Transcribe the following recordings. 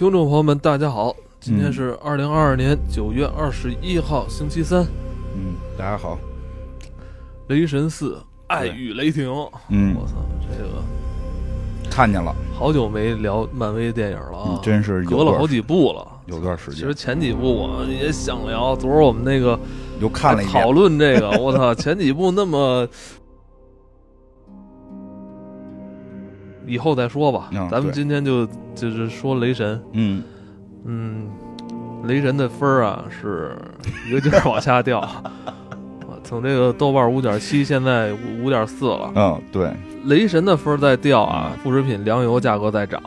听众朋友们，大家好，今天是二零二二年九月二十一号，星期三。嗯，大家好。雷神四，爱与雷霆。嗯，我操，这个看见了，好久没聊漫威电影了啊，真是隔了好几部了，有段时间。其实前几部我也想聊，昨儿我们那个又看了一讨论这个，我操，前几部那么。以后再说吧，咱们今天就就是说雷神，嗯嗯，雷神的分儿啊是一个劲儿往下掉，从这个豆瓣五点七，现在五点四了。嗯，对，雷神的分在掉啊，副食品粮油价格在涨，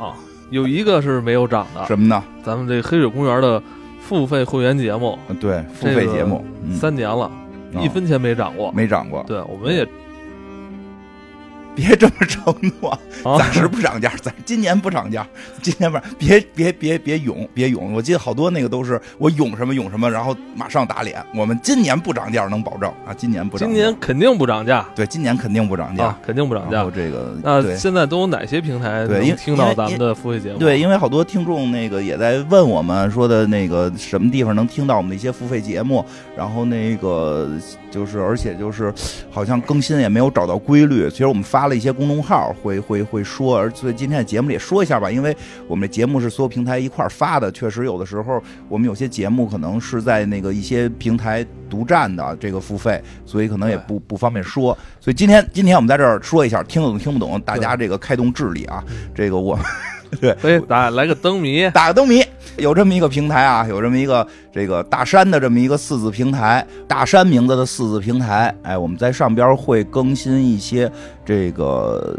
有一个是没有涨的，什么呢？咱们这黑水公园的付费会员节目，对，付费节目三年了，一分钱没涨过，没涨过。对，我们也。别这么承诺，暂时不涨价，咱今年不涨价，今年不，别别别别涌，别涌。我记得好多那个都是我涌什么涌什么，然后马上打脸。我们今年不涨价，能保证啊？今年不涨，今年肯定不涨价。对，今年肯定不涨价，肯定不涨价。这个那现在都有哪些平台能听到咱们的付费节目？对，因为好多听众那个也在问我们说的那个什么地方能听到我们的一些付费节目，然后那个就是而且就是好像更新也没有找到规律。其实我们发。发了一些公众号会会会说，而所以今天的节目里也说一下吧，因为我们的节目是所有平台一块发的，确实有的时候我们有些节目可能是在那个一些平台独占的这个付费，所以可能也不不方便说。所以今天今天我们在这儿说一下，听得懂听不懂，大家这个开动智力啊，这个我 对，所以打来个灯谜，打个灯谜。有这么一个平台啊，有这么一个这个大山的这么一个四字平台，大山名字的四字平台，哎，我们在上边会更新一些这个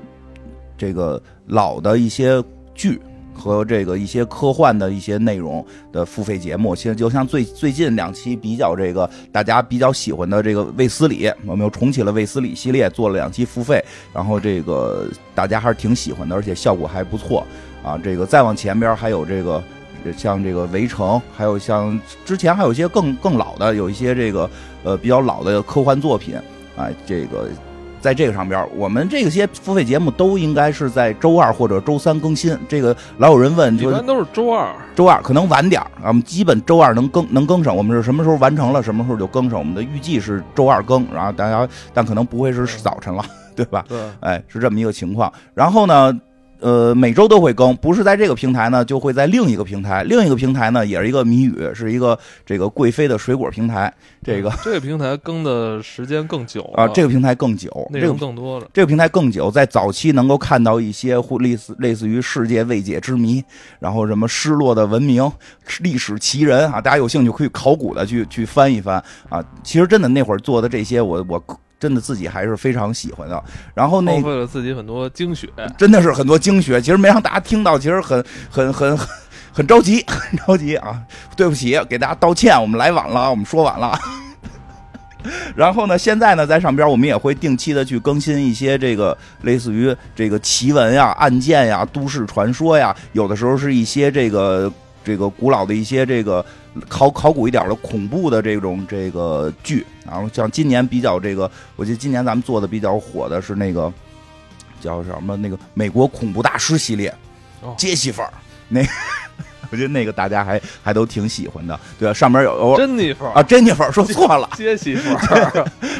这个老的一些剧和这个一些科幻的一些内容的付费节目。其实就像最最近两期比较这个大家比较喜欢的这个卫斯理，我们又重启了卫斯理系列，做了两期付费，然后这个大家还是挺喜欢的，而且效果还不错啊。这个再往前边还有这个。像这个《围城》，还有像之前还有一些更更老的，有一些这个呃比较老的科幻作品啊，这个在这个上边，我们这些付费节目都应该是在周二或者周三更新。这个老有人问，一般都是周二，周二可能晚点啊，我们基本周二能更能更上。我们是什么时候完成了，什么时候就更上。我们的预计是周二更，然后大家但可能不会是早晨了，对吧？对，哎，是这么一个情况。然后呢？呃，每周都会更，不是在这个平台呢，就会在另一个平台。另一个平台呢，也是一个谜语，是一个这个贵妃的水果平台。这个这个平台更的时间更久啊，这个平台更久，内容更多了。这个平台更久，在早期能够看到一些或类似类似于世界未解之谜，然后什么失落的文明、历史奇人啊，大家有兴趣可以考古的去去翻一翻啊。其实真的那会儿做的这些，我我。真的自己还是非常喜欢的，然后那为了自己很多精血，真的是很多精血。其实没让大家听到，其实很很很很很着急，很着急啊！对不起，给大家道歉，我们来晚了，我们说晚了。然后呢，现在呢，在上边我们也会定期的去更新一些这个类似于这个奇闻呀、案件呀、都市传说呀，有的时候是一些这个。这个古老的一些这个考考古一点的恐怖的这种这个剧，然后像今年比较这个，我记得今年咱们做的比较火的是那个叫什么？那个美国恐怖大师系列，杰西弗，那 我觉得那个大家还还都挺喜欢的，对上面有珍妮弗啊，珍妮弗说错了，杰西弗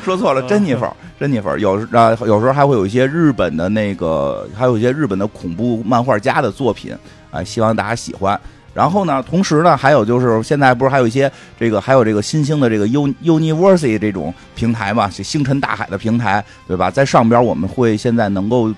说错了，珍妮弗，珍妮弗有啊，有时候还会有一些日本的那个，还有一些日本的恐怖漫画家的作品啊，希望大家喜欢。然后呢，同时呢，还有就是现在不是还有一些这个，还有这个新兴的这个 U University 这种平台嘛，星辰大海的平台，对吧？在上边我们会现在能够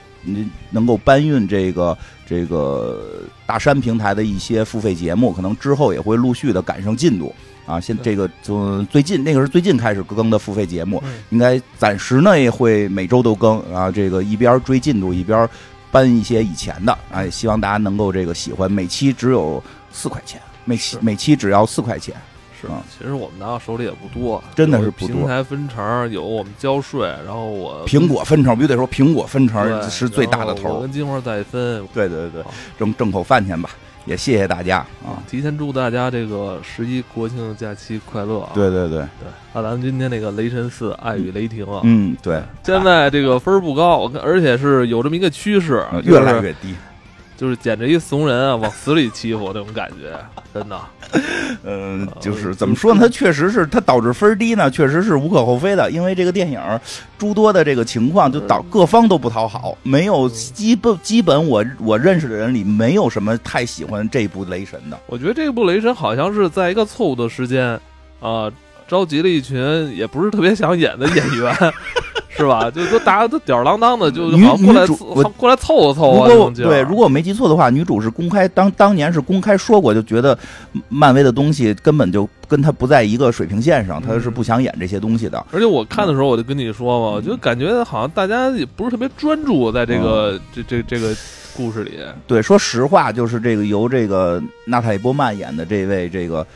能够搬运这个这个大山平台的一些付费节目，可能之后也会陆续的赶上进度啊。现这个就最近那个是最近开始更的付费节目，应该暂时呢也会每周都更啊。这个一边追进度一边搬一些以前的，哎，希望大家能够这个喜欢。每期只有。四块钱，每期每期只要四块钱，是啊？其实我们拿到手里也不多，真的是不多。平台分成有我们交税，然后我苹果分成必须得说苹果分成是最大的头。我跟金花再分，对对对，挣挣口饭钱吧。也谢谢大家啊！提前祝大家这个十一国庆假期快乐啊！对对对对，那咱们今天那个雷神四爱与雷霆啊，嗯对，现在这个分儿不高，而且是有这么一个趋势，越来越低。就是简直一怂人啊，往死里欺负那种感觉，真的。嗯，就是怎么说呢？它确实是它导致分低呢，确实是无可厚非的。因为这个电影诸多的这个情况，就导各方都不讨好，没有基本基本我我认识的人里没有什么太喜欢这部雷神的。我觉得这部雷神好像是在一个错误的时间啊，召集了一群也不是特别想演的演员。是吧？就都大家都吊儿郎当的，就女过来我过来凑合凑合。如果对，如果我没记错的话，女主是公开当当年是公开说过，就觉得漫威的东西根本就跟她不在一个水平线上，她是不想演这些东西的。而且我看的时候，我就跟你说嘛，我就感觉好像大家也不是特别专注在这个这这这个故事里。对，说实话，就是这个由这个娜塔莉波曼演的这位这个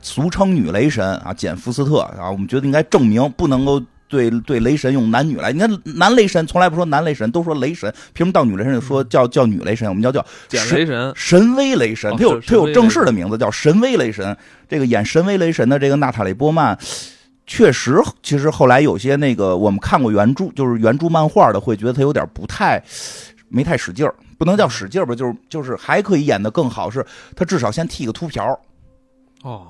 俗称女雷神啊，简福斯特啊，我们觉得应该证明不能够。对对，雷神用男女来，你看男雷神从来不说男雷神，都说雷神，凭什么到女雷神就说叫叫女雷神？我们叫叫雷神，神威雷神，他有他有正式的名字叫神威雷神。这个演神威雷神的这个娜塔莉波曼，确实，其实后来有些那个我们看过原著，就是原著漫画的，会觉得他有点不太没太使劲儿，不能叫使劲儿吧，就是就是还可以演的更好，是他至少先剃个秃瓢哦。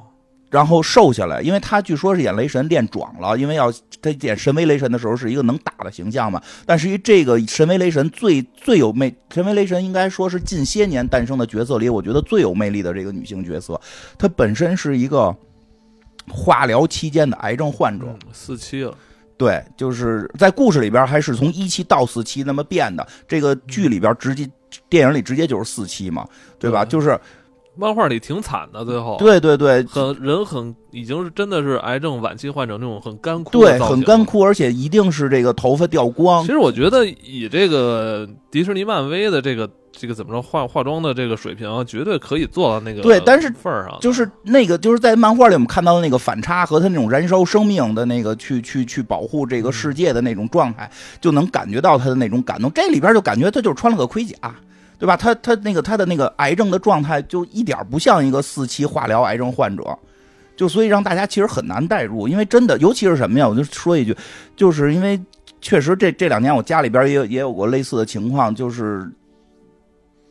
然后瘦下来，因为他据说是演雷神练壮了，因为要他演神威雷神的时候是一个能打的形象嘛。但是于，这个神威雷神最最有魅，神威雷神应该说是近些年诞生的角色里，我觉得最有魅力的这个女性角色。她本身是一个化疗期间的癌症患者，四期了。对，就是在故事里边还是从一期到四期那么变的，这个剧里边直接电影里直接就是四期嘛，对吧？就是。漫画里挺惨的，最后对对对，很人很已经是真的是癌症晚期患者那种很干枯，对，很干枯，而且一定是这个头发掉光。其实我觉得以这个迪士尼漫威的这个这个怎么说化化妆的这个水平，绝对可以做到那个对，但是份儿上，就是那个就是在漫画里我们看到的那个反差和他那种燃烧生命的那个去去去保护这个世界的那种状态，就能感觉到他的那种感动。这里边就感觉他就是穿了个盔甲。对吧？他他那个他的那个癌症的状态就一点不像一个四期化疗癌症患者，就所以让大家其实很难代入，因为真的，尤其是什么呀？我就说一句，就是因为确实这这两年我家里边也有也有过类似的情况，就是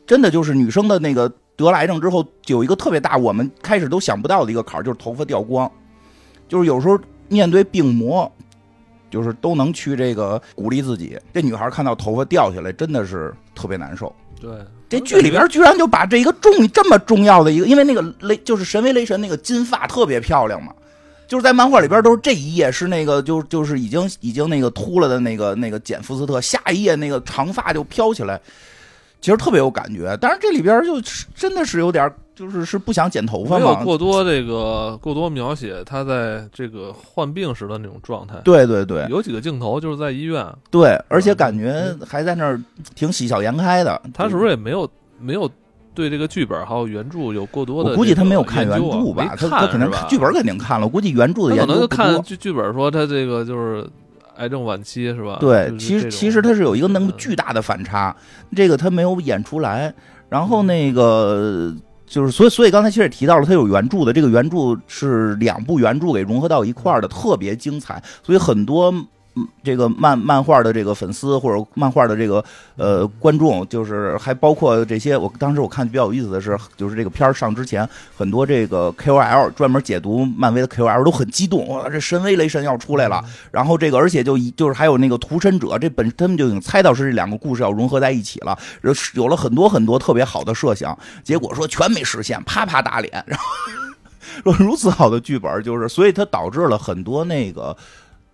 真的就是女生的那个得了癌症之后，有一个特别大我们开始都想不到的一个坎儿，就是头发掉光，就是有时候面对病魔，就是都能去这个鼓励自己。这女孩看到头发掉下来，真的是特别难受。对，这剧里边居然就把这一个重这么重要的一个，因为那个雷就是神威雷神那个金发特别漂亮嘛，就是在漫画里边都是这一页是那个就就是已经已经那个秃了的那个那个简福斯特，下一页那个长发就飘起来，其实特别有感觉。但是这里边就真的是有点。就是是不想剪头发吗？没有过多这个过多描写他在这个患病时的那种状态。对对对，有几个镜头就是在医院。对，而且感觉还在那儿挺喜笑颜开的。他是不是也没有没有对这个剧本还有原著有过多的？我估计他没有看原著吧，他他肯定剧本肯定看了。我估计原著的可能看剧剧本说他这个就是癌症晚期是吧？对，其实其实他是有一个那么巨大的反差，这个他没有演出来。然后那个。就是，所以，所以刚才其实也提到了，它有原著的，这个原著是两部原著给融合到一块儿的，特别精彩，所以很多。这个漫漫画的这个粉丝或者漫画的这个呃观众，就是还包括这些。我当时我看比较有意思的是，就是这个片儿上之前，很多这个 KOL 专门解读漫威的 KOL 都很激动，哇，这神威雷神要出来了。然后这个，而且就就是还有那个屠神者，这本他们就已经猜到是这两个故事要融合在一起了，有了很多很多特别好的设想，结果说全没实现，啪啪打脸。然后说 如此好的剧本，就是所以它导致了很多那个。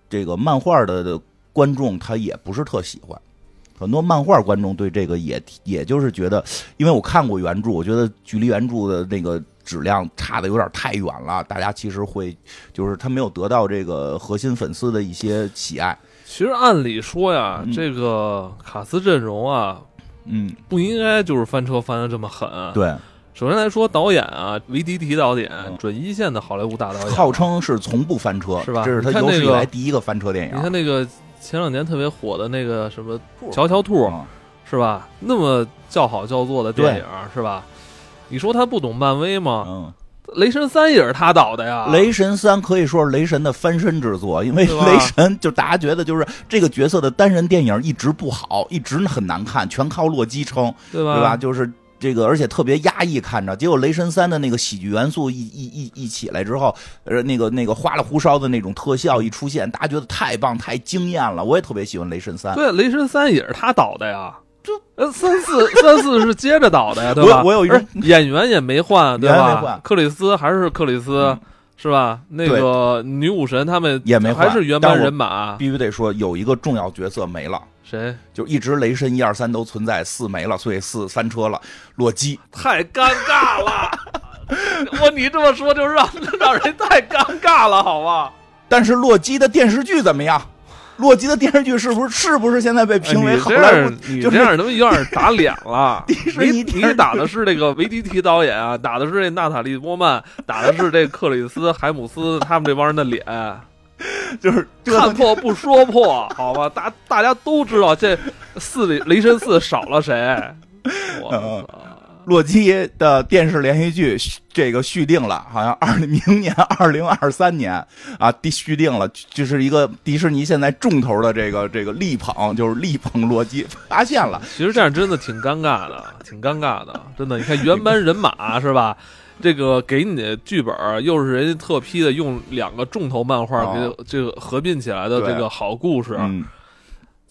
这个漫画的观众他也不是特喜欢，很多漫画观众对这个也也就是觉得，因为我看过原著，我觉得距离原著的那个质量差的有点太远了，大家其实会就是他没有得到这个核心粉丝的一些喜爱。其实按理说呀，这个卡斯阵容啊，嗯，不应该就是翻车翻的这么狠。对。首先来说，导演啊，维迪提导演，准一线的好莱坞大导演，号称是从不翻车，是吧？这是他有史以来第一个翻车电影。你看那个前两年特别火的那个什么《乔乔兔》，是吧？那么叫好叫座的电影，是吧？你说他不懂漫威吗？嗯，雷神三也是他导的呀。雷神三可以说是雷神的翻身之作，因为雷神就大家觉得就是这个角色的单人电影一直不好，一直很难看，全靠洛基撑，对吧？对吧？就是这个，而且特别压抑看着。结果雷神三的那个喜剧元素一一一一起来之后，呃，那个那个花里胡哨的那种特效一出现，大家觉得太棒太惊艳了。我也特别喜欢雷神三。对，雷神三也是他导的呀。这呃三四 三四是接着导的呀，对吧？我我有一种而演员也没换，对吧？没换克里斯还是克里斯，嗯是吧？那个女武神他们也没换还是原班人马。必须得说有一个重要角色没了。谁？就一直雷神一二三都存在，四没了，所以四翻车了。洛基，太尴尬了！我你这么说就让让人太尴尬了，好吧？但是洛基的电视剧怎么样？洛基的电视剧是不是是不是现在被评为好莱坞样？你就是这样他妈有点打脸了。迪士你尼电视你打的是这个维迪提导演啊，打的是这娜塔莉波曼，打的是这克里斯海姆斯他们这帮人的脸。就是看破不说破，好吧？大大家都知道这四里雷神四少了谁？我嗯操！洛基的电视连续剧续这个续订了，好像二明年 二零二三年啊，第续订了，就是一个迪士尼现在重头的这个这个力捧，就是力捧洛基，发现了，其实这样真的挺尴尬的，挺尴尬的，真的。你看原班人马 是吧？这个给你的剧本又是人家特批的，用两个重头漫画哦给这个合并起来的这个好故事，嗯，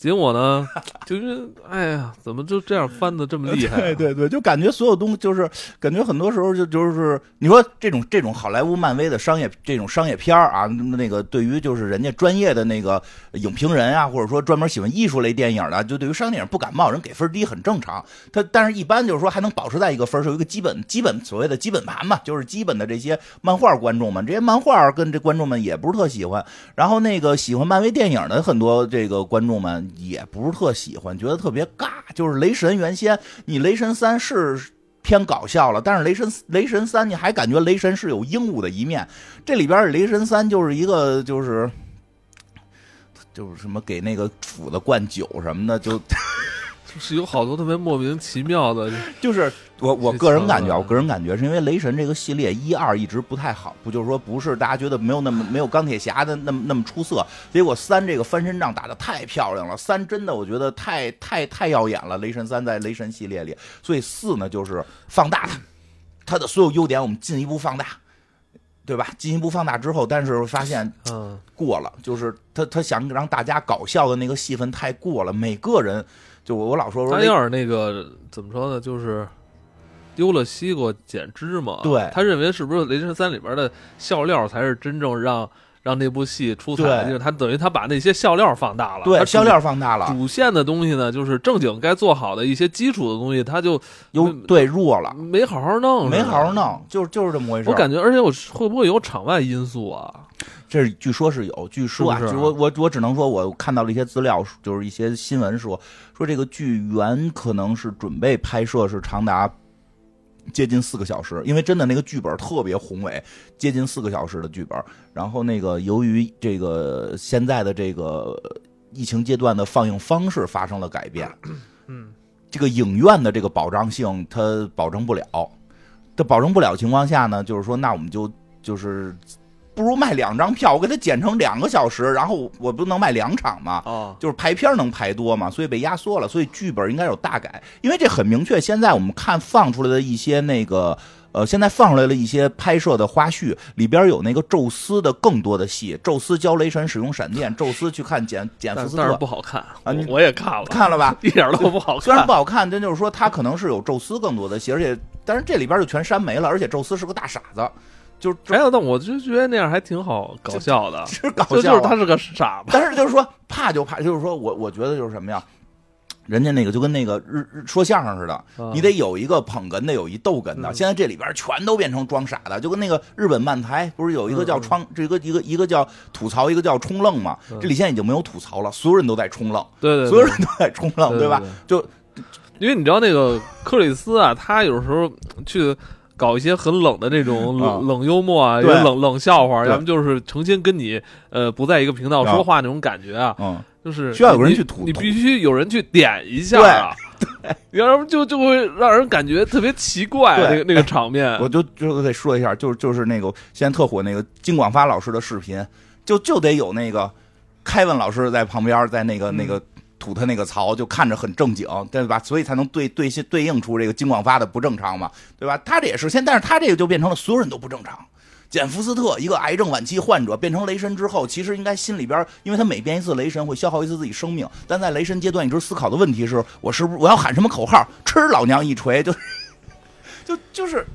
结果呢，就是哎呀，怎么就这样翻的这么厉害、对对对，就感觉所有东西就是感觉很多时候就就是你说这种这种好莱坞漫威的商业这种商业片儿啊，那个对于就是人家专业的那个影评人啊，或者说专门喜欢艺术类电影的，就对于商业电影不感冒，人给分低很正常。他但是一般就是说还能保持在一个分儿，是有一个基本基本所谓的基本盘嘛，就是基本的这些漫画观众们，这些漫画跟这观众们也不是特喜欢。然后那个喜欢漫威电影的很多这个观众们也不是特喜欢，觉得特别尬。就是雷神原先你雷神三是偏搞笑了，但是雷神雷神三你还感觉雷神是有英武的一面，这里边雷神三就是一个就是。就是什么给那个斧子灌酒什么的，就就是有好多特别莫名其妙的，就是我我个人感觉，我个人感觉是因为雷神这个系列一二一直不太好，不就是说不是大家觉得没有那么没有钢铁侠的那么那么出色，结果三这个翻身仗打的太漂亮了，三真的我觉得太太太耀眼了，雷神三在雷神系列里，所以四呢就是放大它，它的所有优点我们进一步放大。对吧？进一步放大之后，但是发现嗯，过了，就是他他想让大家搞笑的那个戏份太过了，每个人就我我老说说雷他要是那个怎么说呢，就是丢了西瓜捡芝麻。对他认为是不是《雷神三》里边的笑料才是真正让让那部戏出彩就是他等于他把那些笑料放大了，对笑料放大了，主线的东西呢，就是正经该做好的一些基础的东西，他就有对弱了，没好好弄，没好好弄。就是就是这么回事。我感觉，而且我会不会有场外因素啊？这是据说是有，据说啊，是我我我只能说，我看到了一些资料，就是一些新闻说说这个剧原可能是准备拍摄是长达接近四个小时，因为真的那个剧本特别宏伟，接近四个小时的剧本。然后那个由于这个现在的这个疫情阶段的放映方式发生了改变，嗯，这个影院的这个保障性它保证不了，它保证不了情况下呢，就是说那我们就就是不如卖两张票，我给它剪成两个小时，然后我不能卖两场嘛？哦，就是排片能排多嘛，所以被压缩了，所以剧本应该有大改，因为这很明确。现在我们看放出来的一些那个，呃，现在放出来了一些拍摄的花絮，里边有那个宙斯的更多的戏，宙斯教雷神使用闪电，宙斯去看简简福斯特但是，不好看啊你我也看了，看了吧？一点都不好看。虽然不好看，但就是说他可能是有宙斯更多的戏，而且但是这里边就全删没了，而且宙斯是个大傻子，就是没有，但我就觉得那样还挺好搞笑的，是搞笑啊、就是他是个傻子。但是就是说怕就怕，就是说我我觉得就是什么呀？人家那个就跟那个日日说相声似的，啊你得有一个捧哏的，有一逗哏的。嗯现在这里边全都变成装傻的，就跟那个日本漫才不是有一个叫窗，这个一个一个叫吐槽，一个叫冲愣嘛？嗯这里现在已经没有吐槽了，所有人都在冲愣，对对，对所有人都在冲愣，对吧？？就因为你知道那个克里斯啊，他有时候去搞一些很冷的那种啊。冷冷幽默啊，有冷冷笑话，对。要么就是诚心跟你呃不在一个频道啊。说话那种感觉啊，嗯，就是需要有人去吐吐。你必须有人去点一下啊。要不就就会让人感觉特别奇怪，对。那个那个场面。我就就得说一下，就是就是那个现在特火那个金广发老师的视频，就就得有那个凯文老师在旁边，在那个嗯那个吐他那个槽，就看着很正经，对吧？所以才能对对对应出这个金广发的不正常嘛，对吧？他这也是现，但是他这个就变成了所有人都不正常。简·福斯特，一个癌症晚期患者，变成雷神之后，其实应该心里边，因为他每变一次雷神会消耗一次自己生命，但在雷神阶段一直思考的问题是：我是不是我要喊什么口号，吃老娘一锤？就 就就是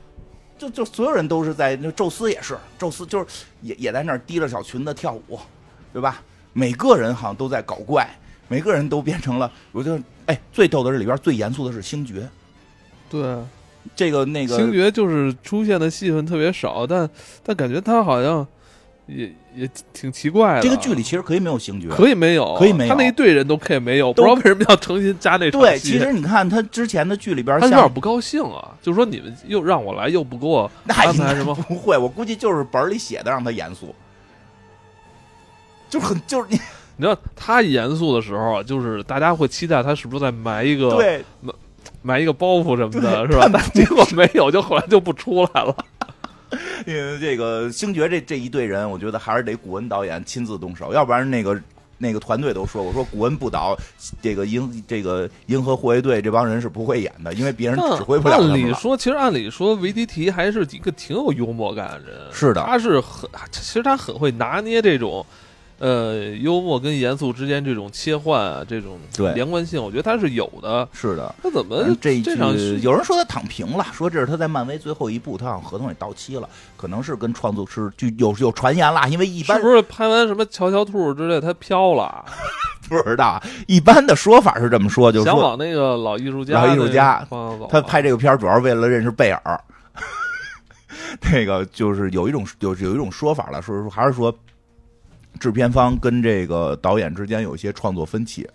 就就所有人都是在那，宙斯也是，宙斯就是也也在那儿提着小裙子跳舞，对吧？每个人好像都在搞怪，每个人都变成了，我就哎，最逗的是里边最严肃的是星爵，对，这个那个星爵就是出现的戏份特别少，但但感觉他好像也也挺奇怪的。这个剧里其实可以没有星爵，可以没有，可以没有。他那一队人都可以没有，不知道为什么要诚心加那场对，戏其实你看他之前的剧里边他有点不高兴啊，就说你们又让我来，又不给我那应该安排什么。不会，我估计就是本里写的让他严肃，就很就是你你知道他严肃的时候啊，就是大家会期待他是不是在埋一个对埋一个包袱什么的，是吧？结果没有，就后来就不出来了。因为这个星爵这这一队人，我觉得还是得古恩导演亲自动手，要不然那个那个团队都说，我说古恩不倒，这个银这个银河护卫队这帮人是不会演的，因为别人指挥不了他按。理说，其实按理说，维迪提还是一个挺有幽默感的人。是的他是很，其实他很会拿捏这种，呃，幽默跟严肃之间这种切换啊，这种连贯性，我觉得他是有的。是的，他怎么嗯这一这场有人说他躺平了，说这是他在漫威最后一部，他好像合同也到期了，可能是跟创作是就有有传言啦，因为一般是不是拍完什么乔乔兔之类，他飘了，不知道，一般的说法是这么说，就是想往那个老艺术家老艺术家。他拍这个片儿主要是为了认识贝尔。那个就是有一种有有一种说法了，说说还是说制片方跟这个导演之间有一些创作分歧，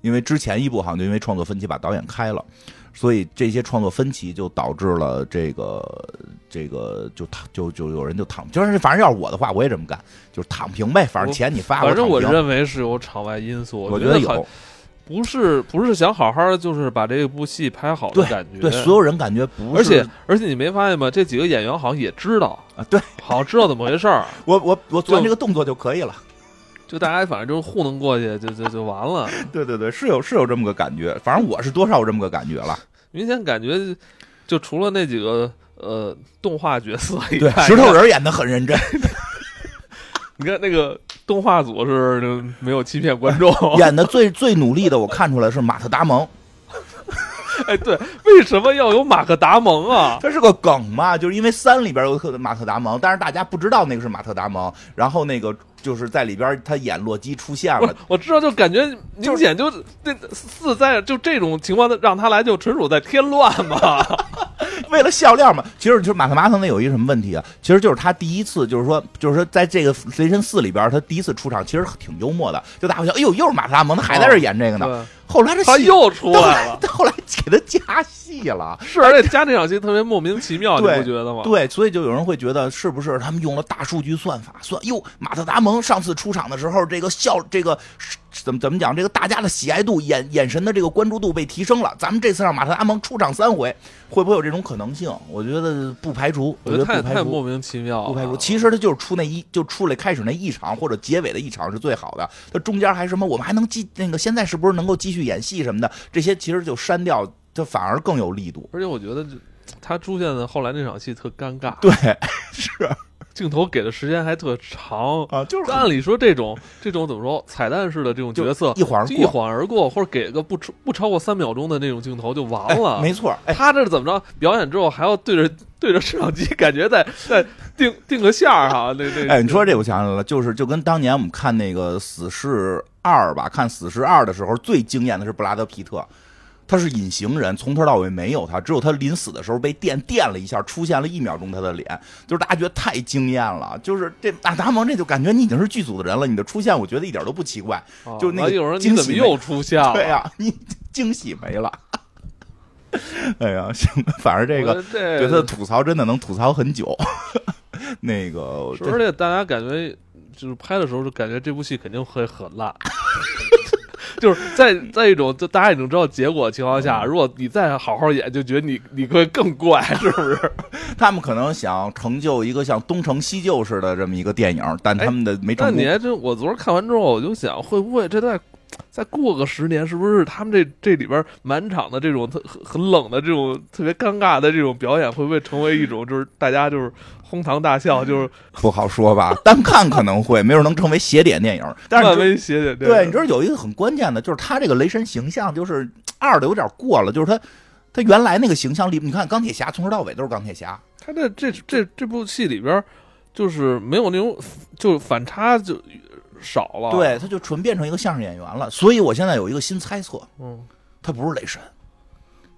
因为之前一部好像就因为创作分歧把导演开了，所以这些创作分歧就导致了这个这个就躺就就有人就躺，就是反正要是我的话，我也这么干，就是躺平呗，反正钱你发，反正我认为是有场外因素，我觉得有，不是不是想好好就是把这部戏拍好的感觉，对所有人感觉不是，而且而且你没发现吗？这几个演员好像也知道，啊，对 好像知道怎么回事儿，我我我做完这个动作就可以了。就大家反正就糊弄过去，就就就完了。对对对，是有是有这么个感觉，反正我是多少有这么个感觉了。明显感觉就除了那几个呃动画角色以对，外，石头人演的很认真，你看那个动画组是没有欺骗观众。演的最最努力的，我看出来是马特达蒙，哎，对，为什么要有马特达蒙啊？这是个梗嘛，就是因为三里边有个马特达蒙，但是大家不知道那个是马特达蒙，然后那个就是在里边他演洛基出现了，我知道，就感觉明显就那四在就这种情况的让他来，就纯属在添乱嘛。为了笑料嘛。其实就是马特马特那有一个什么问题啊？其实就是他第一次，就是说，就是说在这个雷神四里边，他第一次出场，其实挺幽默的，就大伙想，哎呦，又是马特达蒙，他还在这演这个呢。对，后来他又出来了。后来给他加戏了。是，而且加这场戏特别莫名其妙，你不觉得吗？对，所以就有人会觉得是不是他们用了大数据算法算？哟，马特达蒙上次出场的时候，这个笑这个怎么怎么讲？这个大家的喜爱度、眼眼神的这个关注度被提升了。咱们这次让马特达蒙出场三回，会不会有这种可能性？我觉得不排除，我我觉得太觉得不排除。太莫名其妙了。不排除，其实他就是出那一就出来开始那一场或者结尾的一场是最好的，他中间还什么我们还能继那个现在是不是能够继续演戏什么的，这些其实就删掉，它反而更有力度。而且我觉得这他出现的后来那场戏特尴尬，对，是镜头给的时间还特长。啊，就是按理说，这种这种怎么说彩蛋式的这种角色，一晃一，晃而过，或者给个不超不超过三秒钟的那种镜头就完了。哎没错，哎，他这是怎么着？表演之后还要对着对着摄像机，感觉在 在定定个线儿哈。那那哎，你说这我想起来了，就是就跟当年我们看那个《死侍二》吧，看《死侍二》的时候，最惊艳的是布拉德皮特，他是隐形人，从头到尾没有他，只有他临死的时候被电电了一下，出现了一秒钟他的脸，就是大家觉得太惊艳了。就是这大达蒙这就感觉你已经是剧组的人了，你的出现我觉得一点都不奇怪。啊就那个完有人你惊喜怎么又出现了？对呀、你惊喜没了。哎呀，行，反正这个对他的吐槽真的能吐槽很久。那个，而且大家感觉就是拍的时候就感觉这部戏肯定会很烂，就是在在一种就大家已经知道结果的情况下，如果你再好好演，就觉得你你会更怪，是不是？他们可能想成就一个像东成西就似的这么一个电影，但他们的没成功。那你还真，我昨儿看完之后，我就想，会不会这再再过个十年，是不是他们这这里边满场的这种特很很冷的这种特别尴尬的这种表演，会不会成为一种就是大家就是哄堂大笑？就是不好说吧，单看可能会，没准能成为邪点电影。但是漫威邪点电影对，你知道有一个很关键的，就是他这个雷神形象就是二的有点过了，就是他他原来那个形象里，你看钢铁侠从头到尾都是钢铁侠，他的这这这部戏里边，就是没有那种就反差就少了。对，他就纯变成一个相声演员了。所以我现在有一个新猜测，嗯，他不是雷神。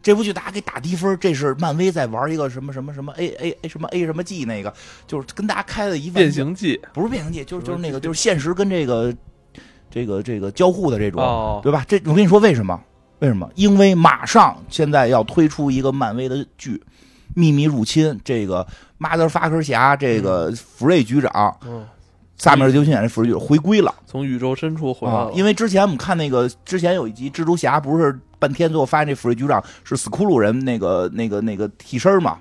这部剧大家给打低分，这是漫威在玩一个什么什么什么 A A A 什么 A 什么 G 那个，就是跟大家开了一变形记，不是变形记，就是就是那个就是现实跟这个这个这个交互的这种，哦对吧？这我跟你说为什么？为什么？因为马上现在要推出一个漫威的剧《秘密入侵》，这个马德法克侠，这个福瑞局长，嗯，萨米尔·杰克逊演的福瑞局长回归了从宇宙深处回来了，，啊因为之前我们看那个之前有一集蜘蛛侠，不是半天最后发现这福瑞局长是斯库鲁人那个那个那个替身嘛，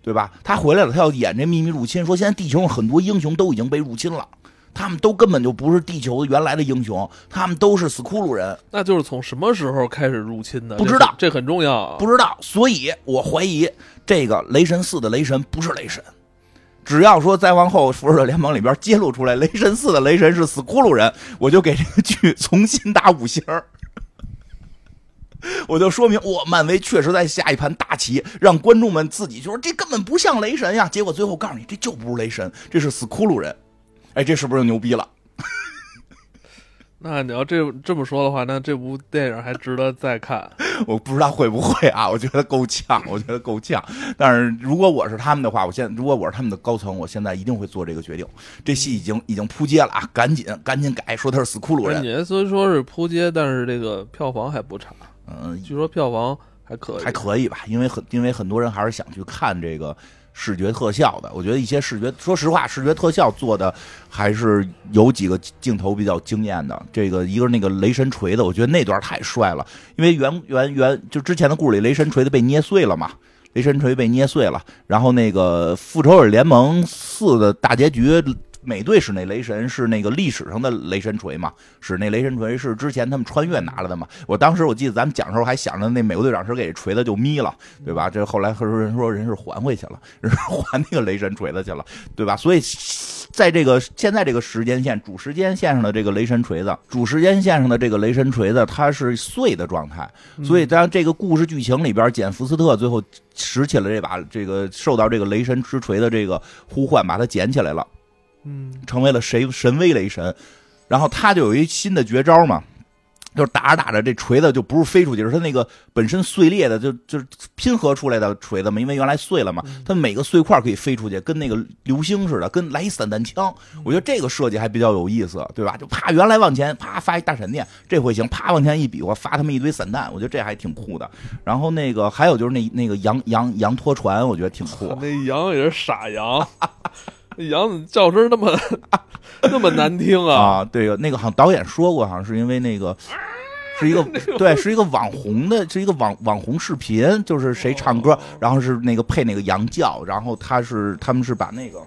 对吧？他回来了，他要演这秘密入侵，说现在地球上很多英雄都已经被入侵了。他们都根本就不是地球原来的英雄，他们都是斯库鲁人，那就是从什么时候开始入侵的？不知道这很这很重要啊。不知道，所以我怀疑这个雷神四的雷神不是雷神。只要说再往后复仇者联盟里边揭露出来雷神四的雷神是死骷髅人，我就给这个剧重新打五星儿。我就说明，我漫威确实在下一盘大棋，让观众们自己就说这根本不像雷神呀。结果最后告诉你，这就不是雷神，这是死骷髅人。哎，这是不是就牛逼了？那你要这这么说的话，那这部电影还值得再看。我不知道会不会啊，我觉得够呛，我觉得够呛。但是如果我是他们的话，我现在如果我是他们的高层，我现在一定会做这个决定。这戏已经已经扑街了啊，赶紧赶紧改，说他是死库鲁人。你虽说是扑街，但是这个票房还不差，嗯，据说票房还可以，还可以吧，因为很因为很多人还是想去看这个视觉特效的。我觉得一些视觉，说实话，视觉特效做的还是有几个镜头比较惊艳的。这个一个是那个雷神锤子，我觉得那段太帅了，因为原原原就之前的故事里，雷神锤子被捏碎了嘛。雷神锤被捏碎了，然后那个复仇者联盟四的大结局，美队使那雷神是那个历史上的雷神锤嘛，使那雷神锤是之前他们穿越拿来的嘛。我当时我记得咱们讲的时候还想着那美国队长是给锤子就眯了，对吧？这后来和人说人是还回去了，人是还那个雷神锤子去了，对吧？所以在这个现在这个时间线主时间线上的这个雷神锤子，主时间线上的这个雷神锤子，它是碎的状态，所以在这个故事剧情里边，简福斯特最后拾起了这把这个受到这个雷神之锤的这个呼唤，把它捡起来了。嗯，成为了谁神威雷神，然后他就有一新的绝招嘛，就是打着打着这锤子就不是飞出去，是他那个本身碎裂的就就是拼合出来的锤子嘛，因为原来碎了嘛，它每个碎块可以飞出去，跟那个流星似的，跟来一散弹枪，我觉得这个设计还比较有意思，对吧？就啪原来往前啪发一大闪电，这回行啪往前一比划发他们一堆散弹，我觉得这还挺酷的。然后那个还有就是那那个羊羊羊拖船，我觉得挺酷。那羊也是傻羊，那羊怎么叫声那么 那么难听啊？啊，对，那个好像导演说过，好像是因为那个是一 个对，是一个网红的，是一个网网红视频，就是谁唱歌，然后是那个配那个羊叫，然后他是他们是把那个。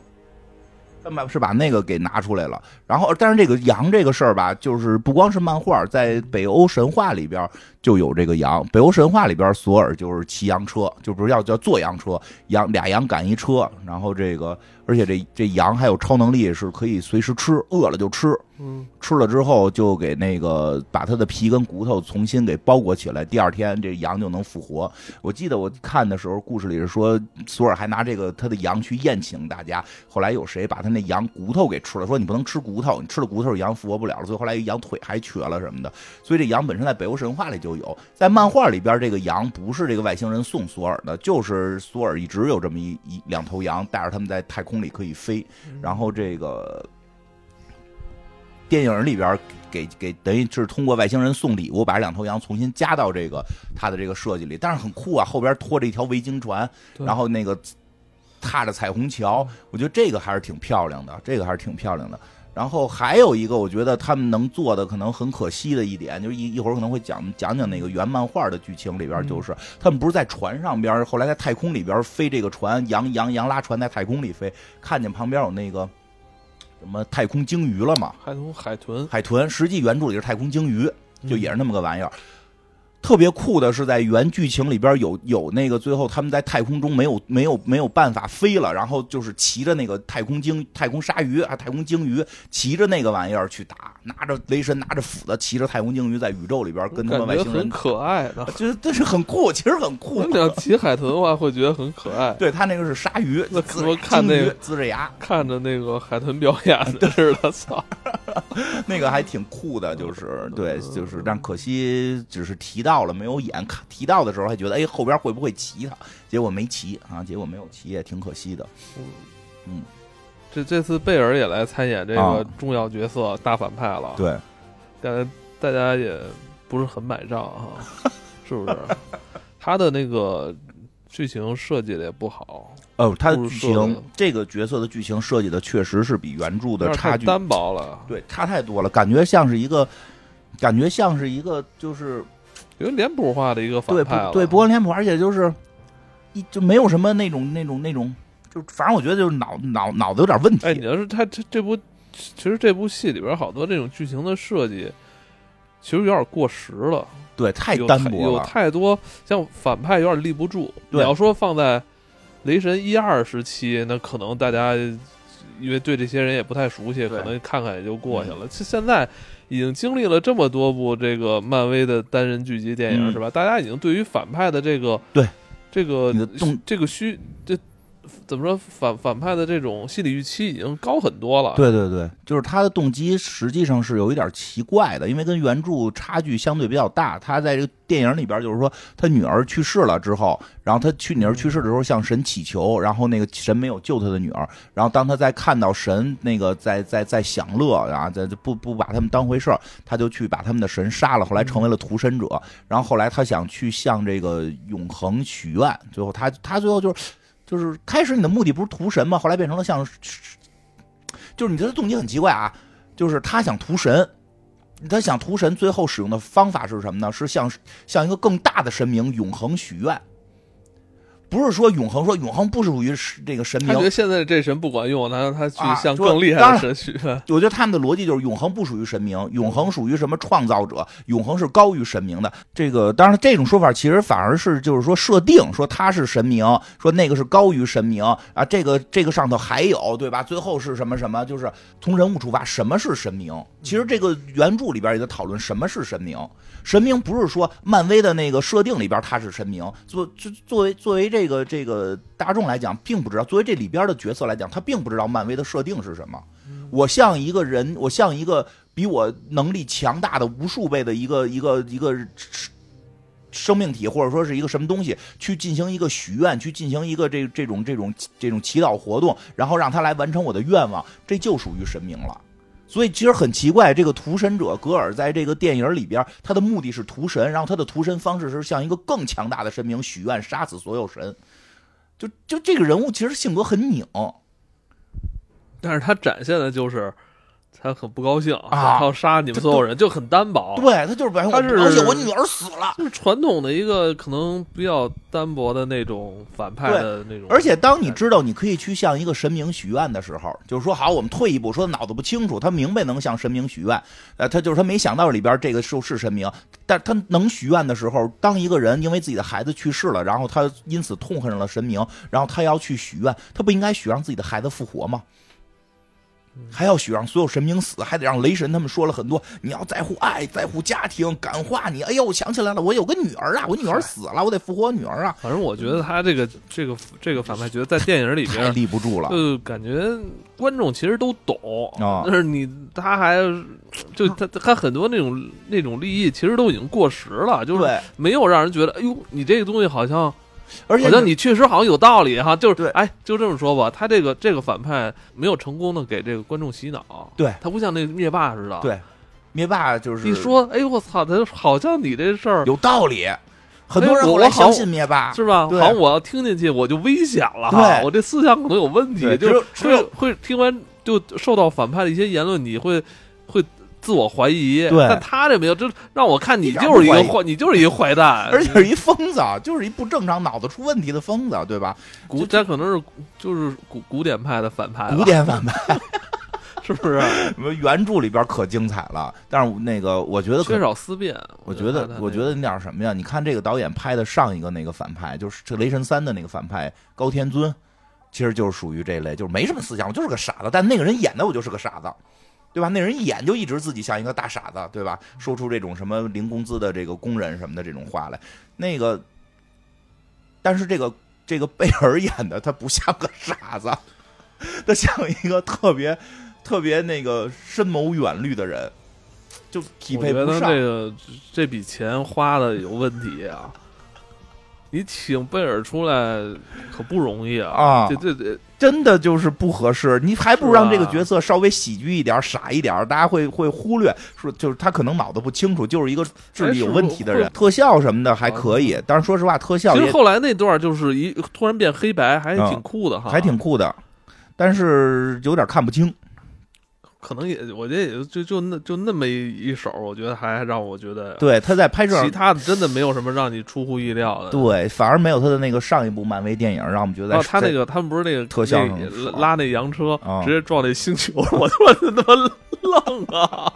他们是把那个给拿出来了，然后，但是这个羊这个事儿吧，就是不光是漫画，在北欧神话里边就有这个羊。北欧神话里边，索尔就是骑羊车，就不是要叫坐羊车，羊俩羊赶一车，然后这个，而且这这羊还有超能力，是可以随时吃，饿了就吃。嗯，吃了之后就给那个把它的皮跟骨头重新给包裹起来，第二天这羊就能复活。我记得我看的时候，故事里是说索尔还拿这个他的羊去宴请大家，后来有谁把他那羊骨头给吃了，说你不能吃骨头，你吃了骨头羊复活不了了，所以后来羊腿还瘸了什么的。所以这羊本身在北欧神话里就有，在漫画里边这个羊不是这个外星人送索尔的，就是索尔一直有这么一一两头羊，带着他们在太空里可以飞，然后这个。电影里边给给等于是通过外星人送礼物，把这两头羊重新加到这个他的这个设计里，但是很酷啊！后边拖着一条维京船，然后那个踏着彩虹桥，我觉得这个还是挺漂亮的，这个还是挺漂亮的。然后还有一个，我觉得他们能做的可能很可惜的一点，就是一一会儿可能会讲讲讲那个原漫画的剧情里边，就是他们不是在船上边，后来在太空里边飞这个船，扬扬扬拉船在太空里飞，看见旁边有那个什么太空鲸鱼了嘛？海豚，海豚，海豚，实际原著里是太空鲸鱼，就也是那么个玩意儿。特别酷的是，在原剧情里边有有那个最后他们在太空中没有没有没有办法飞了，然后就是骑着那个太空鲸太空鲨鱼啊太空鲸鱼骑着那个玩意儿去打，拿着雷神拿着斧子骑着太空鲸鱼在宇宙里边跟他们外星人很可爱的，就是这是很酷，其实很酷。你要骑海豚的话，会觉得很可爱。对他那个是鲨鱼，那怎么看那个呲着牙看着那个海豚表演的似的，操，那个还挺酷的，就是对，就是但可惜只是提到了没有演。提到的时候还觉得，哎，后边会不会骑他？结果没骑啊，结果没有骑，也挺可惜的。嗯，这这次贝尔也来参演这个重要角色，大反派了。对，感觉大家也不是很买账哈，是不是？他的那个剧情设计的也不好。哦，他的剧情，这个角色的剧情设计的确实是比原著的差距单薄了。对，差太多了，感觉像是一个，感觉像是一个，就是。有脸谱化的一个反派，对，不过脸谱，而且就是一就没有什么那种那种那种，就反正我觉得就是脑脑脑子有点问题。哎，你要是他这这部，其实这部戏里边好多这种剧情的设计，其实有点过时了。对，太单薄了，有太多像反派有点立不住。你要说放在雷神一二时期，那可能大家因为对这些人也不太熟悉，可能看看也就过去了。其实现在。已经经历了这么多部这个漫威的单人剧集电影，是吧？大家已经对于反派的这个对这个这个需这。怎么说反反派的这种心理预期已经高很多了？对对对，就是他的动机实际上是有一点奇怪的，因为跟原著差距相对比较大。他在这个电影里边，就是说他女儿去世了之后，然后他去女儿去世的时候向神祈求，然后那个神没有救他的女儿。然后当他在看到神那个在在在享乐，然后在不不把他们当回事儿，他就去把他们的神杀了。后来成为了屠神者。然后后来他想去向这个永恒许愿，最后他他最后就是。就是开始你的目的不是屠神吗？后来变成了像，就是你的动机很奇怪啊！就是他想屠神，他想屠神，最后使用的方法是什么呢？是向向一个更大的神明永恒许愿。不是说永恒，说永恒不属于这个神明。他觉得现在这神不管用，他让他去向更厉害的神许愿。我觉得他们的逻辑就是永恒不属于神明，永恒属于什么创造者，永恒是高于神明的。这个当然，这种说法其实反而是就是说设定说他是神明，说那个是高于神明啊。这个这个上头还有对吧？最后是什么什么？就是从人物出发，什么是神明？其实这个原著里边也在讨论什么是神明。神明不是说漫威的那个设定里边他是神明，作作作为作为这个这个大众来讲，并不知道；作为这里边的角色来讲，他并不知道漫威的设定是什么。我像一个人，我像一个比我能力强大的无数倍的一个一个一个生命体，或者说是一个什么东西，去进行一个许愿，去进行一个这这种这种这种祈祷活动，然后让他来完成我的愿望，这就属于神明了。所以其实很奇怪，这个屠神者格尔在这个电影里边，他的目的是屠神，然后他的屠神方式是向一个更强大的神明许愿，杀死所有神。就就这个人物其实性格很拧，但是他展现的就是。他很不高兴啊！要杀你们所有人，就很单薄。对他就是表现我不高兴，我女儿死了。就是传统的一个可能比较单薄的那种反派的那种。而且当你知道你可以去向一个神明许愿的时候，就是说好，我们退一步，说脑子不清楚，他明白能向神明许愿，呃，他就是他没想到里边这个是是神明，但他能许愿的时候，当一个人因为自己的孩子去世了，然后他因此痛恨上了神明，然后他要去许愿，他不应该许让自己的孩子复活吗？还要许让所有神明死，还得让雷神他们说了很多。你要在乎爱，在乎家庭，感化你。哎呦，我想起来了，我有个女儿啊，我女儿死了，我得复活女儿啊。反正我觉得他这个这个这个反派角色在电影里边立不住了，就感觉观众其实都懂啊，但是你他还就他他很多那种那种利益其实都已经过时了，就是没有让人觉得哎呦，你这个东西好像。而且好像你确实好像有道理哈，就是哎，就这么说吧，他这个这个反派没有成功的给这个观众洗脑，对。他不像那灭霸似的，对，灭霸就是你说，哎呦我操，他好像你这事儿有道理，很多人后来相信灭霸。是吧？好像我要听进去我就危险了，哈，我这思想可能有问题，就是会会听完就受到反派的一些言论，你会会自我怀疑。对但他这没有，就让我看你就是一个坏，你就是一个坏蛋，而且是一疯子，就是一不正常、脑子出问题的疯子，对吧？古这可能是就是古古典派的反派，古典反派，是不是？原著里边可精彩了，但是那个我觉得缺少思辨。我觉得，我觉得那点什么呀？你看这个导演拍的上一个那个反派，就是这《雷神三》的那个反派高天尊，其实就是属于这类，就是没什么思想，我就是个傻子。但那个人演的我就是个傻子，对吧？那人一眼就一直自己像一个大傻子，对吧？说出这种什么零工资的这个工人什么的这种话来。那个，但是这个这个贝尔演的他不像个傻子，他像一个特别特别那个深谋远虑的人，就匹配不上。这个这笔钱花的有问题啊！你请贝尔出来可不容易啊！啊这这这真的就是不合适，你还不如让这个角色稍微喜剧一点、傻一点，大家会会忽略，说就是他可能脑子不清楚，就是一个智力有问题的人。哎特效什么的还可以，但是说实话，特效其实后来那段就是一突然变黑白，还啊挺酷的哈，还挺酷的，但是有点看不清。可能也我觉得也就就那就那么一一手，我觉得还让我觉得对，他在拍摄其他的真的没有什么让你出乎意料的。对，反而没有他的那个上一部漫威电影让我们觉得哦他那个他们不是那个特效那上拉那洋车啊直接撞那星球，我他妈他妈愣啊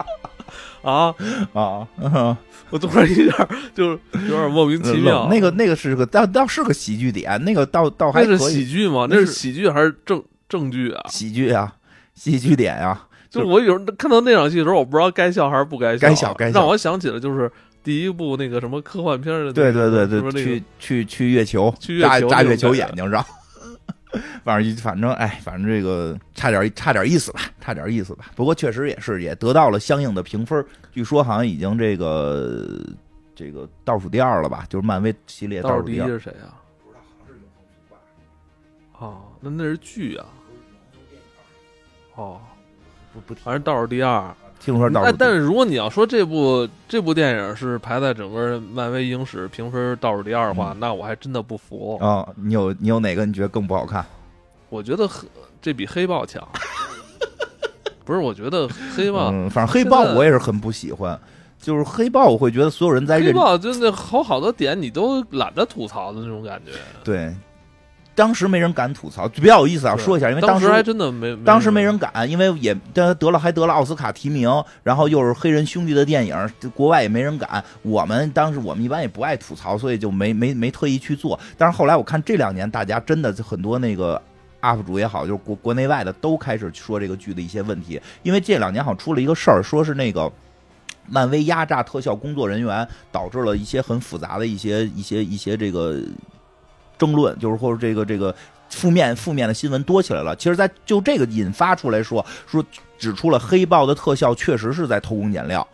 啊！啊，嗯我突然一下就是有点莫名其妙。那个那个是个倒倒是个喜剧点，那个倒倒还那是喜剧吗？那是喜剧还是正正剧啊？喜剧啊，喜剧点啊，就我有时候看到那场戏的时候，我不知道该笑还是不该笑。该笑该笑让我想起了就是第一部那个什么科幻片的那个，对对对对，去去去月球，去月扎扎月球眼睛上。反正反正哎，反正这个差点差点意思吧，差点意思吧。不过确实也是也得到了相应的评分，据说好像已经这个这个倒数第二了吧，就是漫威系列倒数第一倒数第二。是谁啊？哦，那那是剧啊。哦，不不，反正倒数第二。听说倒数但是如果你要说这部这部电影是排在整个漫威影史评分倒数第二的话，那我还真的不服。啊、你有你有哪个你觉得更不好看？我觉得黑这比黑豹强。不是，我觉得黑豹、嗯，反正黑豹我也是很不喜欢，就是黑豹我会觉得所有人在黑豹就那好好多点你都懒得吐槽的那种感觉。对，当时没人敢吐槽，比较有意思啊，说一下，因为当时当还真的没，当时没人敢，因为也得得了还得了奥斯卡提名，然后又是黑人兄弟的电影，国外也没人敢。我们当时我们一般也不爱吐槽，所以就没没没特意去做。但是后来我看这两年大家真的很多那个 UP 主也好，就是国国内外的都开始说这个剧的一些问题，因为这两年好像出了一个事儿，说是那个。漫威压榨特效工作人员，导致了一些很复杂的一些一些一些这个争论，就是或者这个这个负面负面的新闻多起来了。其实，在就这个引发出来说，说指出了黑豹的特效确实是在偷工减料，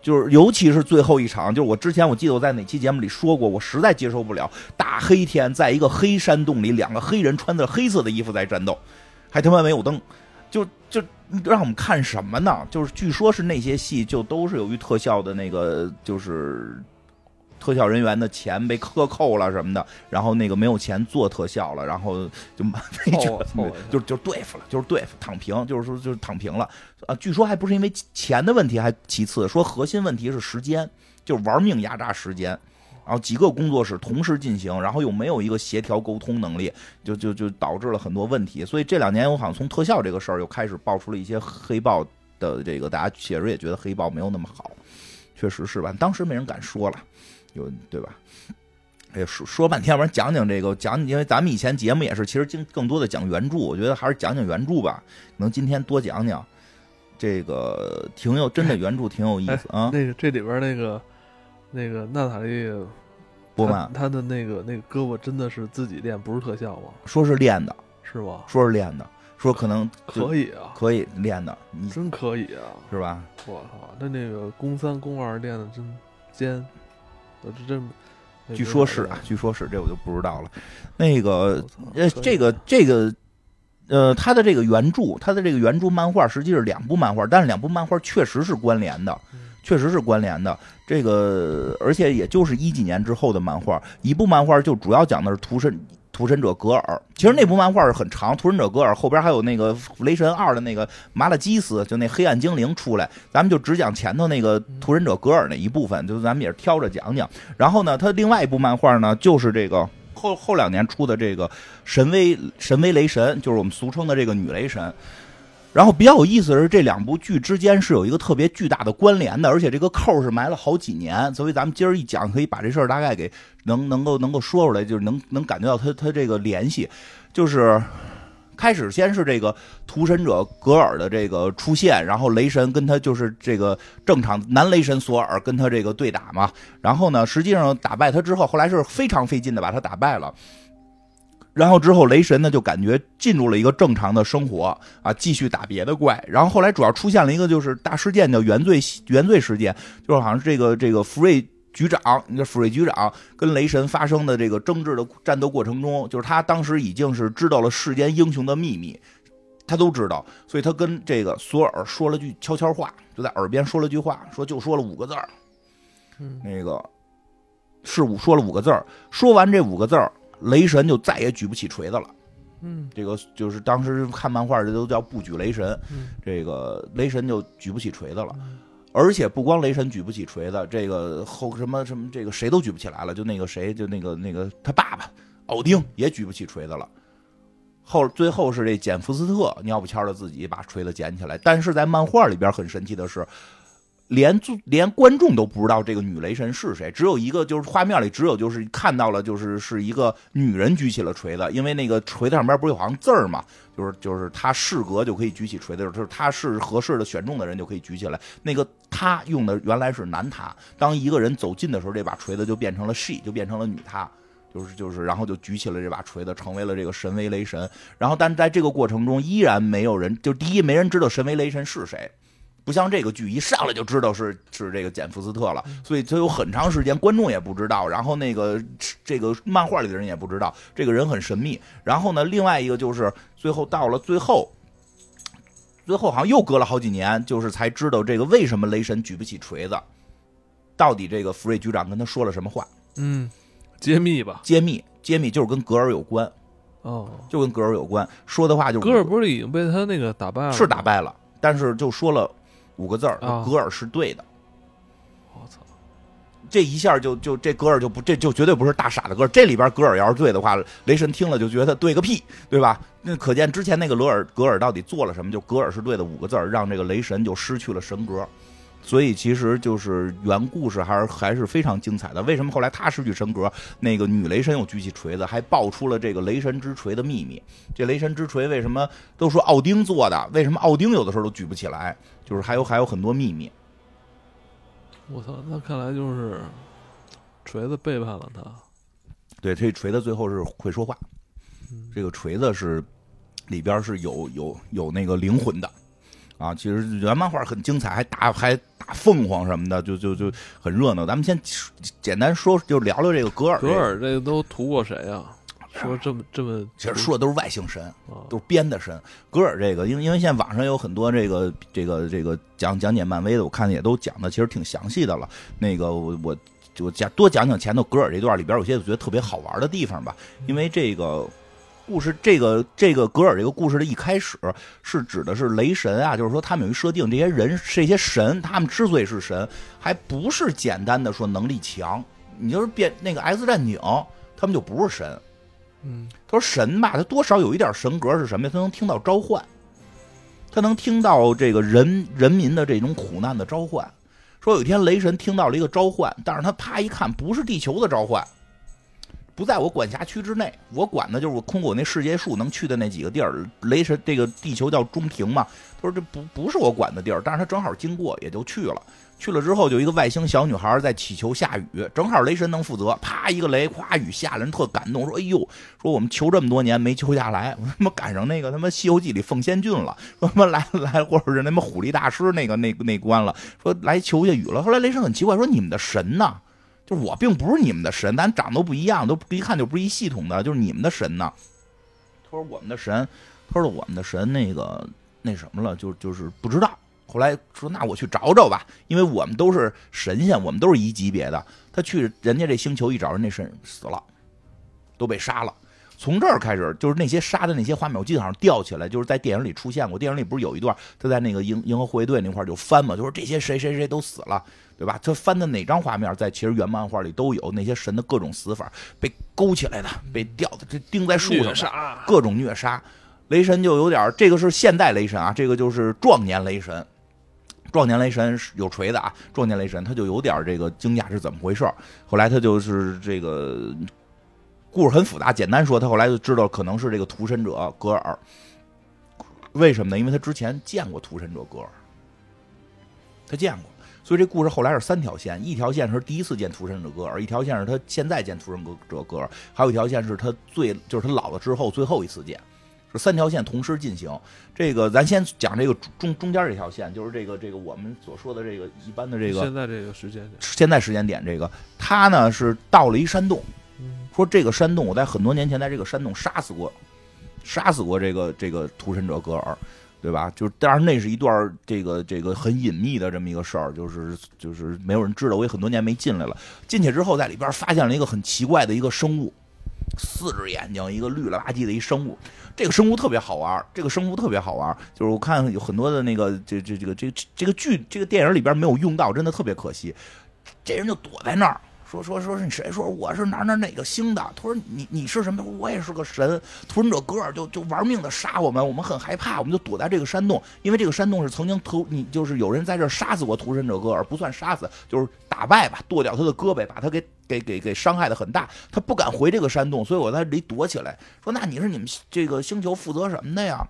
就是尤其是最后一场，就是我之前我记得我在哪期节目里说过，我实在接受不了大黑天在一个黑山洞里，两个黑人穿着黑色的衣服在战斗，还他妈没有灯，就就让我们看什么呢？就是据说是那些戏就都是由于特效的那个就是。特效人员的钱被克扣了什么的，然后那个没有钱做特效了，然后就 就就就对付了，就是对付躺平，就是说就是躺平了啊。据说还不是因为钱的问题，还其次说核心问题是时间，就是玩命压榨时间。然后几个工作室同时进行，然后又没有一个协调沟通能力，就就就导致了很多问题。所以这两年我好像从特效这个事儿又开始爆出了一些黑豹的这个，大家确实也觉得黑豹没有那么好，确实是吧？当时没人敢说了，有对吧？哎呀，说说半天，要不然讲讲这个讲，因为咱们以前节目也是，其实经更多的讲原著，我觉得还是讲讲原著吧。可能今天多讲讲，这个挺有真的原著挺有意思啊。那个这里边那个那个娜塔莉波曼她她的那个那个胳膊真的是自己练，不是特效吗？说是练的，是吗？说是练的，说可能可以啊，可以练的，你真可以啊！是吧？我操，那那个宫三宫二练的真尖，我这真。据说是啊，据说是，这我就不知道了。那个呃，这个这个呃，他的这个原著，他的这个原著漫画实际是两部漫画，但是两部漫画确实是关联的，嗯确实是关联的。这个而且也就是一几年之后的漫画，一部漫画就主要讲的是图神。屠神者格尔。其实那部漫画是很长，屠神者格尔后边还有那个雷神二的那个麻辣基斯，就那黑暗精灵出来，咱们就只讲前头那个屠神者格尔那一部分，就咱们也是挑着讲讲。然后呢，他另外一部漫画呢，就是这个后后两年出的这个神威神威雷神，就是我们俗称的这个女雷神。然后比较有意思的是，这两部剧之间是有一个特别巨大的关联的，而且这个扣是埋了好几年。所以咱们今儿一讲，可以把这事儿大概给能能够能够说出来，就是能能感觉到他他这个联系。就是开始先是这个屠神者格尔的这个出现，然后雷神跟他就是这个正常男雷神索尔跟他这个对打嘛。然后呢，实际上打败他之后，后来是非常费劲的把他打败了。然后之后，雷神呢就感觉进入了一个正常的生活啊，继续打别的怪。然后后来主要出现了一个就是大事件，叫原罪原罪事件，就是好像是这个这个福瑞局长，那福瑞局长跟雷神发生的这个争执的战斗过程中，就是他当时已经是知道了世间英雄的秘密，他都知道，所以他跟这个索尔说了句悄悄话，就在耳边说了句话，说就说了五个字儿，那个是五说了五个字儿，说完这五个字儿。雷神就再也举不起锤子了，嗯，这个就是当时看漫画，这都叫不举雷神，嗯，这个雷神就举不起锤子了，而且不光雷神举不起锤子，这个后什么什么这个谁都举不起来了，就那个谁，就那个那个他爸爸奥丁也举不起锤子了，后最后是这简福斯特尿不悄的自己把锤子捡起来，但是在漫画里边很神奇的是。连连观众都不知道这个女雷神是谁，只有一个就是画面里只有就是看到了就是是一个女人举起了锤子，因为那个锤子上边不是有行字儿嘛，就是就是她适格就可以举起锤子，就是她是合适的选中的人就可以举起来。那个她用的原来是男她，当一个人走近的时候，这把锤子就变成了 she，就变成了女她，就是就是然后就举起了这把锤子，成为了这个神威雷神。然后但在这个过程中依然没有人，就第一没人知道神威雷神是谁。不像这个剧一上来就知道是是这个简福斯特了，所以他有很长时间观众也不知道，然后那个这个漫画里的人也不知道，这个人很神秘。然后呢，另外一个就是最后到了最后，最后好像又隔了好几年，就是才知道这个为什么雷神举不起锤子，到底这个福瑞局长跟他说了什么话？嗯，揭秘吧，揭秘，揭秘就是跟格尔有关，哦，就跟格尔有关，说的话就格尔不是已经被他那个打败了？是打败了，但是就说了。五个字儿，格尔是对的。我操！这一下就就这格尔就不这就绝对不是大傻的格尔。这里边格尔要是对的话，雷神听了就觉得对个屁，对吧？那可见之前那个罗尔格尔到底做了什么？就格尔是对的五个字儿，让这个雷神就失去了神格。所以其实就是原故事还是还是非常精彩的。为什么后来他失去神格，那个女雷神又举起锤子，还爆出了这个雷神之锤的秘密？这雷神之锤为什么都说奥丁做的？为什么奥丁有的时候都举不起来？就是还有还有很多秘密。我操，那看来就是锤子背叛了他。对，这锤子最后是会说话。这个锤子是里边是有有有那个灵魂的。啊，其实原漫画很精彩，还打还打凤凰什么的，就就就很热闹。咱们先简单说，就聊聊这个格尔。格尔这个都屠过谁啊？说这么这么，其实说的都是外星神，都是编的神。格尔这个，因为因为现在网上有很多这个这个这个讲讲解漫威的，我看也都讲的其实挺详细的了。那个我我就讲多讲讲前头格尔这段里边有些我觉得特别好玩的地方吧，因为这个。故事这个这个格尔这个故事的一开始是指的是雷神啊，就是说他们有一设定，这些人这些神，他们之所以是神，还不是简单的说能力强，你就是变那个 X 战警，他们就不是神。嗯，他说神吧，他多少有一点神格是什么呀？他能听到召唤，他能听到这个人人民的这种苦难的召唤。说有一天雷神听到了一个召唤，但是他啪一看，不是地球的召唤。不在我管辖区之内，我管的就是我空过那世界树能去的那几个地儿。雷神这个地球叫中庭嘛，他说这不不是我管的地儿，但是他正好经过，也就去了。去了之后，就一个外星小女孩在祈求下雨，正好雷神能负责，啪一个雷，哗雨下了，人特感动，说哎呦，说我们求这么多年没求下来，我他妈赶上那个他妈《西游记》里凤仙郡了，说他妈来来，或者是那么虎力大师那个那那关了，说来求下雨了。后来雷神很奇怪，说你们的神呢？就我并不是你们的神，咱长得都不一样，都一看就不是一系统的。就是你们的神呢？他说我们的神，他说我们的神那个那什么了，就就是不知道。后来说那我去找找吧，因为我们都是神仙，我们都是一级别的。他去人家这星球一找，人那神死了，都被杀了。从这儿开始，就是那些杀的那些画面，我记得好像吊起来，就是在电影里出现过。电影里不是有一段他在那个银银河护卫队那块就翻嘛，就说这些谁谁谁都死了，对吧？他翻的哪张画面，在其实原漫画里都有那些神的各种死法，被勾起来的，被吊的，这钉在树上的，各种虐杀。雷神就有点，这个是现代雷神啊，这个就是壮年雷神。壮年雷神有锤子啊，壮年雷神他就有点这个惊讶是怎么回事后来他就是这个故事很复杂，简单说，他后来就知道可能是这个屠神者格尔。为什么呢？因为他之前见过屠神者格尔，他见过，所以这故事后来是三条线，一条线是第一次见屠神者格尔，一条线是他现在见屠神者格尔，还有一条线是他最就是他老了之后最后一次见。是三条线同时进行，这个咱先讲这个中中间这条线，就是这个这个我们所说的这个一般的这个现在这个时间点，现在时间点这个他呢是到了一山洞，说这个山洞我在很多年前在这个山洞杀死过，杀死过这个这个屠神者格尔，对吧？就是当然那是一段这个这个很隐秘的这么一个事儿，就是就是没有人知道，我也很多年没进来了。进去之后在里边发现了一个很奇怪的一个生物。四只眼睛，一个绿了吧唧的一生物，这个生物特别好玩这个生物特别好玩就是我看有很多的那个这这这个这这个剧这个电影里边没有用到，真的特别可惜。这人就躲在那儿。说说说是你谁？说我是哪哪哪个星的？他说你你是什么？我也是个神。屠神者格尔就就玩命的杀我们，我们很害怕，我们就躲在这个山洞，因为这个山洞是曾经屠你就是有人在这杀死过屠神者格尔，不算杀死，就是打败吧，剁掉他的胳膊，把他给给给给伤害的很大，他不敢回这个山洞，所以我在这里躲起来。说那你是你们这个星球负责什么的呀？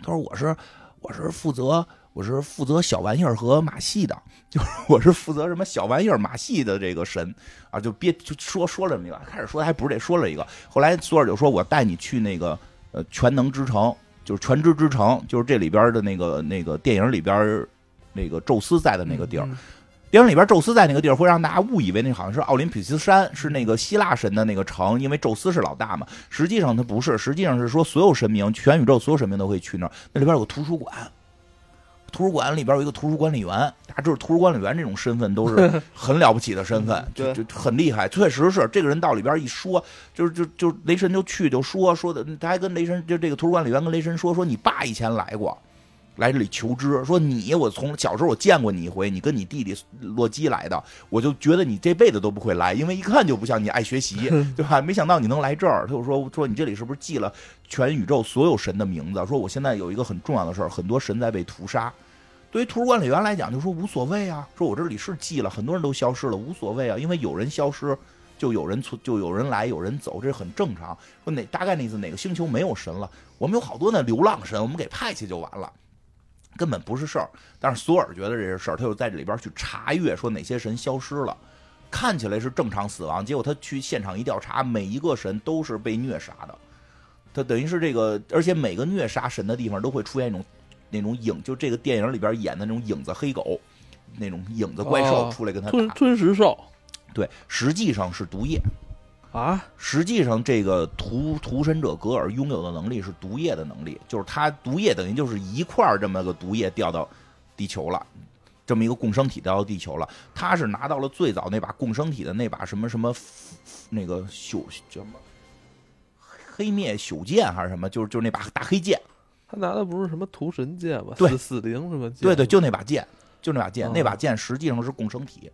他说我是我是负责。我是负责小玩意儿和马戏的，就是 我是负责什么小玩意儿马戏的这个神啊，就别就说说了这么一个，开始说还不是这说了一个，后来索尔就说我带你去那个呃全能之城，就是全知之城，就是这里边的那个那个电影里边那个宙斯在的那个地儿，电影里边宙斯在那个地儿会让大家误以为那好像是奥林匹斯山，是那个希腊神的那个城，因为宙斯是老大嘛，实际上他不是，实际上是说所有神明，全宇宙所有神明都可以去那儿，那里边有个图书馆。图书馆里边有一个图书管理员，大家知道图书管理员这种身份都是 很了不起的身份，就就很厉害。确实是这个人到里边一说，就是就就雷神就去就说说的，他还跟雷神就这个图书管理员跟雷神说说，你爸以前来过，来这里求知，说你我从小时候我见过你一回，你跟你弟弟洛基来的，我就觉得你这辈子都不会来，因为一看就不像你爱学习，对吧？没想到你能来这儿，他就说说你这里是不是记了全宇宙所有神的名字？说我现在有一个很重要的事儿，很多神在被屠杀。对于图书管理员来讲，就说无所谓啊，说我这里是记了，很多人都消失了，无所谓啊，因为有人消失，就有人存，就有人来，有人走，这很正常。说哪大概那意思，哪个星球没有神了？我们有好多那流浪神，我们给派去就完了，根本不是事儿。但是索尔觉得这是事儿，他就在这里边去查阅，说哪些神消失了，看起来是正常死亡，结果他去现场一调查，每一个神都是被虐杀的。他等于是这个，而且每个虐杀神的地方都会出现一种。那种影，就这个电影里边演的那种影子黑狗，那种影子怪兽出来跟他吞吞食兽，对，实际上是毒液啊！实际上这个屠屠神者格尔拥有的能力是毒液的能力，就是他毒液等于就是一块这么个毒液掉到地球了，这么一个共生体掉到地球了，他是拿到了最早那把共生体的那把什么什么那个朽叫什么黑灭朽剑还是什么，就是就是那把大黑剑。他拿的不是什么屠神剑吧？四四零什么剑？对对，就那把剑，就那把剑，那把剑实际上是共生体。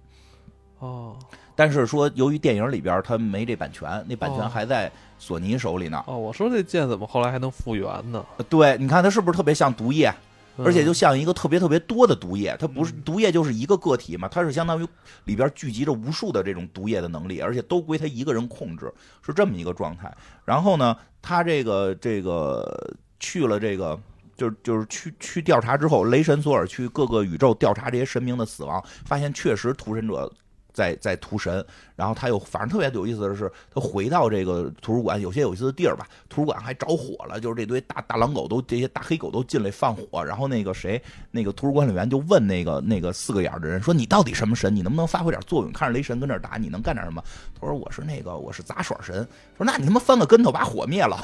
哦。但是说，由于电影里边他没这版权，那版权还在索尼手里呢。哦，我说这剑怎么后来还能复原呢？对，你看它是不是特别像毒液？而且就像一个特别特别多的毒液，它不是毒液就是一个个体嘛？它是相当于里边聚集着无数的这种毒液的能力，而且都归他一个人控制，是这么一个状态。然后呢，他这个这个。去了这个，就是就是去去调查之后，雷神索尔去各个宇宙调查这些神明的死亡，发现确实屠神者在在屠神。然后他又反正特别有意思的是，他回到这个图书馆，有些有意思的地儿吧，图书馆还着火了，就是这堆大大狼狗都这些大黑狗都进来放火。然后那个谁，那个图书管理员就问那个那个四个眼的人说：“你到底什么神？你能不能发挥点作用？看着雷神跟那打，你能干点什么？”他说：“我是那个我是杂耍神。”说：“那你他妈翻个跟头把火灭了。”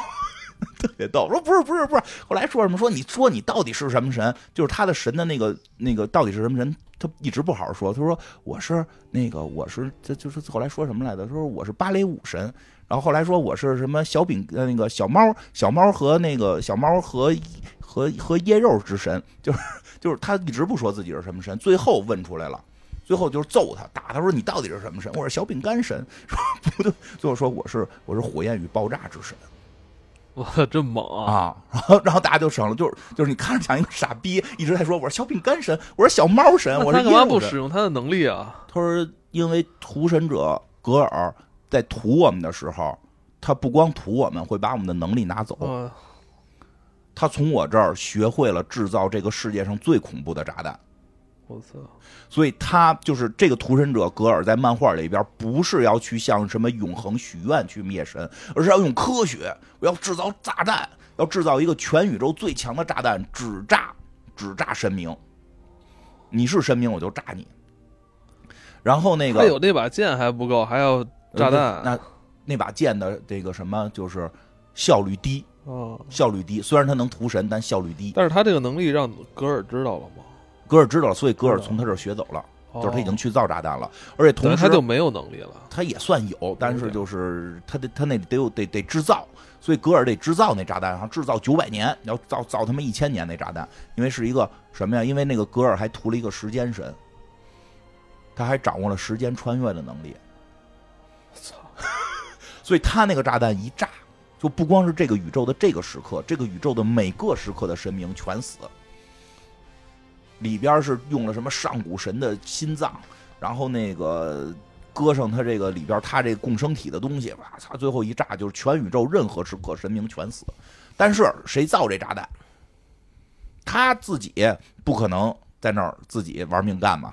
特别逗。说不是不是不是，后来说什么说你说你到底是什么神？就是他的神的那个那个到底是什么神？他一直不好好说。他说我是那个我是这就是后来说什么来着？他说我是芭蕾舞神。然后后来说我是什么小饼呃那个小猫小猫和那个小猫和和和椰肉之神，就是就是他一直不说自己是什么神，最后问出来了。最后就是揍他打他说你到底是什么神？我是小饼干神。说不对，最后说我是我是火焰与爆炸之神。哇，真猛啊！啊，然后然后大家就省了，就是就是你看着像一个傻逼，一直在说我是小饼干神，我是小猫神，我是干嘛不使用他的能力啊？他说因为屠神者格尔在屠我们的时候，他不光屠我们，会把我们的能力拿走。他从我这儿学会了制造这个世界上最恐怖的炸弹。我操！所以他就是这个屠神者格尔，在漫画里边不是要去向什么永恒许愿去灭神，而是要用科学，我要制造炸弹，要制造一个全宇宙最强的炸弹，只炸只炸神明。你是神明，我就炸你。然后那个他有那把剑还不够，还要炸弹。那那把剑的这个什么就是效率低哦，效率低。虽然他能屠神，但效率低。但是他这个能力让格尔知道了吗？格尔知道了，所以格尔从他这儿学走了，就是他已经去造炸弹了，而且同时他就没有能力了。他也算有，但是就是他得他那得有得得制造，所以格尔得制造那炸弹，然后制造九百年，要造造他妈一千年那炸弹，因为是一个什么呀？因为那个格尔还涂了一个时间神，他还掌握了时间穿越的能力。操！所以他那个炸弹一炸，就不光是这个宇宙的这个时刻，这个宇宙的每个时刻的神明全死。里边是用了什么上古神的心脏，然后那个搁上他这个里边他这共生体的东西，哇操！最后一炸就是全宇宙任何时刻神明全死。但是谁造这炸弹？他自己不可能在那儿自己玩命干嘛？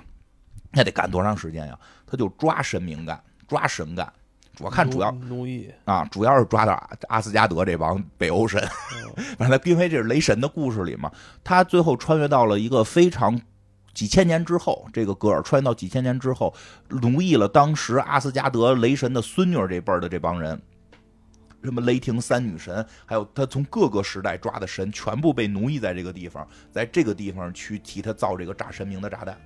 那得干多长时间呀？他就抓神明干，抓神干。我看主要奴役。啊，主要是抓到阿斯加德这帮北欧神，反正因为这是雷神的故事里嘛，他最后穿越到了一个非常几千年之后，这个格尔穿越到几千年之后，奴役了当时阿斯加德雷神的孙女这辈儿的这帮人，什么雷霆三女神，还有他从各个时代抓的神，全部被奴役在这个地方，在这个地方去替他造这个炸神明的炸弹。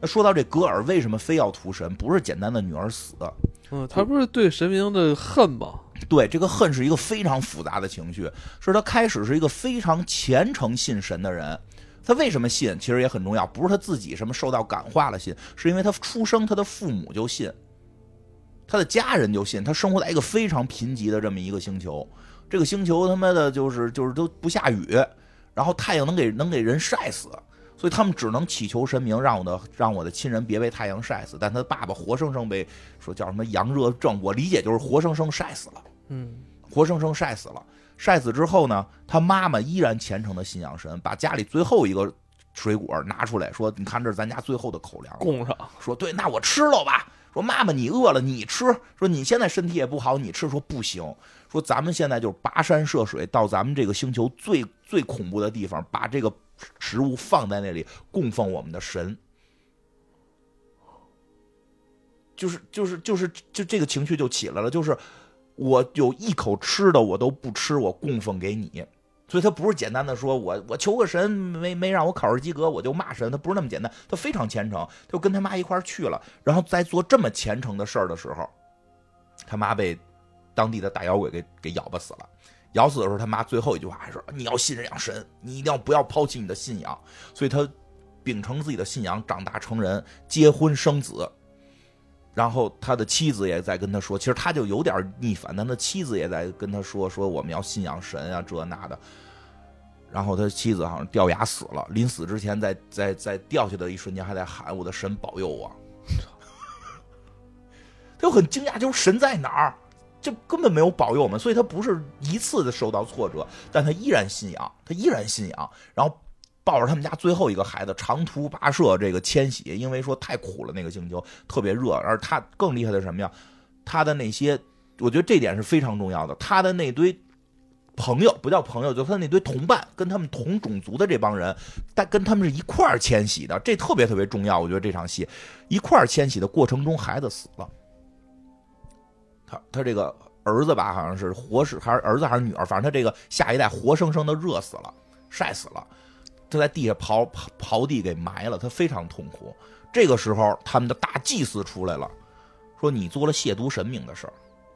那说到这格尔为什么非要屠神？不是简单的女儿死。嗯，他不是对神明的恨吗？对，这个恨是一个非常复杂的情绪。是他开始是一个非常虔诚信神的人。他为什么信？其实也很重要，不是他自己什么受到感化了信，是因为他出生，他的父母就信，他的家人就信。他生活在一个非常贫瘠的这么一个星球，这个星球他妈的就是就是都不下雨，然后太阳能给能给人晒死。所以他们只能祈求神明，让我的让我的亲人别被太阳晒死。但他爸爸活生生被说叫什么阳热症，我理解就是活生生晒死了。嗯，活生生晒死了。晒死之后呢，他妈妈依然虔诚的信仰神，把家里最后一个水果拿出来说：“你看，这是咱家最后的口粮，供上。”说：“对，那我吃了吧。”说：“妈妈，你饿了，你吃。”说：“你现在身体也不好，你吃。”说：“不行。”说：“咱们现在就是跋山涉水到咱们这个星球最最恐怖的地方，把这个。”食物放在那里供奉我们的神，就是就是就是就这个情绪就起来了，就是我有一口吃的我都不吃，我供奉给你，所以他不是简单的说我我求个神没没让我考试及格我就骂神，他不是那么简单，他非常虔诚，他就跟他妈一块去了，然后在做这么虔诚的事儿的时候，他妈被当地的大妖怪给给咬巴死了。咬死的时候，他妈最后一句话还是：“你要信仰神，你一定要不要抛弃你的信仰。”所以，他秉承自己的信仰，长大成人，结婚生子。然后，他的妻子也在跟他说，其实他就有点逆反，但他妻子也在跟他说：“说我们要信仰神啊，这那的。”然后，他妻子好像掉牙死了，临死之前，在在在掉下的一瞬间，还在喊：“我的神保佑我。”他就很惊讶，就是神在哪儿？就根本没有保佑我们，所以他不是一次的受到挫折，但他依然信仰，他依然信仰，然后抱着他们家最后一个孩子长途跋涉这个迁徙，因为说太苦了，那个星球特别热，而他更厉害的是什么呀？他的那些，我觉得这点是非常重要的，他的那堆朋友不叫朋友，就他那堆同伴，跟他们同种族的这帮人，但跟他们是一块儿迁徙的，这特别特别重要。我觉得这场戏一块儿迁徙的过程中，孩子死了。他他这个儿子吧，好像是活是还是儿子还是女儿，反正他这个下一代活生生的热死了，晒死了，他在地下刨刨刨地给埋了，他非常痛苦。这个时候，他们的大祭司出来了，说你做了亵渎神明的事儿。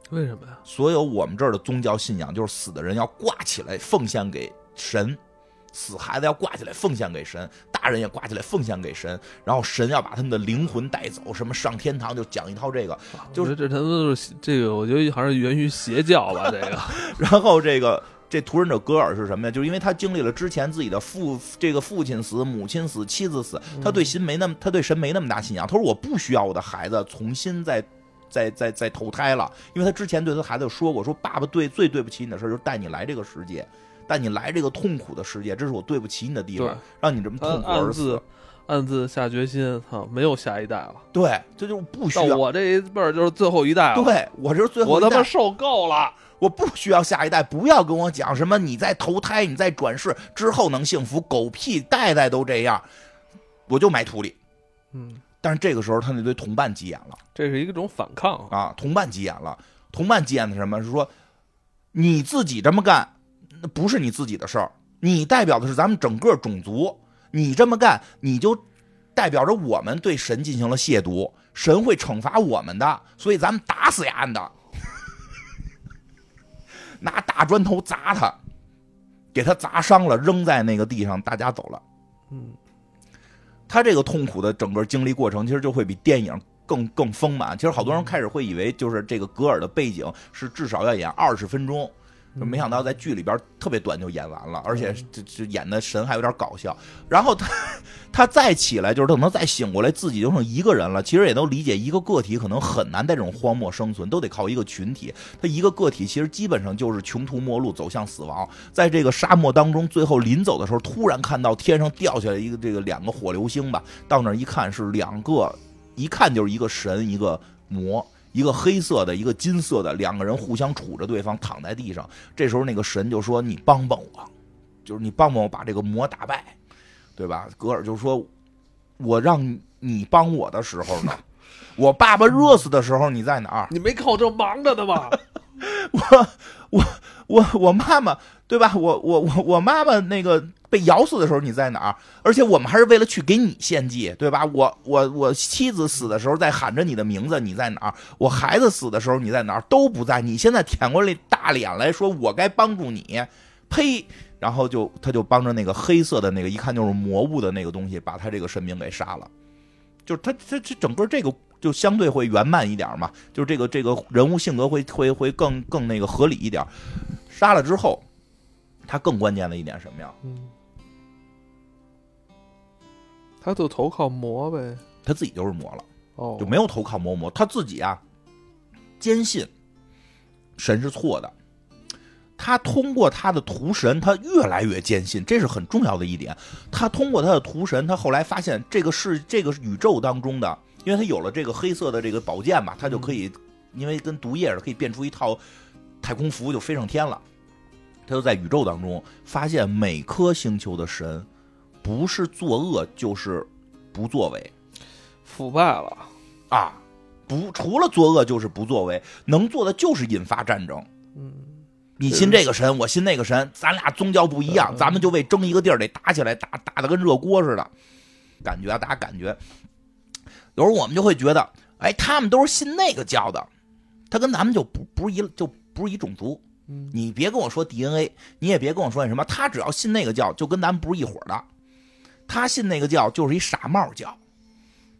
为什么呀？所有我们这儿的宗教信仰就是死的人要挂起来奉献给神，死孩子要挂起来奉献给神，大人也挂起来奉献给神，然后神要把他们的灵魂带走，什么上天堂就讲一套这个，就是这他都是这个，我觉得还是源于邪教吧。这个 然后这个这屠人者戈尔是什么呀？就是因为他经历了之前自己的父这个父亲死、母亲死、妻子死，他对神没那么他对神没那么大信仰。他说我不需要我的孩子重新再再再再投胎了，因为他之前对他孩子说过，说爸爸对最对不起你的事儿就是带你来这个世界，带你来这个痛苦的世界，这是我对不起你的地方，让你这么痛苦而死暗自。下决心，操，没有下一代了。对，这就是不需要。我这一辈儿就是最后一代了。对我这是最后我一代他妈受够了。我不需要下一代，不要跟我讲什么你在投胎、你在转世之后能幸福，狗屁，代代都这样，我就埋土里。嗯，但是这个时候他那堆同伴急眼了这是一种反抗。啊，同伴急眼了，同伴急眼的什么？是说你自己这么干，那不是你自己的事儿，你代表的是咱们整个种族，你这么干，你就代表着我们对神进行了亵渎，神会惩罚我们的，所以咱们打死丫的，拿大砖头砸他，给他砸伤了，扔在那个地上，大家走了。嗯，他这个痛苦的整个经历过程，其实就会比电影更更丰满。其实好多人开始会以为，就是这个格尔的背景是至少要演二十分钟，就没想到在剧里边特别短就演完了，而且这这演的神还有点搞笑。然后他他再起来，就是等他再醒过来，自己就剩一个人了。其实也都理解，一个个体可能很难在这种荒漠生存，都得靠一个群体。他一个个体其实基本上就是穷途末路，走向死亡。在这个沙漠当中，最后临走的时候，突然看到天上掉下来一个这个两个火流星吧，到那儿一看是两个，一看就是一个神一个魔。一个黑色的，一个金色的，两个人互相杵着对方，躺在地上。这时候那个神就说：“你帮帮我，就是你帮帮我把这个魔打败，对吧？”格尔就说：“我让你帮我的时候呢，我爸爸热死的时候你在哪儿？你没看我正忙着呢吗？我我我我妈妈对吧？我我我我妈妈那个被咬死的时候你在哪儿？而且我们还是为了去给你献祭，对吧？我我我妻子死的时候在喊着你的名字，你在哪儿？我孩子死的时候你在哪儿？都不在。你现在舔过来大脸来说我该帮助你，呸！然后就他就帮着那个黑色的那个一看就是魔物的那个东西，把他这个神明给杀了。就是他他这整个这个就相对会圆满一点嘛，就是这个这个人物性格会会会更更那个合理一点。杀了之后，他更关键的一点什么呀？他就投靠魔呗。他自己就是魔了，哦，就没有投靠魔魔，他自己啊坚信神是错的。他通过他的屠神，他越来越坚信，这是很重要的一点。他通过他的屠神，他后来发现这个是这个宇宙当中的，因为他有了这个黑色的这个宝剑嘛，他就可以，因为跟毒液似的，可以变出一套太空服，就飞上天了。他就在宇宙当中发现，每颗星球的神不是作恶就是不作为腐败了。啊，不除了作恶就是不作为，能做的就是引发战争。嗯，你信这个神，我信那个神，咱俩宗教不一样，嗯咱们就为争一个地儿得打起来，打打的跟热锅似的，感觉啊，大家感觉。有时候我们就会觉得，哎，他们都是信那个教的，他跟咱们就不不是一就不是一种族。嗯你别跟我说 DNA，你也别跟我说那什么，他只要信那个教，就跟咱们不是一伙儿的。他信那个教就是一傻帽教，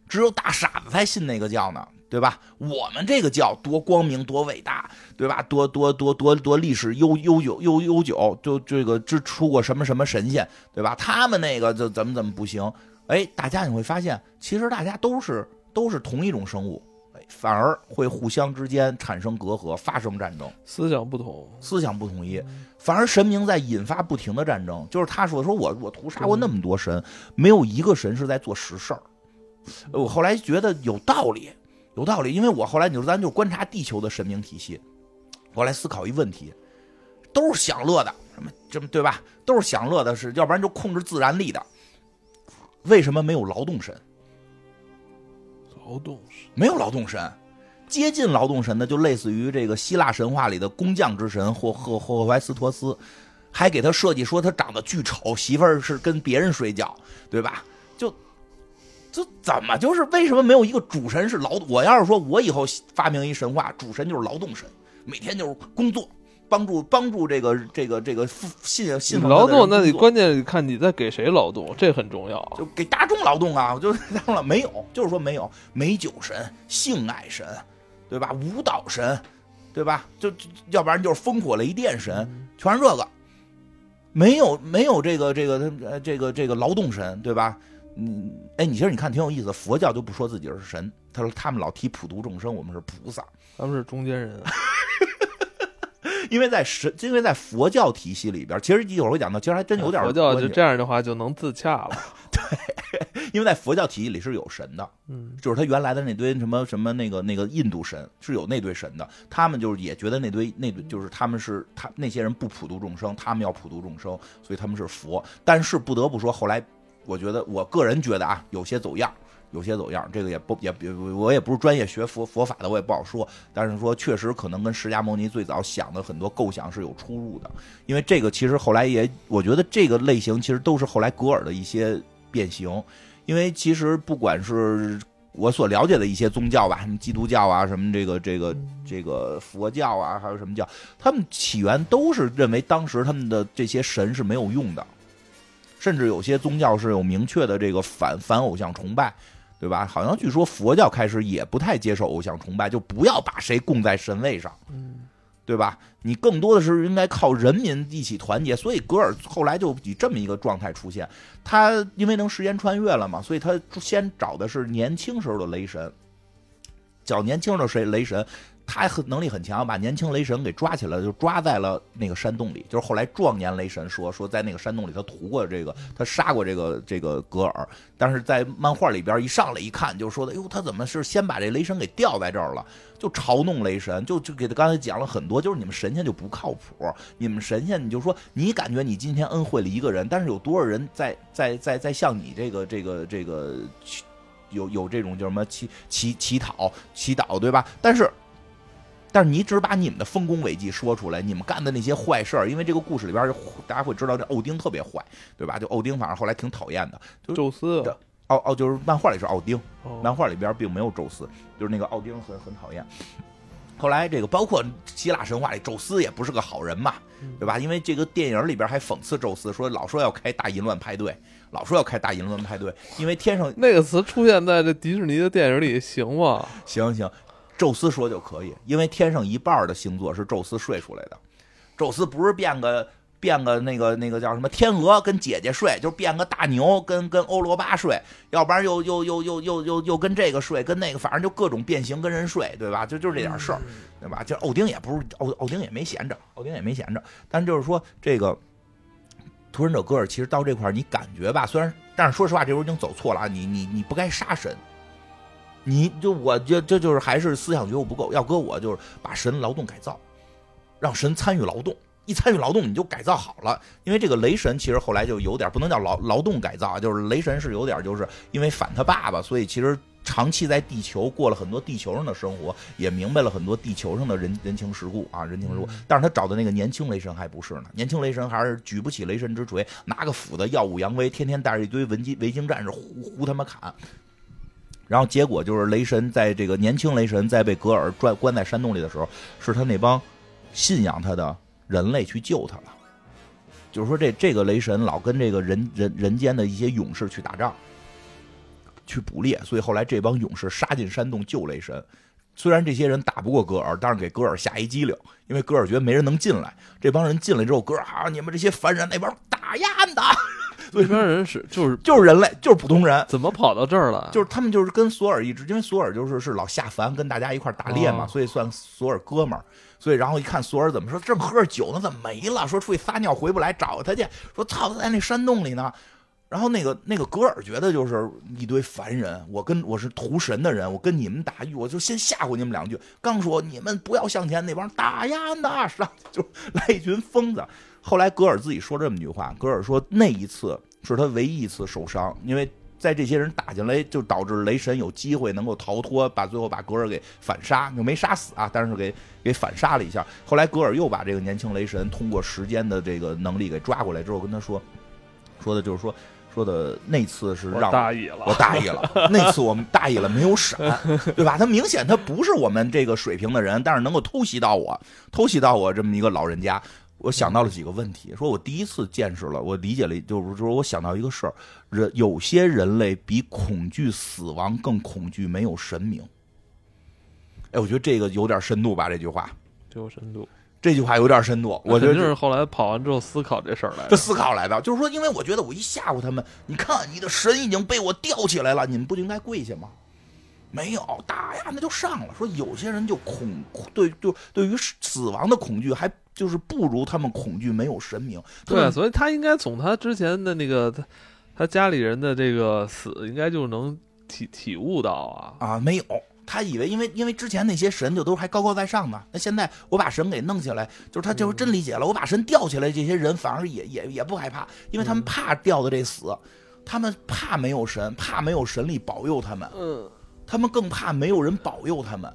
只有大傻子才信那个教呢，对吧？我们这个教多光明多伟大，对吧？多多多多多历史悠悠久悠悠久，就这个之出过什么什么神仙，对吧？他们那个就怎么怎么不行？哎，大家你会发现，其实大家都是都是同一种生物，哎，反而会互相之间产生隔阂，发生战争。思想不同。思想不统一，反而神明在引发不停的战争。就是他说：“说我我屠杀过那么多神，没有一个神是在做实事儿。”我后来觉得有道理，有道理，因为我后来你说咱就观察地球的神明体系，我来思考一问题，都是享乐的，什么这么对吧？都是享乐的是，要不然就控制自然力的。为什么没有劳动神？劳动神没有劳动神，接近劳动神的，就类似于这个希腊神话里的工匠之神霍霍霍怀斯托斯，还给他设计说他长得巨丑，媳妇儿是跟别人睡觉，对吧？就这怎么就是为什么没有一个主神是劳？我要是说我以后发明一神话，主神就是劳动神，每天就是工作。帮助帮助这个这个这个信信劳动，那你关键看你在给谁劳动，这很重要。就给大众劳动啊，我就 当了没有，就是说没有美酒神、性爱神，对吧？舞蹈神，对吧？就要不然就是烽火雷电神，全是这个，没有没有这个这个呃这个这个劳动神，对吧？嗯，哎，你其实你看挺有意思，佛教就不说自己是神，他说他们老提普度众生，我们是菩萨，他们是中间人。因为在神，因为在佛教体系里边，其实一会儿会讲到，其实还真有点佛教就这样的话就能自洽了。对，因为在佛教体系里是有神的，嗯，就是他原来的那堆什么什么那个那个印度神是有那堆神的，他们就是也觉得那堆那堆就是他们是他那些人不普度众生，他们要普度众生，所以他们是佛。但是不得不说，后来我觉得我个人觉得啊，有些走样。有些走样，这个也不也也我也不是专业学佛佛法的，我也不好说。但是说确实可能跟释迦牟尼最早想的很多构想是有出入的，因为这个其实后来也，我觉得这个类型其实都是后来格尔的一些变形。因为其实不管是我所了解的一些宗教吧，什么基督教啊，什么这个这个这个佛教啊，还有什么教，他们起源都是认为当时他们的这些神是没有用的，甚至有些宗教是有明确的这个反反偶像崇拜。对吧？好像据说佛教开始也不太接受偶像崇拜，就不要把谁供在神位上，嗯，对吧？你更多的是应该靠人民一起团结。所以格尔后来就以这么一个状态出现。他因为能时间穿越了嘛，所以他先找的是年轻时候的雷神，找年轻的谁雷神。他很能力很强，把年轻雷神给抓起来，就抓在了那个山洞里。就是后来壮年雷神说说在那个山洞里他屠过这个，他杀过这个这个格尔。但是在漫画里边一上来一看，就说的哟，他怎么是先把这雷神给吊在这儿了？就嘲弄雷神，就就给他刚才讲了很多，就是你们神仙就不靠谱。你们神仙，你就说你感觉你今天恩惠了一个人，但是有多少人在在在在向你这个这个这个有有这种叫什么乞乞乞讨祈祷，对吧？但是。但是你只把你们的丰功伟绩说出来，你们干的那些坏事儿，因为这个故事里边大家会知道这奥丁特别坏，对吧？就奥丁反正后来挺讨厌的。宙斯，奥奥就是漫画里是奥丁，漫画里边并没有宙斯，就是那个奥丁很很讨厌。后来这个包括希腊神话里，宙斯也不是个好人嘛，对吧？因为这个电影里边还讽刺宙斯，说老说要开大淫乱派对，老说要开大淫乱派对，因为天上 那个词出现在这迪士尼的电影里行吗？行行。宙斯说就可以，因为天上一半的星座是宙斯睡出来的。宙斯不是变个变个那个那个叫什么天鹅跟姐姐睡，就变个大牛跟跟欧罗巴睡，要不然又又又又又又又跟这个睡，跟那个反正就各种变形跟人睡，对吧？就就是这点事儿，对吧？就奥丁也不是奥奥丁也没闲着，奥丁也没闲着。但就是说这个屠神者戈尔其实到这块儿你感觉吧，虽然但是说实话，这时候已经走错了啊！你你你不该杀神。你就我就这就是还是思想觉悟不够，要搁我就是把神劳动改造，让神参与劳动，一参与劳动你就改造好了。因为这个雷神其实后来就有点不能叫劳劳动改造啊，就是雷神是有点就是因为反他爸爸，所以其实长期在地球过了很多地球上的生活，也明白了很多地球上的人人情世故啊，人情世故。但是他找的那个年轻雷神还不是呢，年轻雷神还是举不起雷神之锤，拿个斧子耀武扬威，天天带着一堆文机维京战士胡胡他妈砍。然后结果就是雷神在这个年轻雷神在被格尔拽关在山洞里的时候，是他那帮信仰他的人类去救他了。就是说这这个雷神老跟这个人人人间的一些勇士去打仗，去捕猎，所以后来这帮勇士杀进山洞救雷神。虽然这些人打不过戈尔，但是给戈尔吓一激灵，因为戈尔觉得没人能进来。这帮人进来之后，戈尔啊，你们这些凡人，那帮打呀的。这帮人是 就是就是人类，就是普通人，怎么跑到这儿了？就是他们就是跟索尔一直，因为索尔就是是老下凡，跟大家一块打猎嘛，所以算索尔哥们儿。所以然后一看索尔怎么说，正喝着酒呢，怎么没了？说出去撒尿回不来，找他去。说操，他在那山洞里呢。然后那个那个格尔觉得就是一堆凡人，我跟我是屠神的人，我跟你们打，我就先吓唬你们两句。刚说你们不要向前，那帮打呀打上去就来一群疯子。后来格尔自己说这么句话，格尔说那一次是他唯一一次受伤，因为在这些人打进来，就导致雷神有机会能够逃脱，把最后把格尔给反杀，就没杀死啊，但是给给反杀了一下。后来格尔又把这个年轻雷神通过时间的这个能力给抓过来之后，跟他说，说的就是说。说的那次是让大意了，我大意了。那次我们大意了，没有闪，对吧？他明显他不是我们这个水平的人，但是能够偷袭到我，偷袭到我这么一个老人家。我想到了几个问题，说我第一次见识了，我理解了，就是说我想到一个事儿：人有些人类比恐惧死亡更恐惧没有神明。哎，我觉得这个有点深度吧？这句话有深度。这句话有点深度，我觉得就是后来跑完之后思考这事儿来，这思考来的，就是说，因为我觉得我一吓唬他们，你看你的神已经被我吊起来了，你们不就应该跪下吗？没有打呀，那就上了。说有些人就恐对，就对于死亡的恐惧，还就是不如他们恐惧没有神明。对，所以他应该从他之前的那个他他家里人的这个死，应该就能体体悟到啊啊，没有。他以为，因为因为之前那些神就都还高高在上呢，那现在我把神给弄起来，就是他就是真理解了。我把神吊起来，这些人反而也也也不害怕，因为他们怕吊的这死，他们怕没有神，怕没有神力保佑他们，嗯，他们更怕没有人保佑他们。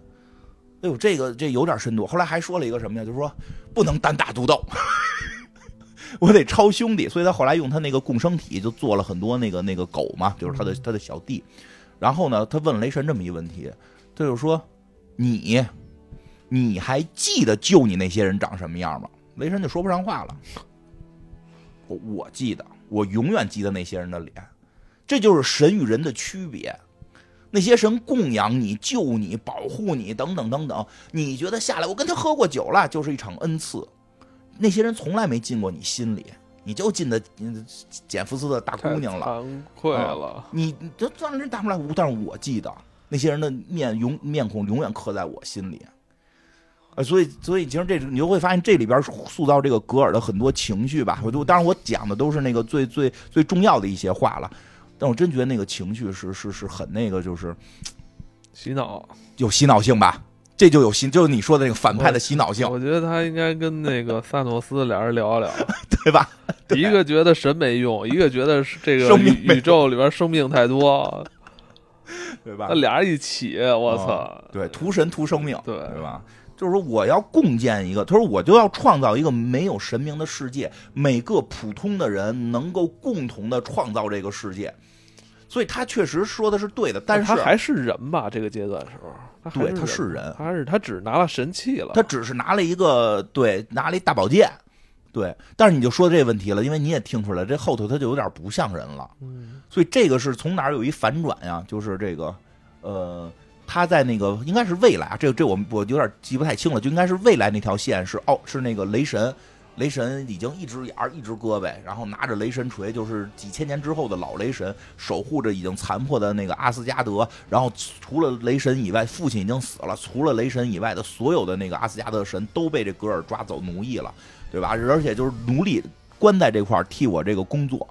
哎呦，这个这有点深度。后来还说了一个什么呀？就是说不能单打独斗，我得超兄弟。所以他后来用他那个共生体，就做了很多那个那个狗嘛，就是他的他的小弟。然后呢，他问雷神这么一个问题。他就说：“你，你还记得救你那些人长什么样吗？”雷神就说不上话了。我我记得，我永远记得那些人的脸。这就是神与人的区别。那些神供养你、救你、保护你等等等等，你觉得下来我跟他喝过酒了，就是一场恩赐。那些人从来没进过你心里，你就进的简福斯的大姑娘了。惭愧了，你这当然打不来，但是我记得。那些人的面永面孔永远刻在我心里，呃，所以所以其实这你就会发现这里边塑造这个格尔的很多情绪吧。我就当然我讲的都是那个最最最重要的一些话了，但我真觉得那个情绪是是是很那个就是洗脑，有洗脑性吧？这就有洗，就是你说的那个反派的洗脑性。我觉得他应该跟那个萨诺斯俩人聊一聊，对吧？一个觉得神没用，一个觉得这个宇宙里边生命太多。对吧？那俩人一起，我操！对，图神图生命，对对吧？就是说，我要共建一个，他说我就要创造一个没有神明的世界，每个普通的人能够共同的创造这个世界。所以他确实说的是对的，但是他还是人吧？这个阶段时候，对，他是人，他是他只拿了神器了，他只是拿了一个对，拿了一大宝剑。对，但是你就说这问题了，因为你也听出来，这后头他就有点不像人了。嗯，所以这个是从哪儿有一反转呀？就是这个，呃，他在那个应该是未来，这这我我有点记不太清了，就应该是未来那条线是哦，是那个雷神，雷神已经一只眼儿一只胳膊，然后拿着雷神锤，就是几千年之后的老雷神，守护着已经残破的那个阿斯加德，然后除了雷神以外，父亲已经死了，除了雷神以外的所有的那个阿斯加德神都被这格尔抓走奴役了。对吧？而且就是奴隶关在这块儿替我这个工作，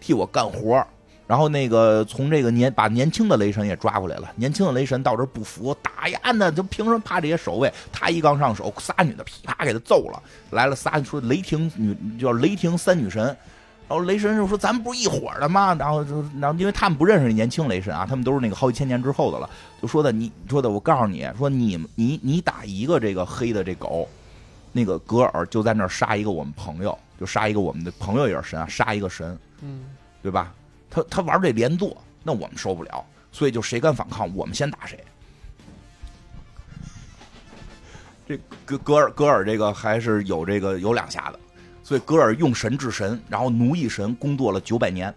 替我干活儿然后那个从这个年把年轻的雷神也抓过来了。年轻的雷神到这不服，打呀那就凭什么怕这些守卫？他一刚上手，仨女的噼啪给他揍了。来了仨说雷霆女叫雷霆三女神。然后雷神就说：“咱们不是一伙的吗？”然后就然后因为他们不认识年轻雷神啊，他们都是那个好几千年之后的了。就说的你说的，我告诉你说你你你打一个这个黑的这狗。那个格尔就在那儿杀一个我们朋友，就杀一个我们的朋友也是神啊，杀一个神，嗯，对吧？他他玩这连坐，那我们受不了，所以就谁敢反抗，我们先打谁。这格格尔格尔这个还是有这个有两下的，所以格尔用神治神，然后奴役神，工作了九百年。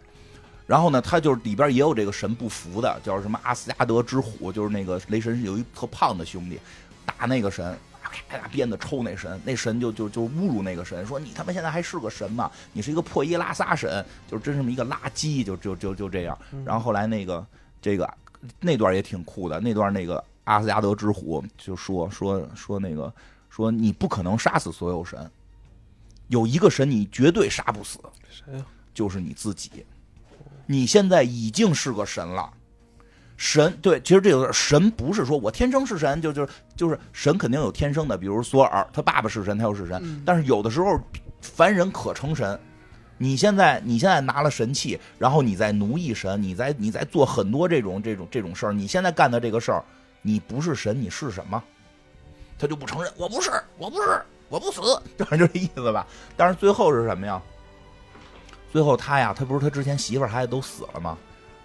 然后呢，他就是里边也有这个神不服的，叫什么阿斯加德之虎，就是那个雷神有一特胖的兄弟，打那个神。拿鞭子抽那神，那神就就就侮辱那个神，说你他妈现在还是个神吗？你是一个破衣拉撒神，就真这么一个垃圾，就就就就这样。然后后来那个这个那段也挺酷的，那段那个阿斯加德之虎就说说说那个说你不可能杀死所有神，有一个神你绝对杀不死，谁呀？就是你自己，你现在已经是个神了。神对，其实这个神不是说我天生是神，就就就是神肯定有天生的，比如索尔，他爸爸是神，他又是神。但是有的时候凡人可成神，你现在你现在拿了神器，然后你在奴役神，你在你在做很多这种这种这种事儿。你现在干的这个事儿，你不是神，你是什么？他就不承认，我不是，我不是，我不死，就这意思吧。但是最后是什么呀？最后他呀，他不是他之前媳妇儿孩子都死了吗？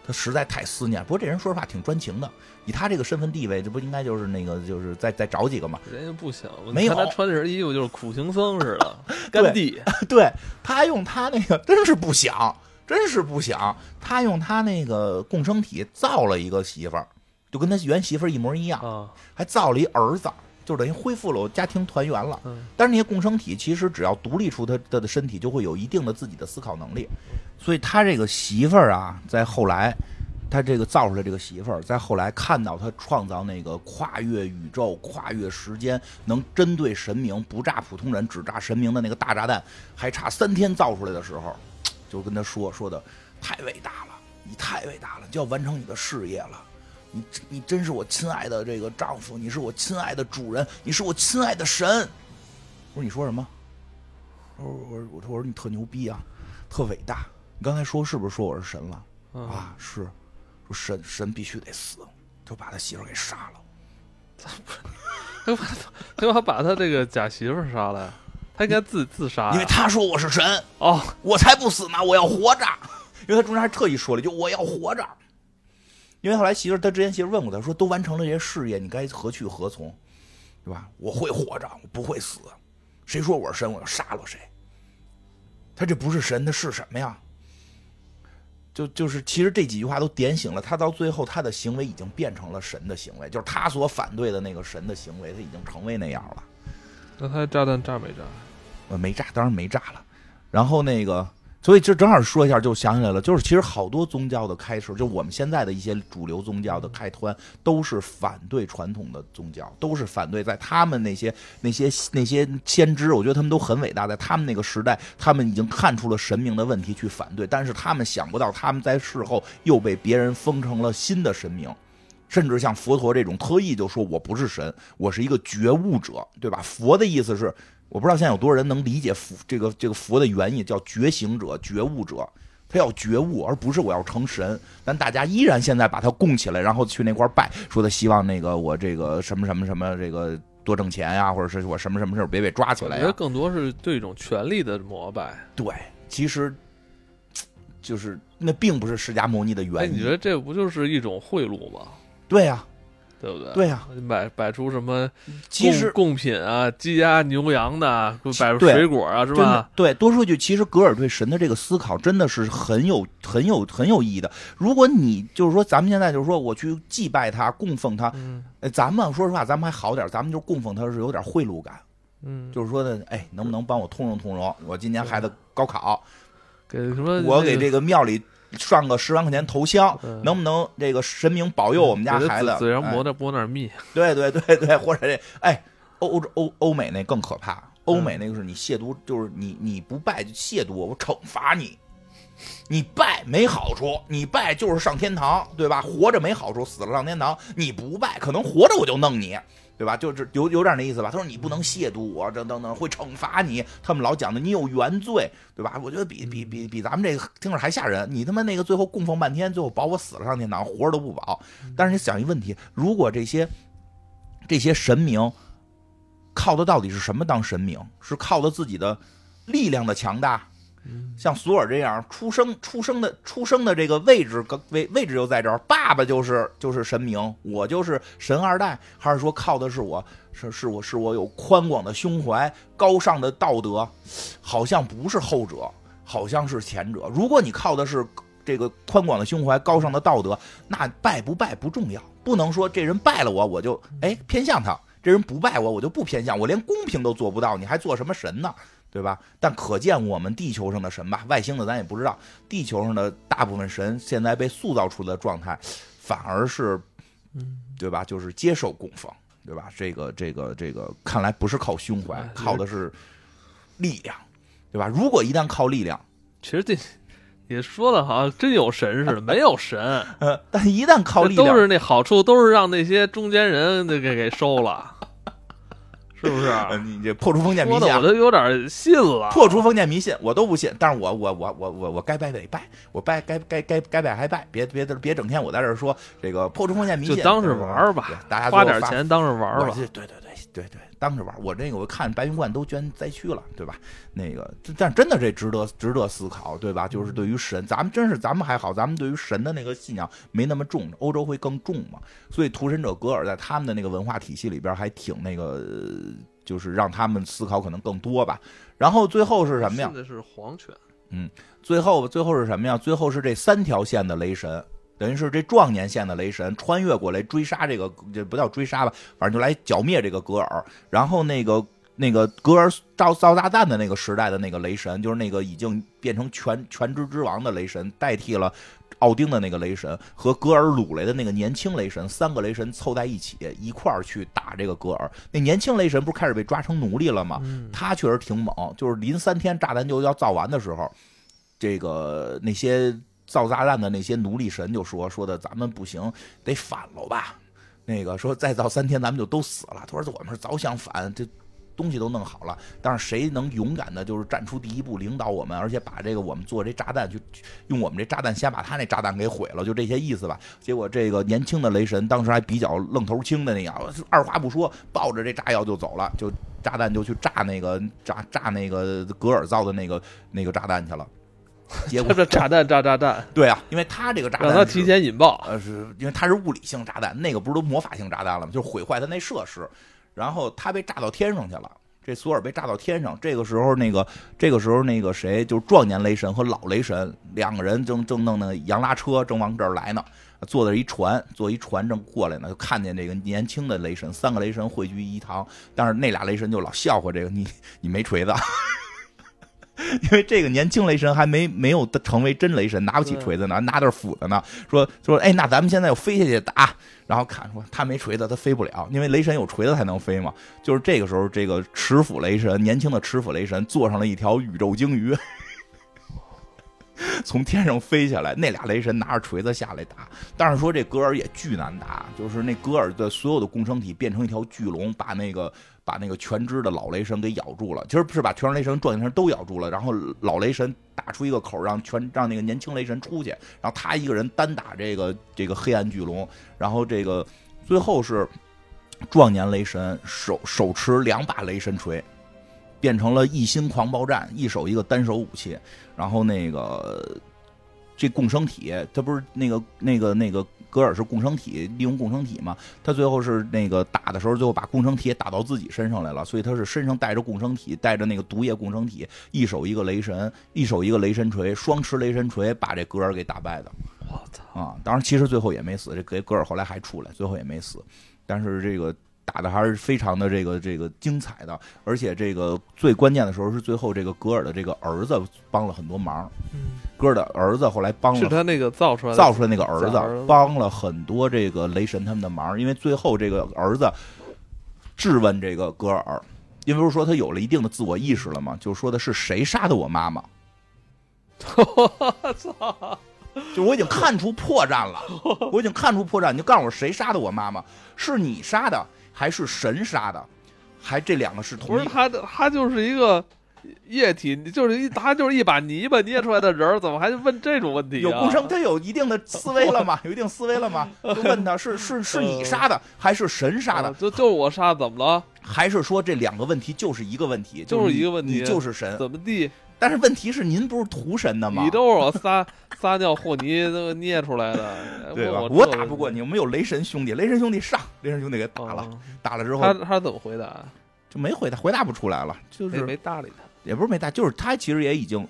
他实在太思念。不过这人说实话挺专情的，以他这个身份地位，这不应该就是那个就是再再找几个嘛？人家不想，没有他穿这身衣服就是苦行僧似的，干地。对他用他那个真是不想，真是不想。他用他那个共生体造了一个媳妇儿，就跟他原媳妇儿一模一样，啊，还造了一儿子，就等于恢复了家庭团圆了。嗯但是那些共生体其实只要独立出他他的身体，就会有一定的自己的思考能力。所以他这个媳妇儿啊，在后来，他这个造出来这个媳妇儿，在后来看到他创造那个跨越宇宙、跨越时间，能针对神明不炸普通人，只炸神明的那个大炸弹，还差三天造出来的时候，就跟他说说的太伟大了，你太伟大了，就要完成你的事业了。你你真是我亲爱的这个丈夫，你是我亲爱的主人，你是我亲爱的神。我说你说什么？我说我说我说你特牛逼啊，特伟大。你刚才说是不是说我是神了？嗯啊，是。说神神必须得死，就把他媳妇给杀了。他把他他把他这个假媳妇杀了呀，他应该自自杀呀，因为他说我是神，哦，我才不死呢，我要活着。因为他中间还特意说了一句我要活着。因为后来媳妇儿，他之前媳妇儿问过他说，都完成了这些事业，你该何去何从，对吧？我会活着，我不会死。谁说我是神，我要杀了谁。他这不是神，他是什么呀？就就是，其实这几句话都点醒了他，到最后他的行为已经变成了神的行为，就是他所反对的那个神的行为，他已经成为那样了。那他炸弹炸没炸？呃，没炸，当然没炸了。然后那个，所以这正好说一下，就想起来了，就是其实好多宗教的开始，就我们现在的一些主流宗教的开端，都是反对传统的宗教，都是反对在他们那些那些那些先知，我觉得他们都很伟大，在他们那个时代，他们已经看出了神明的问题去反对，但是他们想不到，他们在事后又被别人封成了新的神明。甚至像佛陀这种特意就说我不是神，我是一个觉悟者，对吧？佛的意思是，我不知道现在有多少人能理解佛这个这个佛的原意，叫觉醒者、觉悟者，他要觉悟，而不是我要成神。但大家依然现在把他供起来，然后去那块拜，说他希望那个我这个什么什么什么这个多挣钱呀、或者是我什么什么事儿别被抓起我来我、觉得更多是对一种权力的膜拜。对，其实就是那并不是释迦牟尼的哎，原意。你觉得这不就是一种贿赂吗？对呀、对不对？对呀、摆摆出什么其实贡贡品啊，鸡鸭牛羊的，摆出水果啊，是吧？对，多说一句，其实格尔对神的这个思考真的是很有、很有、很有意义的。如果你就是说，咱们现在就是说，我去祭拜他、供奉他，嗯呃咱们说实话，咱们还好点，咱们就供奉他是有点贿赂感，嗯，就是说的，哎，能不能帮我通融通融？我今年孩子高考，给什么？我给这个庙里上个十万块钱头香，嗯能不能这个神明保佑我们家孩子？嘴嘴上哎抹点抹点蜜，对对对对，或者这哎，欧欧欧欧美那更可怕，欧美那个是你亵渎，就是你你不拜就亵渎我，我惩罚你。你拜没好处，你拜就是上天堂，对吧？活着没好处，死了上天堂。你不拜，可能活着我就弄你，对吧？就是有有点那意思吧。他说你不能亵渎我，这等等会惩罚你。他们老讲的你有原罪，对吧？我觉得比比比比咱们这个听着还吓人。你他妈那个最后供奉半天，最后保我死了上天堂，活着都不保。但是你想一问题，如果这些这些神明靠的到底是什么当神明？是靠的自己的力量的强大，像索尔这样出生出生的出生的这个位置位位置就在这儿，爸爸就是就是神明，我就是神二代，还是说靠的是我是是我是我有宽广的胸怀、高尚的道德？好像不是后者，好像是前者。如果你靠的是这个宽广的胸怀、高尚的道德，那拜不拜不重要，不能说这人拜了我我就哎偏向他，这人不拜我我就不偏向，我连公平都做不到，你还做什么神呢？对吧？但可见我们地球上的神吧，外星的咱也不知道。地球上的大部分神现在被塑造出的状态，反而是，对吧？就是接受供奉，对吧？这个这个这个，看来不是靠胸怀哎，靠的是力量，对吧？如果一旦靠力量，其实这也说的好像真有神似的，没有神，呃，但一旦靠力量，都是那好处都是让那些中间人给给收了，是不是？呃你这破除封建迷信啊，我都有点信了。破除封建迷信，我都不信。但是我我我我我我该拜得拜，我拜该该该该拜还拜，别别别整天我在这说这个破除封建迷信，就当是玩儿吧对大家花点钱当是玩儿吧对对对对对，当着玩。我这个我看白云观都捐灾区了，对吧？那个，但真的这值得值得思考，对吧？就是对于神，咱们真是咱们还好，咱们对于神的那个信仰没那么重，欧洲会更重嘛。所以屠神者格尔在他们的那个文化体系里边还挺那个，呃就是让他们思考可能更多吧。然后最后是什么呀信？的是黄犬，最后最后是什么呀？最后是这三条线的雷神，等于是这壮年线的雷神穿越过来追杀这个，这不叫追杀吧，反正就来剿灭这个格尔。然后那个那个格尔造造炸弹的那个时代的那个雷神，就是那个已经变成全全知之王的雷神，代替了。奥丁的那个雷神和格尔鲁雷的那个年轻雷神，三个雷神凑在一起一块儿去打这个格尔。那年轻雷神不是开始被抓成奴隶了吗？嗯，他确实挺猛，就是临三天炸弹就要造完的时候，这个那些造炸弹的那些奴隶神就说说的咱们不行，得反了吧。那个说再造三天咱们就都死了。他说我们是早想反，这东西都弄好了，但是谁能勇敢的，就是站出第一步领导我们，而且把这个我们做这炸弹，就用我们这炸弹先把他那炸弹给毁了，就这些意思吧。结果这个年轻的雷神当时还比较愣头青的那样，二话不说，抱着这炸药就走了，就炸弹就去炸那个炸炸那个格尔造的那个那个炸弹去了。结果这炸弹炸炸弹，对啊，因为他这个炸弹是让他提前引爆。呃，是因为他是物理性炸弹，那个不是都魔法性炸弹了吗？就是毁坏它那设施，然后他被炸到天上去了。这索尔被炸到天上，这个时候那个这个时候那个谁，就是壮年雷神和老雷神两个人正正弄那洋拉车正往这儿来呢，坐的一船，坐一船正过来呢，就看见这个年轻的雷神，三个雷神汇聚一堂，但是那俩雷神就老笑话这个你你没锤子。因为这个年轻雷神还没没有成为真雷神，拿不起锤子呢，拿着斧子呢。说说，哎，那咱们现在要飞下去打，然后砍说他没锤子，他飞不了，因为雷神有锤子才能飞嘛。就是这个时候，这个持斧雷神，年轻的持斧雷神坐上了一条宇宙鲸鱼，从天上飞下来，那俩雷神拿着锤子下来打。但是说这格尔也巨难打，就是那格尔的所有的共生体变成一条巨龙，把那个。把那个全知的老雷神给咬住了，其实是把全知雷神、壮年雷神都咬住了，然后老雷神打出一个口，让全让那个年轻雷神出去，然后他一个人单打这个这个黑暗巨龙，然后这个最后是壮年雷神手手持两把雷神锤，变成了一心狂暴战，一手一个单手武器，然后那个这共生体，他不是那个那个那个。格尔是共生体，利用共生体嘛，他最后是那个打的时候，最后把共生体也打到自己身上来了，所以他是身上带着共生体，带着那个毒液共生体，一手一个雷神，一手一个雷神锤，双持雷神锤把这格尔给打败的。我操！啊，当然其实最后也没死，这格格尔后来还出来，最后也没死，但是这个打的还是非常的这个这个精彩的，而且这个最关键的时候是最后这个格尔的这个儿子帮了很多忙，嗯，格尔的儿子后来帮了是他那个造出来造出来那个儿子子帮了很多这个雷神他们的忙，因为最后这个儿子质问这个格尔，因为不是说他有了一定的自我意识了嘛？就说的是谁杀的我妈妈？我操！就我已经看出破绽了，我已经看出破绽，你就告诉我谁杀的我妈妈？是你杀的还是神杀的？还这两个是同一？是他，他就是一个液体，你就是一他就是一把泥巴捏出来的人儿，怎么还问这种问题、啊？有共生，他有一定的思维了吗？有一定思维了吗？就问他是是是你杀的还是神杀的啊？就就是我杀，怎么了？还是说这两个问题就是一个问题？就是一个问题你就是神。怎么地？但是问题是，您不是屠神的吗？你都是我撒 撒尿和泥那个捏出来的，对吧？我我打不过你，我们有雷神兄弟，雷神兄弟上，雷神兄弟给打了，哦打了之后他他怎么回答？就没回答，回答不出来了，就没是没搭理他。也不是没搭，就是他其实也已经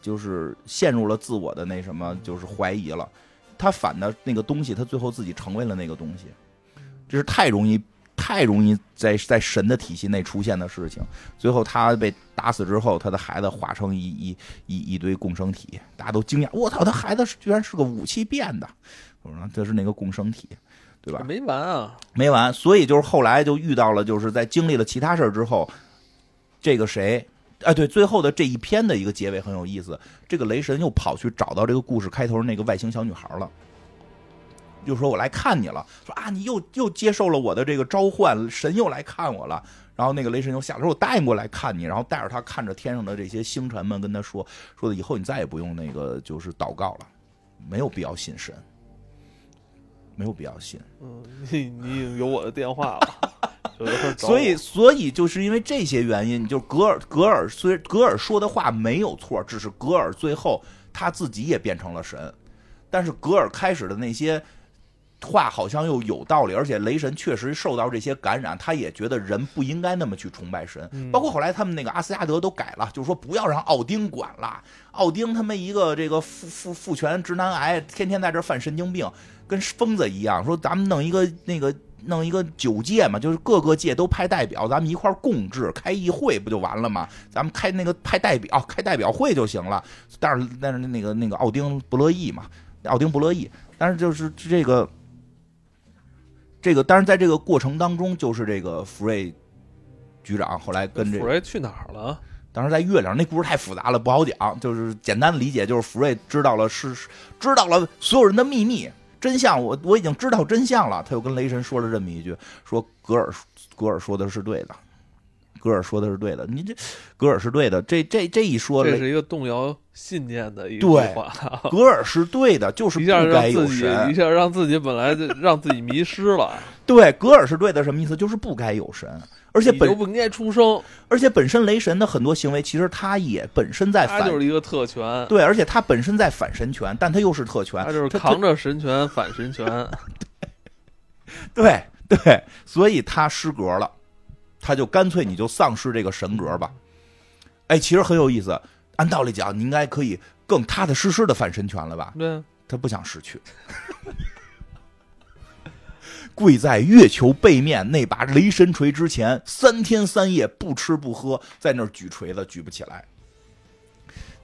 就是陷入了自我的那什么，就是怀疑了。他反的那个东西，他最后自己成为了那个东西，这是太容易。太容易在在神的体系内出现的事情，最后他被打死之后，他的孩子化成一一一一堆共生体，大家都惊讶，我操，他孩子居然是个武器变的，我说这是那个共生体，对吧？没完啊！没完，所以就是后来就遇到了，就是在经历了其他事儿之后，这个谁，哎，对，最后的这一篇的一个结尾很有意思，这个雷神又跑去找到这个故事开头那个外星小女孩了。就说我来看你了，说啊，你又又接受了我的这个召唤，神又来看我了。然后那个雷神就下来说：“我答应过来看你。”然后带着他看着天上的这些星辰们，跟他说：“说以后你再也不用那个就是祷告了，没有必要信神，没有必要信。嗯，你你已经有我的电话了，所以，所以就是因为这些原因，就格尔格尔虽格尔说的话没有错，只是格尔最后他自己也变成了神，但是格尔开始的那些话好像又有道理，而且雷神确实受到这些感染，他也觉得人不应该那么去崇拜神。嗯包括后来他们那个阿斯加德都改了，就是说不要让奥丁管了，奥丁他们一个这个父父父权直男癌，天天在这犯神经病，跟疯子一样。说咱们弄一个那个弄一个九界嘛，就是各个界都派代表，咱们一块共治，开议会不就完了吗？咱们开那个派代表，开代表会就行了。但是但是那个那个奥丁不乐意嘛，奥丁不乐意。但是就是这个这个，但是在这个过程当中，就是这个福瑞局长后来跟这个福瑞去哪儿了？当时在月亮，那故事太复杂了，不好讲。就是简单的理解，就是福瑞知道了是知道了所有人的秘密真相，我我已经知道真相了。他又跟雷神说了这么一句，说格尔格尔说的是对的，格尔说的是对的，你这格尔是对的。这这这一说，这是一个动摇信念的一句对话，格尔是对的，就是不该有让自己一。下让自己本来就让自己迷失了，对，格尔是对的，什么意思？就是不该有神，而且本就不应该出生，而且本身雷神的很多行为，其实他也本身在反他就是一个特权，对，而且他本身在反神权，但他又是特权，他就是扛着神权反神权，对对，所以他失格了，他就干脆你就丧失这个神格吧。哎，其实很有意思，按道理讲，你应该可以更踏踏实实的反神权了吧？对，他不想失去，跪在月球背面那把雷神锤之前，三天三夜不吃不喝，在那儿举锤子举不起来。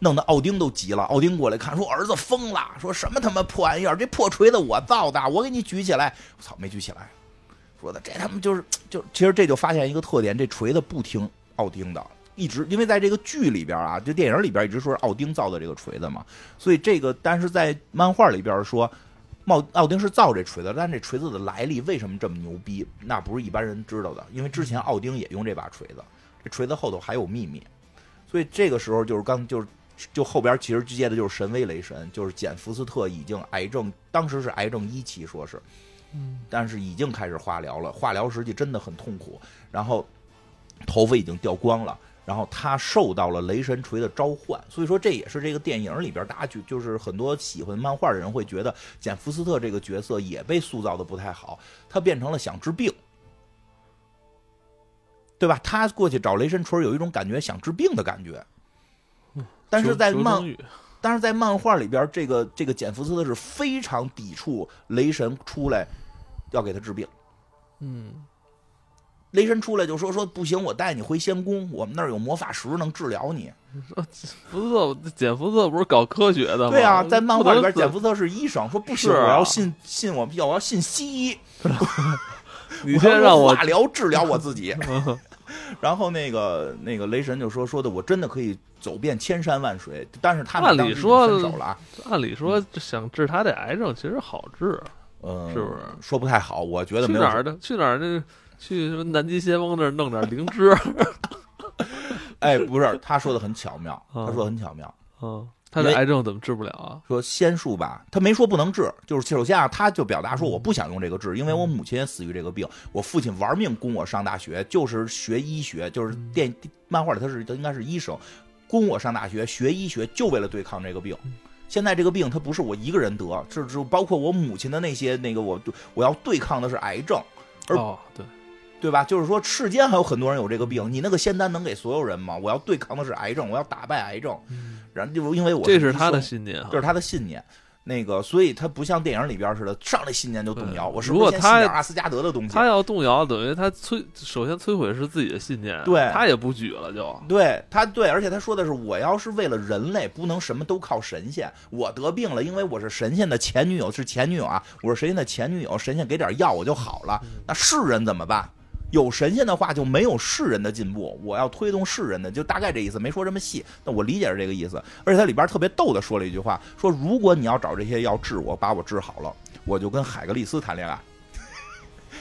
弄得奥丁都急了，奥丁过来看，说儿子疯了，说什么他妈破玩意儿，这破锤子我造的，我给你举起来，我操，没举起来，说的这他们就是就，其实这就发现一个特点，这锤子不听奥丁的，一直因为在这个剧里边啊，就电影里边一直说是奥丁造的这个锤子嘛，所以这个但是在漫画里边说。奥奥丁是造这锤子，但这锤子的来历为什么这么牛逼？那不是一般人知道的，因为之前奥丁也用这把锤子，这锤子后头还有秘密，所以这个时候就是刚就是就后边其实接的就是神威雷神，就是简福斯特已经癌症，当时是癌症一期，说是，嗯，但是已经开始化疗了，化疗实际真的很痛苦，然后头发已经掉光了。然后他受到了雷神锤的召唤，所以说这也是这个电影里边大家就就是很多喜欢漫画的人会觉得简福斯特这个角色也被塑造的不太好，他变成了想治病，对吧？他过去找雷神锤有一种感觉想治病的感觉，但是在漫但是在漫画里边，这个这个简福斯特是非常抵触雷神出来要给他治病。嗯，雷神出来就说说不行，我带你回仙宫，我们那儿有魔法石能治疗你。福斯特简福斯特不是搞科学的吗？对啊，在漫画里边，简福斯特是医生，说不行，是啊我要信信我要我要信西医，你先让我我化疗治疗我自己。然后那个那个雷神就说说的，我真的可以走遍千山万水，但是他们按理说分手了啊，按理说想治他的癌症其实好治，嗯，是不是说不太好？我觉得没有去哪儿的？去哪儿？那去什么南极仙翁那儿弄点灵芝？哎，不是，他说的很巧妙，啊他说的很巧妙。嗯，他的癌症怎么治不了啊？说仙术吧，他没说不能治，就是首先啊，他就表达说我不想用这个治，因为我母亲也死于这个病，我父亲玩命供我上大学，就是学医学，就是电漫画里他是他应该是医生，供我上大学学医学，就为了对抗这个病。现在这个病它不是我一个人得，是是包括我母亲的那些那个我我要对抗的是癌症，而哦，对，对吧？就是说世间还有很多人有这个病，你那个仙丹能给所有人吗？我要对抗的是癌症，我要打败癌症，然后就因为我这是他的信念哈这。是他的信念。那个，所以他不像电影里边似的，上来信念就动摇。我是不是先如果他信点阿斯加德的东西？他要动摇，等于他摧首先摧毁是自己的信念，对他也不举了就。对他对，而且他说的是，我要是为了人类，不能什么都靠神仙。我得病了，因为我是神仙的前女友，是前女友啊，我是神仙的前女友，神仙给点药我就好了。那世人怎么办？有神仙的话就没有世人的进步，我要推动世人的，就大概这意思，没说这么细，那我理解是这个意思。而且它里边特别逗的说了一句话，说如果你要找这些药治我，把我治好了，我就跟海格力斯谈恋爱。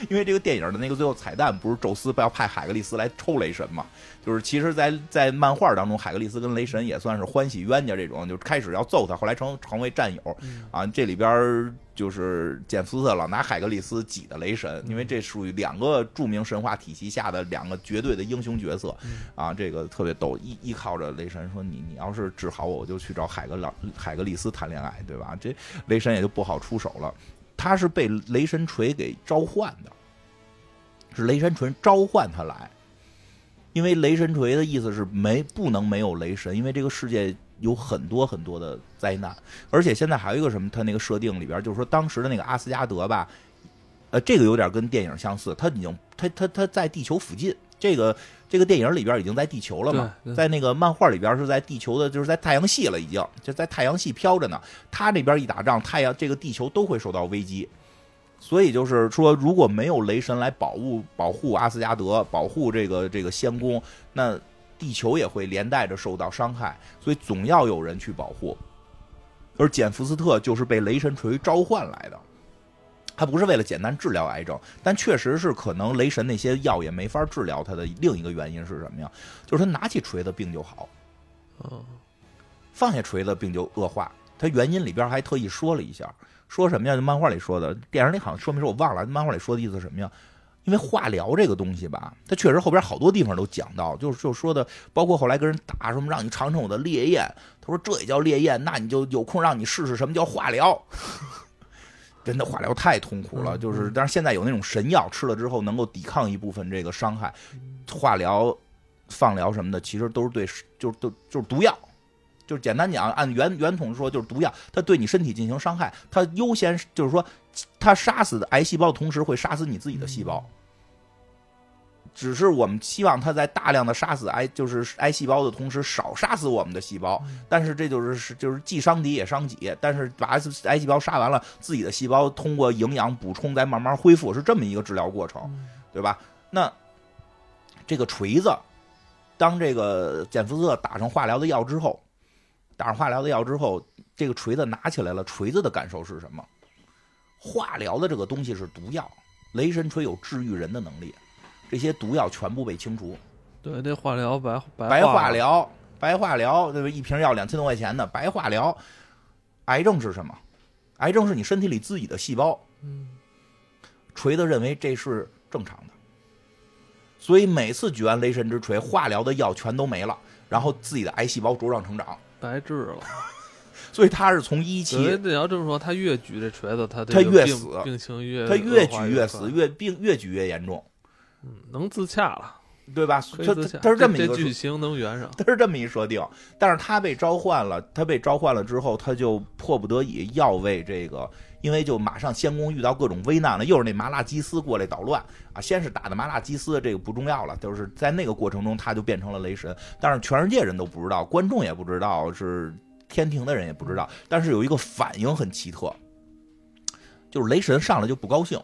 因为这个电影的那个最后彩蛋不是宙斯不要派海格力斯来抽雷神嘛？就是其实，在在漫画当中，海格力斯跟雷神也算是欢喜冤家这种，就开始要揍他，后来成成为战友啊。这里边就是简福特老拿海格力斯挤的雷神，因为这属于两个著名神话体系下的两个绝对的英雄角色啊。这个特别逗，依依靠着雷神说你你要是治好我，我就去找海格老海格力斯谈恋爱，对吧？这雷神也就不好出手了。他是被雷神锤给召唤的，是雷神锤召唤他来，因为雷神锤的意思是没不能没有雷神，因为这个世界有很多很多的灾难，而且现在还有一个什么，他那个设定里边就是说，当时的那个阿斯加德吧，呃，这个有点跟电影相似，他已经他他他在地球附近，这个。这个电影里边已经在地球了嘛，在那个漫画里边是在地球的，就是在太阳系了，已经就在太阳系飘着呢。他这边一打仗，太阳这个地球都会受到危机，所以就是说，如果没有雷神来保护保护阿斯加德，保护这个这个仙宫，那地球也会连带着受到伤害。所以总要有人去保护，而简福斯特就是被雷神锤召唤来的。他不是为了简单治疗癌症，但确实是可能雷神那些药也没法治疗他的另一个原因是什么呀？就是他拿起锤子病就好，嗯，放下锤子病就恶化。他原因里边还特意说了一下，说什么呀？就漫画里说的，电影里好像说明说？我忘了。漫画里说的意思是什么呀？因为化疗这个东西吧，它确实后边好多地方都讲到，就是就说的，包括后来跟人打什么，让你尝尝我的烈焰。他说这也叫烈焰，那你就有空让你试试什么叫化疗。真的化疗太痛苦了，就是，但是现在有那种神药，吃了之后能够抵抗一部分这个伤害。化疗、放疗什么的，其实都是对，就是都就是毒药，就是简单讲，按原原统说就是毒药，它对你身体进行伤害，它优先就是说，它杀死癌细胞的同时会杀死你自己的细胞。只是我们希望它在大量的杀死癌，就是癌细胞的同时，少杀死我们的细胞。但是这就是是就是既伤敌也伤己。但是把癌癌细胞杀完了，自己的细胞通过营养补充再慢慢恢复，是这么一个治疗过程，对吧？那这个锤子，当这个简福特打上化疗的药之后，打上化疗的药之后，这个锤子拿起来了，锤子的感受是什么？化疗的这个东西是毒药，雷神锤有治愈人的能力。这些毒药全部被清除，对，那化疗白白化疗，白化疗，对吧？一瓶药两千多块钱的白化疗，癌症是什么？癌症是你身体里自己的细胞。嗯，锤子认为这是正常的，所以每次举完雷神之锤，化疗的药全都没了，然后自己的癌细胞茁壮成长，白治了。所以他是从一期，你要这么说，他越举这锤子，他他越死，病情越他越举越死，越病越举越严重。嗯，能自洽了，对吧？他他是这么一个剧情能圆上，他是这么一设定。但是他被召唤了，他被召唤了之后，他就迫不得已要为这个，因为就马上仙宫遇到各种危难了，又是那麻辣鸡丝过来捣乱啊。先是打的麻辣鸡丝，这个不重要了，就是在那个过程中，他就变成了雷神。但是全世界人都不知道，观众也不知道，是天庭的人也不知道。但是有一个反应很奇特，就是雷神上来就不高兴，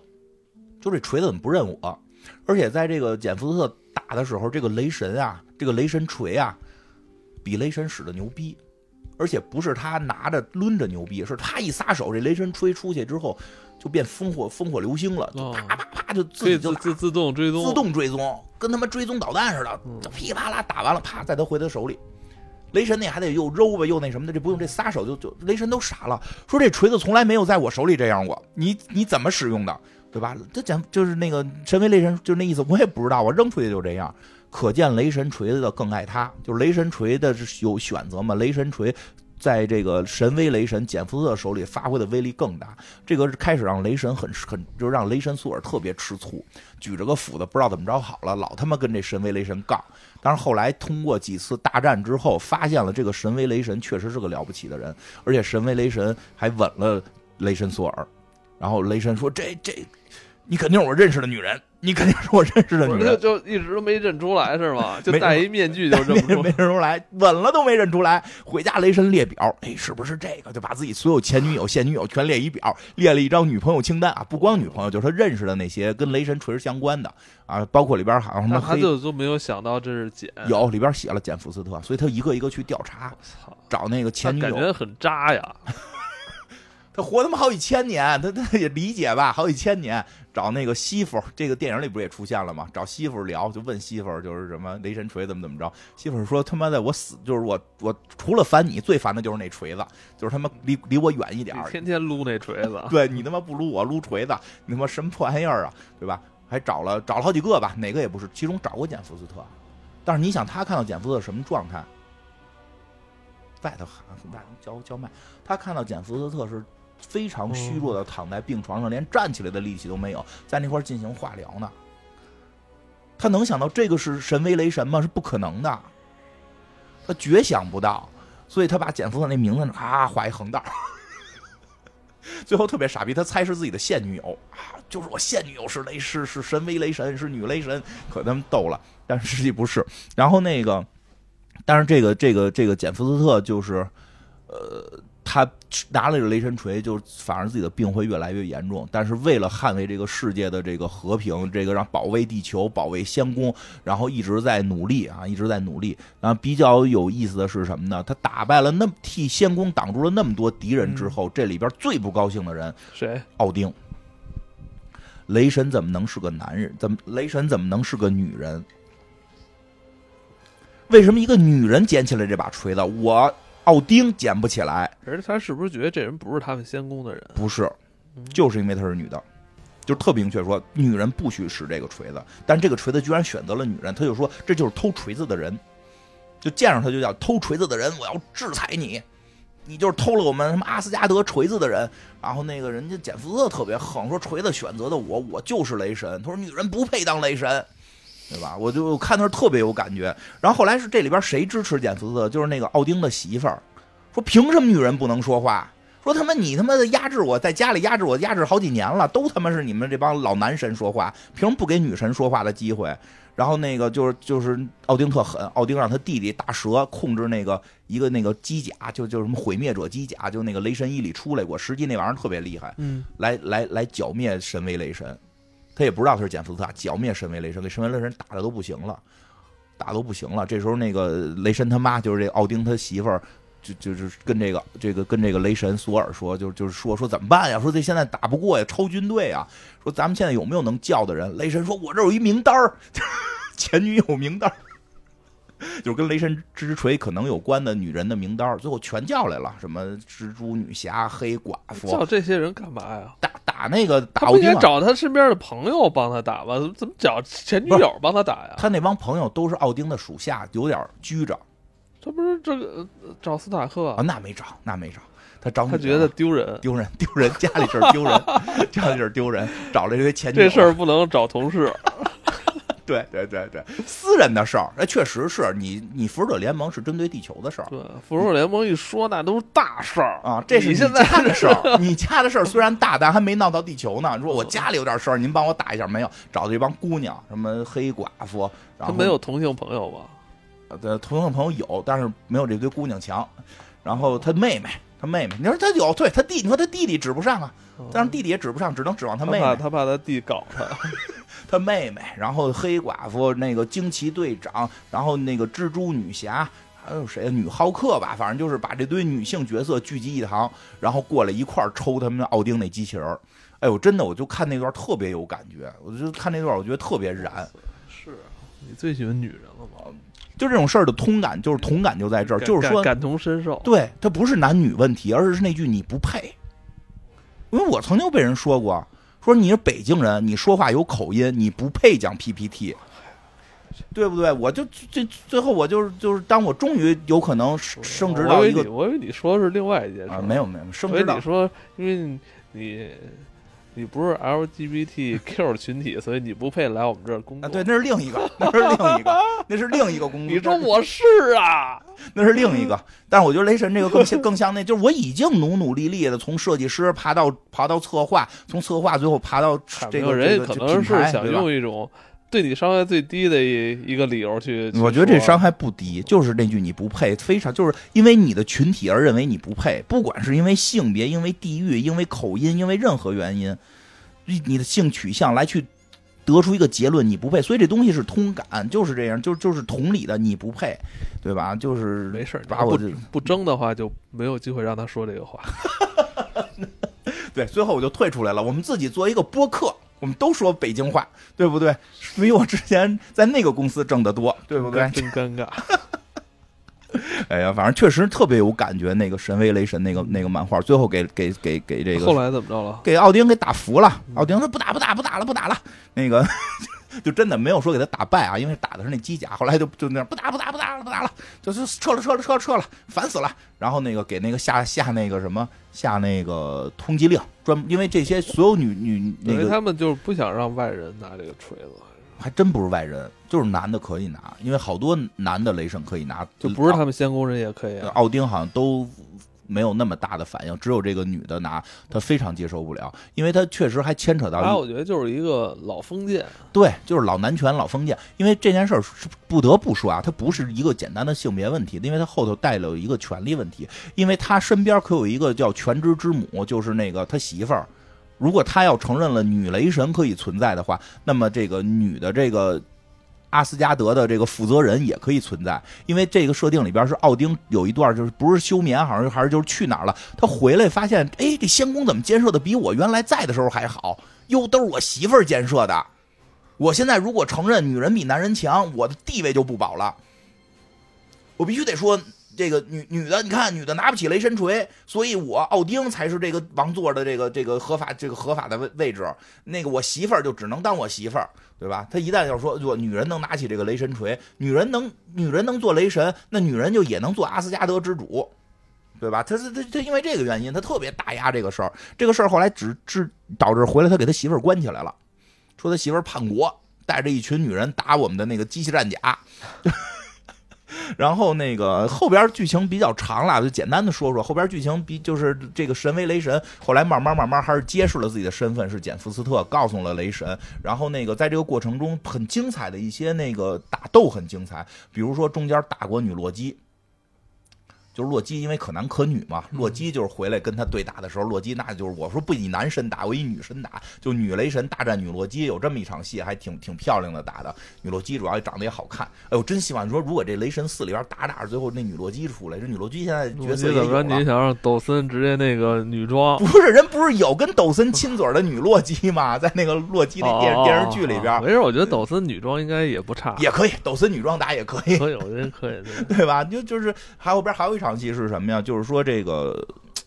就这锤子怎么不认我？而且在这个简福特打的时候，这个雷神啊，这个雷神锤啊，比雷神使的牛逼，而且不是他拿着抡着牛逼，是他一撒手，这雷神吹出去之后就变烽火烽火流星了，就啪啪啪就自己就自自动追踪，自动追踪，跟他妈追踪导弹似的，噼里啪啦打完了，啪再他回他手里。雷神那还得又揉吧又那什么的，这不用这撒手就就雷神都傻了，说这锤子从来没有在我手里这样过，你你怎么使用的？对吧？他讲就是那个神为雷神，就那意思，我也不知道，我扔出去就这样。可见雷神锤子的更爱他，就是雷神锤的是有选择嘛？雷神锤在这个神威雷神简福特手里发挥的威力更大。这个开始让雷神很很，就让雷神索尔特别吃醋，举着个斧子不知道怎么着好了，老他妈跟这神威雷神杠。但是后来通过几次大战之后，发现了这个神威雷神确实是个了不起的人，而且神威雷神还吻了雷神索尔。然后雷神说：“这这。”你肯定是我认识的女人，你肯定是我认识的女人，就一直都没认出来是吗？就戴一面具就认不出没认出来，稳了都没认出来。回家雷神列表，哎，是不是这个？就把自己所有前女友、现女友全列一表，列了一张女朋友清单啊！不光女朋友，就是他认识的那些跟雷神锤相关的啊，包括里边好像什么。他就都没有想到这是简，有里边写了简福斯特，所以他一个一个去调查，找那个前女友，感觉很渣呀。他活他妈好几千年，他他也理解吧？好几千年找那个媳妇儿，这个电影里不是也出现了吗？找媳妇儿聊，就问媳妇儿就是什么雷神锤怎么怎么着？媳妇儿说他妈的我死就是我我除了烦你最烦的就是那锤子，就是他妈离离我远一点儿。天天撸那锤子，对你他妈不撸我撸锤子，你他妈什么破玩意儿啊？对吧？还找了找了好几个吧，哪个也不是，其中找过简福斯特，但是你想他看到简福斯特什么状态？外头喊外头叫叫卖，他看到简福斯特是非常虚弱的躺在病床上，连站起来的力气都没有，在那块儿进行化疗呢。他能想到这个是神威雷神吗？是不可能的，他绝想不到，所以他把简福斯特那名字啊画一横道。最后特别傻逼，他猜是自己的现女友啊，就是我现女友是雷是是神威雷神是女雷神，可他们逗了，但实际不是。然后那个，但是这个这个这个简福斯特就是，呃，他拿了个雷神锤，就反而自己的病会越来越严重。但是为了捍卫这个世界的这个和平，这个让保卫地球、保卫仙宫，然后一直在努力啊，一直在努力。然后比较有意思的是什么呢？他打败了那替仙宫挡住了那么多敌人之后，这里边最不高兴的人谁？奥丁。雷神怎么能是个男人？怎么雷神怎么能是个女人？为什么一个女人捡起来这把锤子，我？奥丁捡不起来，而且他是不是觉得这人不是他们仙宫的人？不是，就是因为她是女的，就特别明确说女人不许使这个锤子。但这个锤子居然选择了女人，他就说这就是偷锤子的人，就见着他就叫偷锤子的人，我要制裁你，你就是偷了我们什么阿斯加德锤子的人。然后那个人家简福特特别横，说锤子选择的我，我就是雷神。他说女人不配当雷神。对吧？我就看那特别有感觉。然后后来是这里边谁支持简福斯特？就是那个奥丁的媳妇儿，说凭什么女人不能说话？说他妈你他妈的压制我在家里压制我压制好几年了，都他妈是你们这帮老男神说话，凭什么不给女神说话的机会？然后那个就是就是奥丁特狠，奥丁让他弟弟大蛇控制那个一个那个机甲，就就什么毁灭者机甲，就那个雷神一里出来过，实际那玩意儿特别厉害，嗯，来来来剿灭神威雷神。他也不知道他是简福斯特，剿灭神威雷神，给神威雷神打的都不行了，打都不行了。这时候那个雷神他妈就是这奥丁他媳妇儿，就就是跟这个这个跟这个雷神索尔说，就就是说说怎么办呀？说这现在打不过呀，超军队啊。说咱们现在有没有能叫的人？雷神说：“我这有一名单儿，前女友名单。”就是跟雷神之锤可能有关的女人的名单，最后全叫来了，什么蜘蛛女侠、黑寡妇，叫这些人干嘛呀？打打那个打不应该找他身边的朋友帮他打吗？怎么找前女友帮他打呀？他那帮朋友都是奥丁的属下，有点拘着。他不是这个找斯塔克啊？那没找，那没找。他找他觉得丢人，丢人，丢人，家里事儿丢人，家里事儿丢人，找了一堆前女友。这事儿不能找同事。对对对对，私人的事儿，那确实是你你复仇者联盟是针对地球的事儿。对，复仇者联盟一说那都是大事儿啊，这是你现在的事儿。你家的事儿虽然大，但还没闹到地球呢。如果我家里有点事儿，您帮我打一下没有？找的这帮姑娘，什么黑寡妇，他没有同性朋友吧？呃，同性朋友有，但是没有这堆姑娘强。然后他妹妹，他妹妹，你说他有，对他弟，你说他弟弟指不上啊，但是弟弟也指不上，只能指望他妹妹。他怕他弟搞他。他妹妹，然后黑寡妇，那个惊奇队长，然后那个蜘蛛女侠，还有谁？女浩克吧，反正就是把这堆女性角色聚集一堂，然后过来一块儿抽他们奥丁那机器人哎呦，真的，我就看那段特别有感觉，我就看那段，我觉得特别燃。是你最喜欢女人了吗？就这种事儿的通感，就是同感就在这儿，就是说感同身受。对，它不是男女问题，而是那句你不配。因为我曾经被人说过。说你是北京人，你说话有口音，你不配讲 PPT，对不对？我就最最后，我就是就是，当我终于有可能升职到一个，我以为你说的是另外一件事，没有没有升职到你说，因为你。你不是 LGBTQ 群体，所以你不配来我们这儿工作。对，那是另一个，那是另一个，那是另一个工作。你说我是啊，那是另一个。但是我觉得雷神这个更像更像那，就是我已经努努力力的从设计师爬到爬到策划，从策划最后爬到这个人可能是想用一种。对你伤害最低的一一个理由去，我觉得这伤害不低，就是那句你不配，非常就是因为你的群体而认为你不配，不管是因为性别、因为地域、因为口音、因为任何原因，你的性取向来去得出一个结论，你不配。所以这东西是通感，就是这样，就就是同理的，你不配，对吧？就是没事，把我不争的话，就没有机会让他说这个话。对，最后我就退出来了。我们自己做一个播客，我们都说北京话，对不对？比我之前在那个公司挣得多，对不对？真尴尬。哎呀，反正确实特别有感觉。那个《神威雷神》那个那个漫画，最后给给给给这个后来怎么着了？给奥丁给打服了。奥丁说不打不打不打了不打了。那个就真的没有说给他打败啊，因为打的是那机甲。后来就就那样不打不打不打了不打了，就是撤了撤了撤了撤了，烦死了。然后那个给那个下下那个什么下那个通缉令，专因为这些所有女女那个他们就是不想让外人拿这个锤子。还真不是外人，就是男的可以拿，因为好多男的雷神可以拿，就不是他们仙宫人也可以。奥丁好像都没有那么大的反应，只有这个女的拿，她非常接受不了，因为她确实还牵扯到。我觉得就是一个老封建，对，就是老男权、老封建。因为这件事儿不得不说啊，它不是一个简单的性别问题，因为它后头带了一个权力问题，因为他身边可有一个叫全知之母，就是那个他媳妇儿。如果他要承认了女雷神可以存在的话，那么这个女的这个阿斯加德的这个负责人也可以存在，因为这个设定里边是奥丁有一段就是不是休眠，好像还是就是去哪儿了，他回来发现，哎，这仙宫怎么建设的比我原来在的时候还好？哟，都是我媳妇儿建设的。我现在如果承认女人比男人强，我的地位就不保了。我必须得说。这个女女的，你看女的拿不起雷神锤，所以我奥丁才是这个王座的这个这个合法这个合法的位位置。那个我媳妇儿就只能当我媳妇儿，对吧？他一旦要说，做女人能拿起这个雷神锤，女人能女人能做雷神，那女人就也能做阿斯加德之主，对吧？他他他他因为这个原因，他特别打压这个事儿。这个事儿后来只只导致回来他给他媳妇儿关起来了，说他媳妇儿叛国，带着一群女人打我们的那个机器战甲。然后那个后边剧情比较长了，就简单的说说后边剧情比就是这个神威雷神，后来慢慢慢慢还是揭示了自己的身份是简福斯特，告诉了雷神。然后那个在这个过程中很精彩的一些那个打斗很精彩，比如说中间打过女洛基。就是洛基，因为可男可女嘛。洛基就是回来跟他对打的时候，洛基那就是我说不以男神打，我以女神打，就女雷神大战女洛基，有这么一场戏，还挺挺漂亮的打的。女洛基主要也长得也好看。哎呦，真希望你说如果这雷神四里边打打，最后那女洛基出来，这女洛基现在角色怎么着？你想让抖森直接那个女装？不是，人不是有跟抖森亲嘴的女洛基吗？在那个洛基那电电视剧里边。没事，我觉得抖森女装应该也不差，也可以。抖森女装打也可以，可以，我觉得可以，对 吧？就就是还后边还有一场戏是什么呀？就是说，这个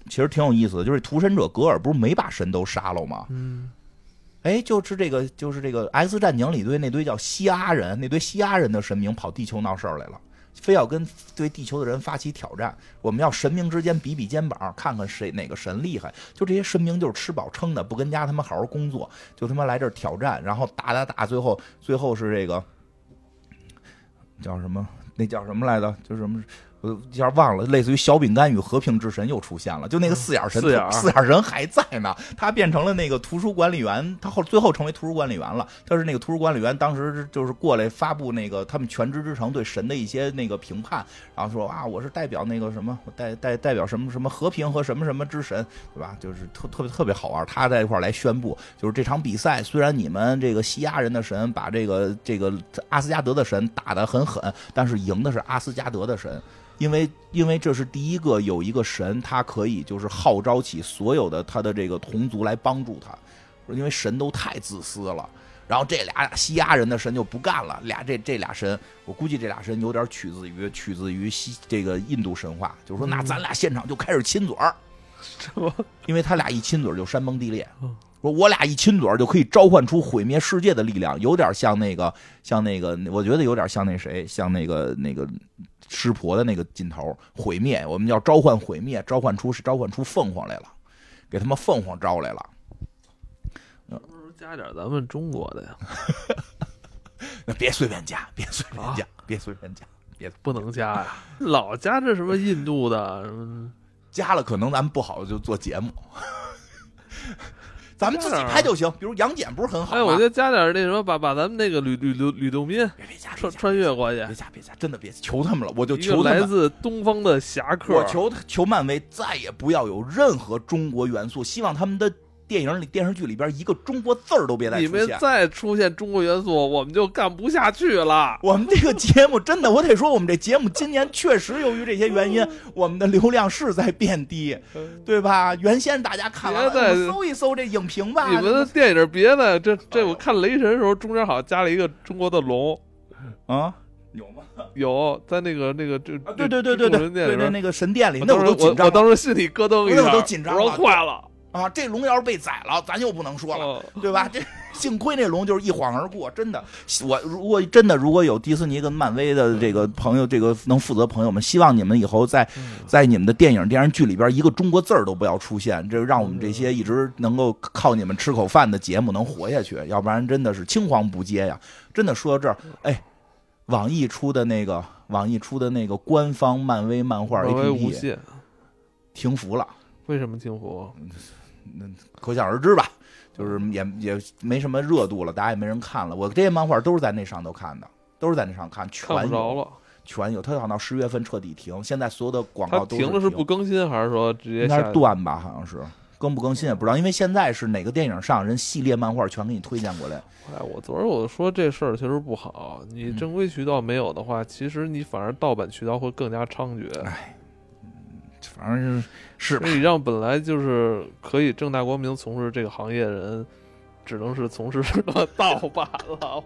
其实挺有意思的，就是屠神者格尔不是没把神都杀了吗？嗯，哎，就是这个，就是这个 X 战警里堆那堆叫西阿人，那堆西阿人的神明跑地球闹事儿来了，非要跟对地球的人发起挑战。我们要神明之间比比肩膀，看看谁哪个神厉害。就这些神明就是吃饱撑的，不跟家他妈好好工作，就他妈来这儿挑战，然后打打打，最后最后是这个叫什么？那叫什么来着？就什么？我一下忘了，类似于小饼干与和平之神又出现了，就那个四眼神，四眼四眼神还在呢。他变成了那个图书管理员，他后最后成为图书管理员了。他是那个图书管理员，当时就是过来发布那个他们全知之城对神的一些那个评判，然后说啊，我是代表那个什么，我代代代表什么什么和平和什么什么之神，对吧？就是特特别特别好玩。他在一块来宣布，就是这场比赛虽然你们这个西亚人的神把这个这个阿斯加德的神打得很狠，但是赢的是阿斯加德的神。因为，因为这是第一个有一个神，他可以就是号召起所有的他的这个同族来帮助他，因为神都太自私了。然后这俩西亚人的神就不干了，俩这这俩神，我估计这俩神有点取自于取自于西这个印度神话，就是说那咱俩现场就开始亲嘴儿，因为他俩一亲嘴就山崩地裂。说我俩一亲嘴就可以召唤出毁灭世界的力量，有点像那个像那个，我觉得有点像那谁，像那个那个。湿婆的那个劲头，毁灭，我们要召唤毁灭，召唤出是召唤出凤凰来了，给他们凤凰招来了。加点咱们中国的呀？那别随便加，别随便加，别随便加，也不能加呀！老加这什么印度的，加了可能咱们不好就做节目。咱们自己拍就行，比如杨戬不是很好吗？哎，我就加点那什么，把把咱们那个吕吕吕吕洞宾别别加穿穿越过去，别加别加，真的别求他们了，我就求来自东方的侠客，我求求漫威再也不要有任何中国元素，希望他们的。电影里、电视剧里边一个中国字儿都别再你们出现。再出现中国元素，我们就干不下去了。我们这个节目真的，我得说，我们这节目今年确实由于这些原因，我们的流量是在变低，对吧？原先大家看完了，再搜一搜这影评吧。你们的电影别的这这，我看雷神的时候，中间好像加了一个中国的龙，啊，有吗？有在那个那个这啊，对对对对对对。那个神殿里，那我我都紧张我当时心里咯噔一下，我都紧张我了说坏了，啊！这龙要是被宰了，咱又不能说了。哦对吧？这 幸亏那龙就是一晃而过，真的。我如果真的如果有迪士尼跟漫威的这个朋友，这个能负责朋友们，希望你们以后在嗯在你们的电影电视剧里边一个中国字儿都不要出现，这让我们这些一直能够靠你们吃口饭的节目能活下去，要不然真的是青黄不接呀！真的说到这儿，哎，网易出的那个网易出的那个官方漫威漫画漫威无 APP，停服了。为什么停服？可想而知吧，就是也也没什么热度了，大家也没人看了。我这些漫画都是在那上头看的，都是在那上看，全着了。全有。它好像到十月份彻底停，现在所有的广告都是停了是不更新，还是说直接应该是断吧？好像是更不更新也不知道，因为现在是哪个电影上，人系列漫画全给你推荐过来。哎，我昨儿我说这事儿其实不好，你嗯正规渠道没有的话，其实你反而盗版渠道会更加猖獗。哎，反正是是吧所？以让本来就是可以正大光明从事这个行业的人，只能是从事 盗版了，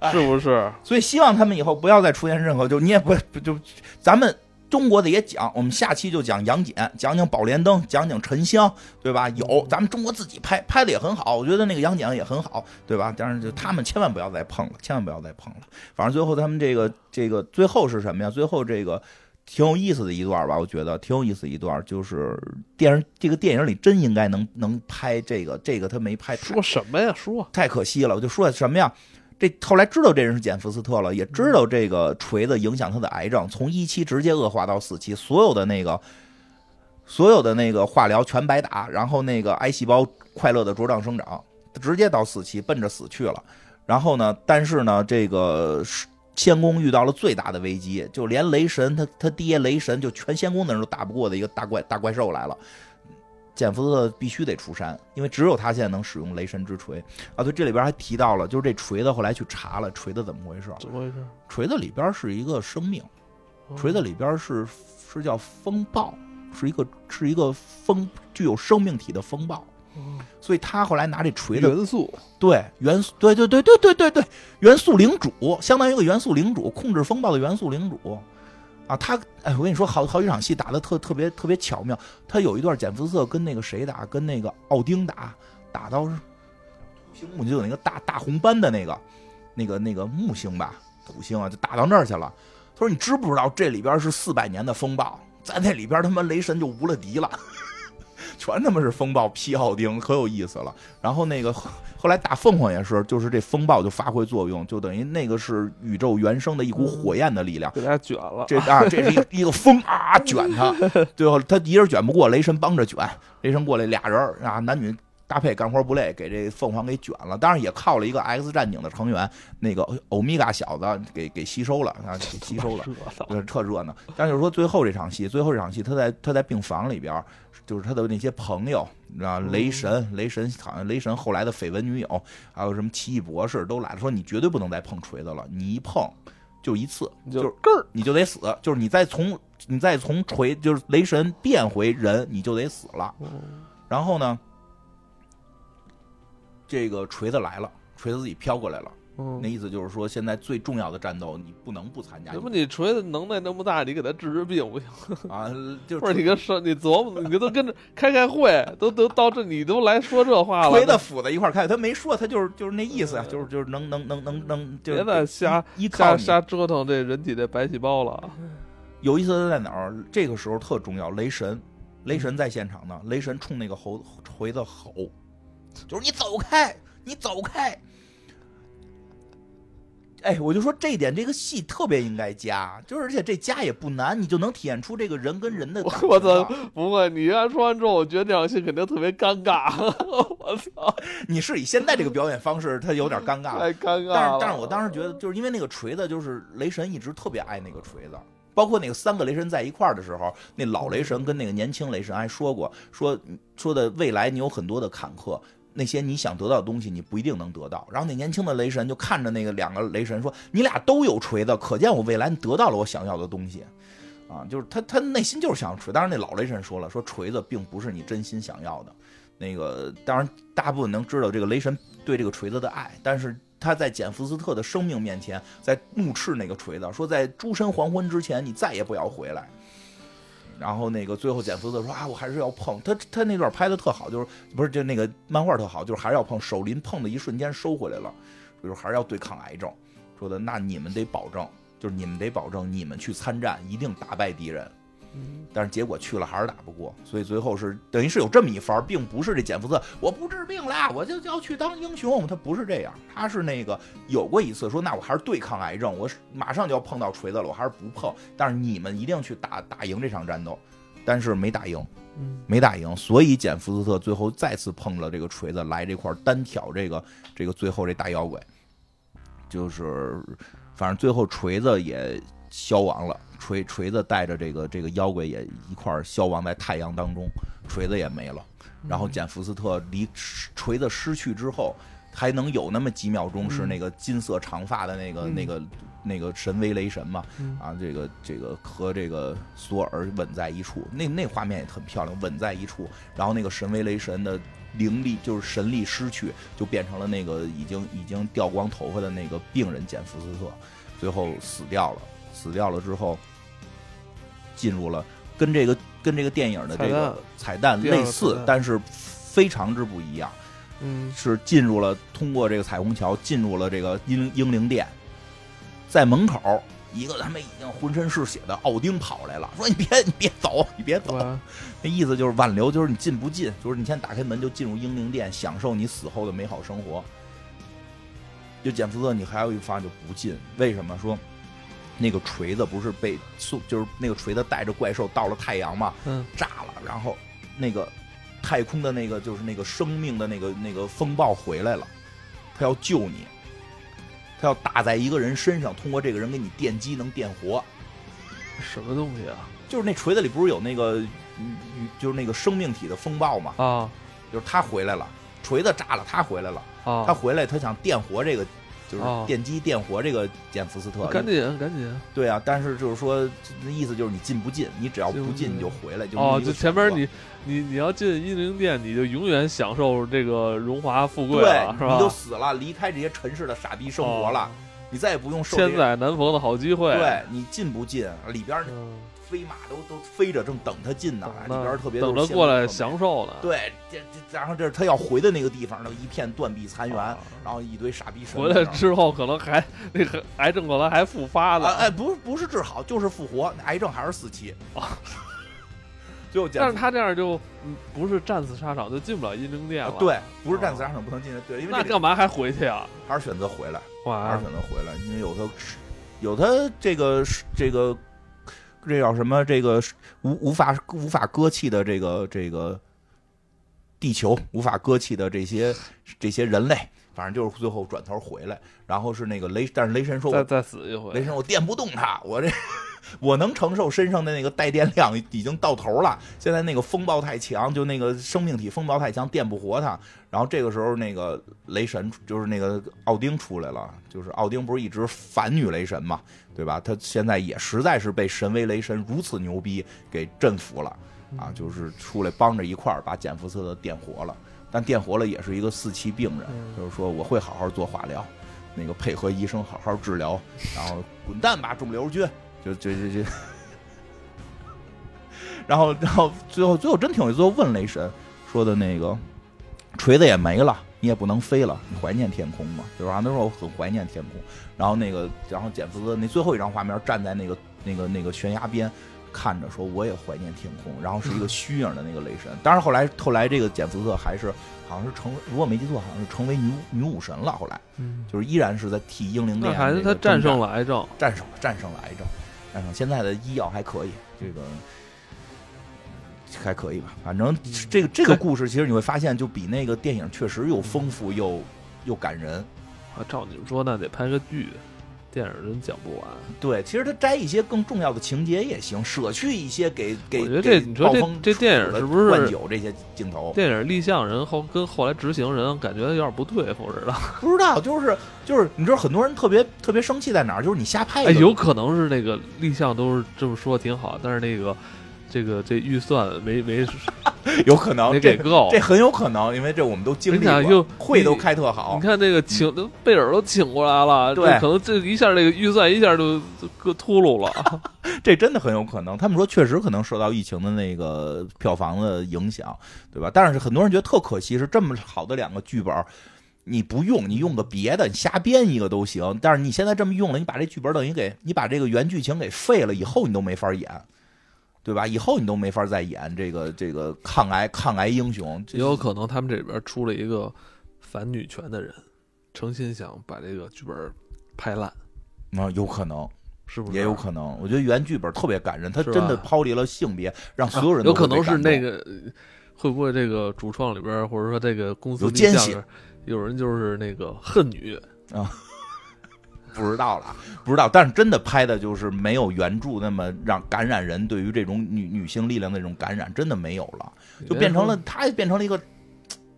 哎是不是？所以希望他们以后不要再出现任何，就你也不 不就咱们。中国的也讲，我们下期就讲杨戬，讲讲宝莲灯，讲讲沉香，对吧？有咱们中国自己拍，拍的也很好，我觉得那个杨戬也很好，对吧？但是就他们千万不要再碰了，千万不要再碰了。反正最后他们这个这个最后是什么呀？最后这个挺有意思的一段吧，我觉得挺有意思一段，就是电影这个电影里真应该能能拍这个，这个他没拍，说什么呀？说太可惜了。我就说什么呀？这后来知道这人是简·福斯特了，也知道这个锤子影响他的癌症，从一期直接恶化到四期，所有的那个所有的那个化疗全白打，然后那个癌细胞快乐的茁壮生长，直接到四期奔着死去了。然后呢，但是呢，这个仙宫遇到了最大的危机，就连雷神他他爹雷神就全仙宫的人都打不过的一个大怪大怪兽来了。简·福斯特必须得出山，因为只有他现在能使用雷神之锤啊！对，这里边还提到了，就是这锤子后来去查了，锤子怎么回事？怎么回事？锤子里边是一个生命，锤子里边是是叫风暴，是一个是一个风具有生命体的风暴，哦所以他后来拿这锤子元素对元素，对对对对对对对，元素领主相当于一个元素领主，控制风暴的元素领主啊，他哎，我跟你说，好好几场戏打的特特别特别巧妙。他有一段简·福斯特跟那个谁打，跟那个奥丁打，打到是土星木就有那个大大红斑的那个那个那个木星吧，土星啊，就打到那儿去了。他说：“你知不知道这里边是四百年的风暴，在那里边他妈雷神就无了敌了。”全他妈是风暴劈奥丁，可有意思了。然后那个后 后来打凤凰也是，就是这风暴就发挥作用，就等于那个是宇宙原生的一股火焰的力量。给大家卷了，这啊，这是一个 一个风啊卷他，最后他一人卷不过，雷神帮着卷，雷神过来俩人啊，男女搭配干活不累，给这凤凰给卷了。当然也靠了一个 X 战警的成员，那个欧米伽小子给给吸收了啊，给吸收了。特热闹。但就是说，最后这场戏，最后这场戏，他在他在病房里边，就是他的那些朋友啊，雷神，雷神好像雷神后来的绯闻女友，还有什么奇异博士都来了，说你绝对不能再碰锤子了，你一碰就一次，就就是根儿你就得死，就是你再从你再从锤，就是雷神变回人，你就得死了。然后呢，这个锤子来了，锤子自己飘过来了。嗯那，意思就是说，现在最重要的战斗你不能不参加要不你锤子能耐那么大，你给他治治病不行？啊，就不是你跟说你琢磨，你都跟着开开会，都都到这，你都来说这话了，锤子斧子一块开，他没说，他就是就是那意思啊，就是就是能能能能能，就别再瞎。瞎瞎折腾这人体的白细胞了。有意思的在哪儿？这个时候特重要，雷神，雷神在现场呢，雷神冲那个猴锤子吼，就是你走开，你走开。哎，我就说这一点，这个戏特别应该加，就是而且这加也不难，你就能体现出这个人跟人的我操！不会，你刚才说完之后，我觉得这场戏肯定特别尴尬。我操，你是以现在这个表演方式，他有点尴尬。太尴尬了。但是但是我当时觉得，就是因为那个锤子，就是雷神一直特别爱那个锤子，包括那个三个雷神在一块儿的时候，那老雷神跟那个年轻雷神还说过，说说的未来你有很多的坎坷，那些你想得到的东西你不一定能得到。然后那年轻的雷神就看着那个两个雷神说：“你俩都有锤子，可见我未来得到了我想要的东西。”啊，就是他他内心就是想锤。当然那老雷神说了，说锤子并不是你真心想要的。那个当然大部分能知道这个雷神对这个锤子的爱，但是。他在简·福斯特的生命面前，在怒斥那个锤子，说在诸神黄昏之前，你再也不要回来。然后那个最后简·福斯特说啊，我还是要碰他。他那段拍的特好，就是不是就那个漫画特好，就是还是要碰。手临碰的一瞬间收回来了，就是还是要对抗癌症。说的那你们得保证，就是你们得保证，你们去参战一定打败敌人。但是结果去了还是打不过，所以最后是等于是有这么一番，并不是这简福特我不治病了，我就要去当英雄，他不是这样，他是那个有过一次说，那我还是对抗癌症，我马上就要碰到锤子了，我还是不碰，但是你们一定去打打赢这场战斗，但是没打赢，没打赢，所以简福斯特最后再次碰了这个锤子来这块单挑这个这个最后这大妖怪，就是反正最后锤子也消亡了。锤锤子带着这个这个妖怪也一块儿消亡在太阳当中，锤子也没了。然后简福斯特离锤子失去之后，还能有那么几秒钟是那个金色长发的那个那个那个神威雷神嘛？啊，这个这个和这个索尔吻在一处，那那画面也很漂亮，吻在一处。然后那个神威雷神的灵力就是神力失去，就变成了那个已经已经掉光头发的那个病人简福斯特，最后死掉了。死掉了之后。进入了跟这个跟这个电影的这个彩蛋类似，但是非常之不一样。嗯，是进入了通过这个彩虹桥进入了这个英英灵殿，在门口一个他们已经浑身是血的奥丁跑来了，说你别你别走你别走，那意思就是挽留，就是你进不进，就是你先打开门就进入英灵殿，享受你死后的美好生活。就简福特，你还有一发就不进，为什么说？那个锤子不是被送，就是那个锤子带着怪兽到了太阳嘛，嗯，炸了，然后那个太空的那个就是那个生命的那个那个风暴回来了，他要救你，他要打在一个人身上，通过这个人给你电击能电活，什么东西啊？就是那锤子里不是有那个，就是那个生命体的风暴嘛？啊，就是他回来了，锤子炸了，他回来了，啊，他回来，他想电活这个。就是电击电活这个简福斯特，赶紧赶紧。对啊，但是就是说，那意思就是你进不进，你只要不进你就回来。就哦，就前面你你你要进阴灵殿，你就永远享受这个荣华富贵了，是吧？你就死了，离开这些尘世的傻逼生活了，你再也不用受千载难逢的好机会。对你进不进里边？飞马都都飞着，正等他进呢，里边特别等着过来享受呢。对，这这，然后这是他要回的那个地方，那一片断壁残垣，然后一堆傻逼神。回来之后可能还那个癌症可能还复发了。哎，不不是治好，就是复活，癌症还是四期。啊。最后，但是他这样就不是战死沙场就进不了阴灵殿了。对，不是战死沙场不能进的。对，因为那干嘛还回去啊？还是选择回来？还是选择回来？因为有他，有他这个这个。这叫什么？这个无无法无法割弃的这个这个地球，无法割弃的这些这些人类，反正就是最后转头回来，然后是那个雷，但是雷神说：“再再死一回。”雷神，我电不动他，我这我能承受身上的那个带电量已经到头了。现在那个风暴太强，就那个生命体风暴太强，电不活他。然后这个时候，那个雷神就是那个奥丁出来了，就是奥丁不是一直反女雷神嘛？对吧？他现在也实在是被神威雷神如此牛逼给镇服了啊！就是出来帮着一块儿把简福斯特电活了，但电活了也是一个四期病人，就是说我会好好做化疗，那个配合医生好好治疗，然后滚蛋吧肿瘤君！就就就就，然后然后最后最后真挺有意思，问雷神说的那个锤子也没了。你也不能飞了，你怀念天空嘛，对吧？那时候我很怀念天空。然后那个，然后简福斯那最后一张画面，站在那个那个那个悬崖边，看着说我也怀念天空。然后是一个虚影的那个雷神。当然后来后来这个简福斯还是好像是成，如果没记错，好像是成为女女武神了。后来，就是依然是在替英灵殿。那还是他战胜了癌症，战胜了战胜了癌症，战胜现在的医药还可以，这个。还可以吧，反正这个这个故事，其实你会发现，就比那个电影确实又丰富又又感人。啊，照你们说，那得拍个剧。电影真讲不完。对，其实他摘一些更重要的情节也行，舍去一些给给。我觉得这你说这这电影是不是灌酒这些镜头？电影立项人后跟后来执行人感觉有点不对付似的。不知道，就是就是，你知道很多人特别特别生气在哪儿？就是你瞎拍。哎，有可能是那个立项都是这么说挺好，但是那个。这个这预算没没，有可能没给够，这很有可能，因为这我们都经历过，会都开特好。你看那个请贝尔都请过来了，对，可能这一下这个预算一下就搁秃噜了，这真的很有可能。他们说确实可能受到疫情的那个票房的影响，对吧？但是很多人觉得特可惜，是这么好的两个剧本，你不用，你用个别的，你瞎编一个都行。但是你现在这么用了，你把这剧本等于给你把这个原剧情给废了，以后你都没法演。对吧？以后你都没法再演这个这个抗癌抗癌英雄，也有可能他们这边出了一个反女权的人，诚心想把这个剧本拍烂。啊，有可能，是不是？也有可能。我觉得原剧本特别感人，他真的抛离了性别，让所有人有可能是那个会不会这个主创里边或者说这个公司有奸细，有人就是那个恨女啊。不知道了，不知道，但是真的拍的就是没有原著那么让感染人对于这种女女性力量的这种感染，真的没有了，就变成了，他也变成了一个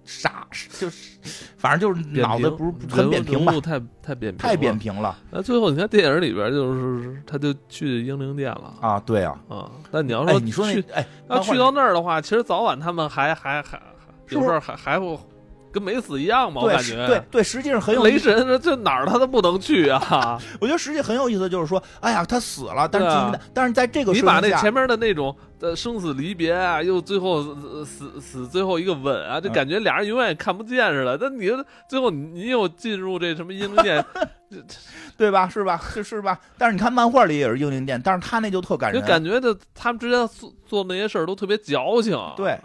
傻，就是反正就是脑子不是很扁平吧，太太扁太扁平了。那最后你看电影里边就是他就去英灵殿了啊，对啊，啊，那你要说你说去，哎，要去到那儿的话，其实早晚他们还还还有事还还会。跟没死一样嘛，我感觉对对，实际上很有雷神，这哪儿他都不能去啊！我觉得实际很有意思，就是说，哎呀，他死了，但是但是在这个你把那前面的那种的生死离别啊，又最后死死最后一个吻啊，就感觉俩人永远也看不见似的。那你最后你又进入这什么英灵殿，对吧？是吧？是是吧？但是你看漫画里也是英灵殿，但是他那就特感人，就感觉的他们之间做做那些事儿都特别矫情，对。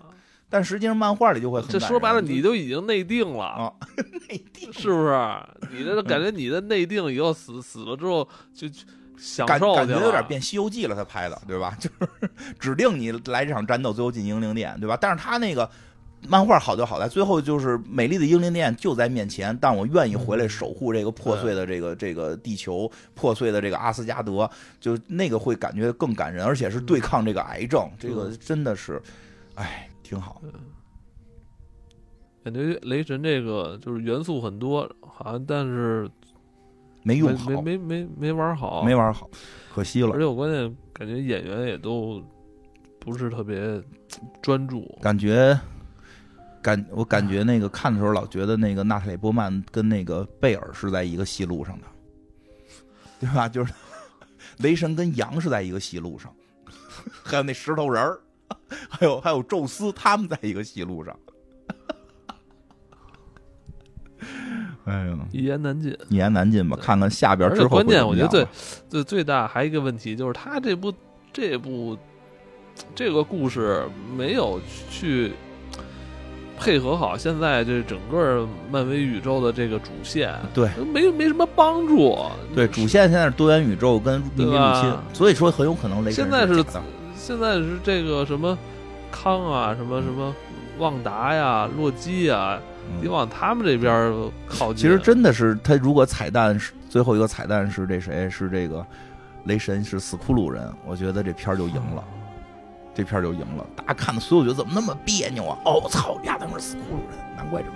但实际上，漫画里就会很。这说白了，你都已经内定了啊，内定是不是？你这感觉你的内定以后死死了之后就享受感觉有点变《西游记》了，他拍的对吧？就是指定你来这场战斗，最后进英灵殿，对吧？但是他那个漫画好就好在最后就是美丽的英灵殿就在面前，但我愿意回来守护这个破碎的这个这个地球，破碎的这个阿斯加德，就那个会感觉更感人，而且是对抗这个癌症，这个真的是，哎。挺好，感觉雷神这个就是元素很多，好像但是没用好，没没没没玩好，没玩好，可惜了。而且我关键感觉演员也都不是特别专注，感觉感我感觉那个看的时候老觉得那个娜塔莉波曼跟那个贝尔是在一个戏路上的，对吧？就是 雷神跟羊是在一个戏路上，还有那石头人儿。还有还有宙斯，他们在一个戏路上，哎呀，一言难尽，一言难尽吧。看看下边之后，关键我觉得最最最大还一个问题就是，他这部这部这个故事没有去配合好现在这整个漫威宇宙的这个主线，对，没没什么帮助。对，主线现在是多元宇宙跟秘密入侵，所以说很有可能雷神现在是。现在是这个什么康啊，什么什么旺达呀、洛基呀，你往他们这边靠近。其实真的是，他如果彩蛋是最后一个彩蛋是这谁是这个雷神是斯库鲁人，我觉得这片就赢了，这片就赢了。大家看的所有觉得怎么那么别扭啊？哦，操，丫他妈是斯库鲁人，难怪这么。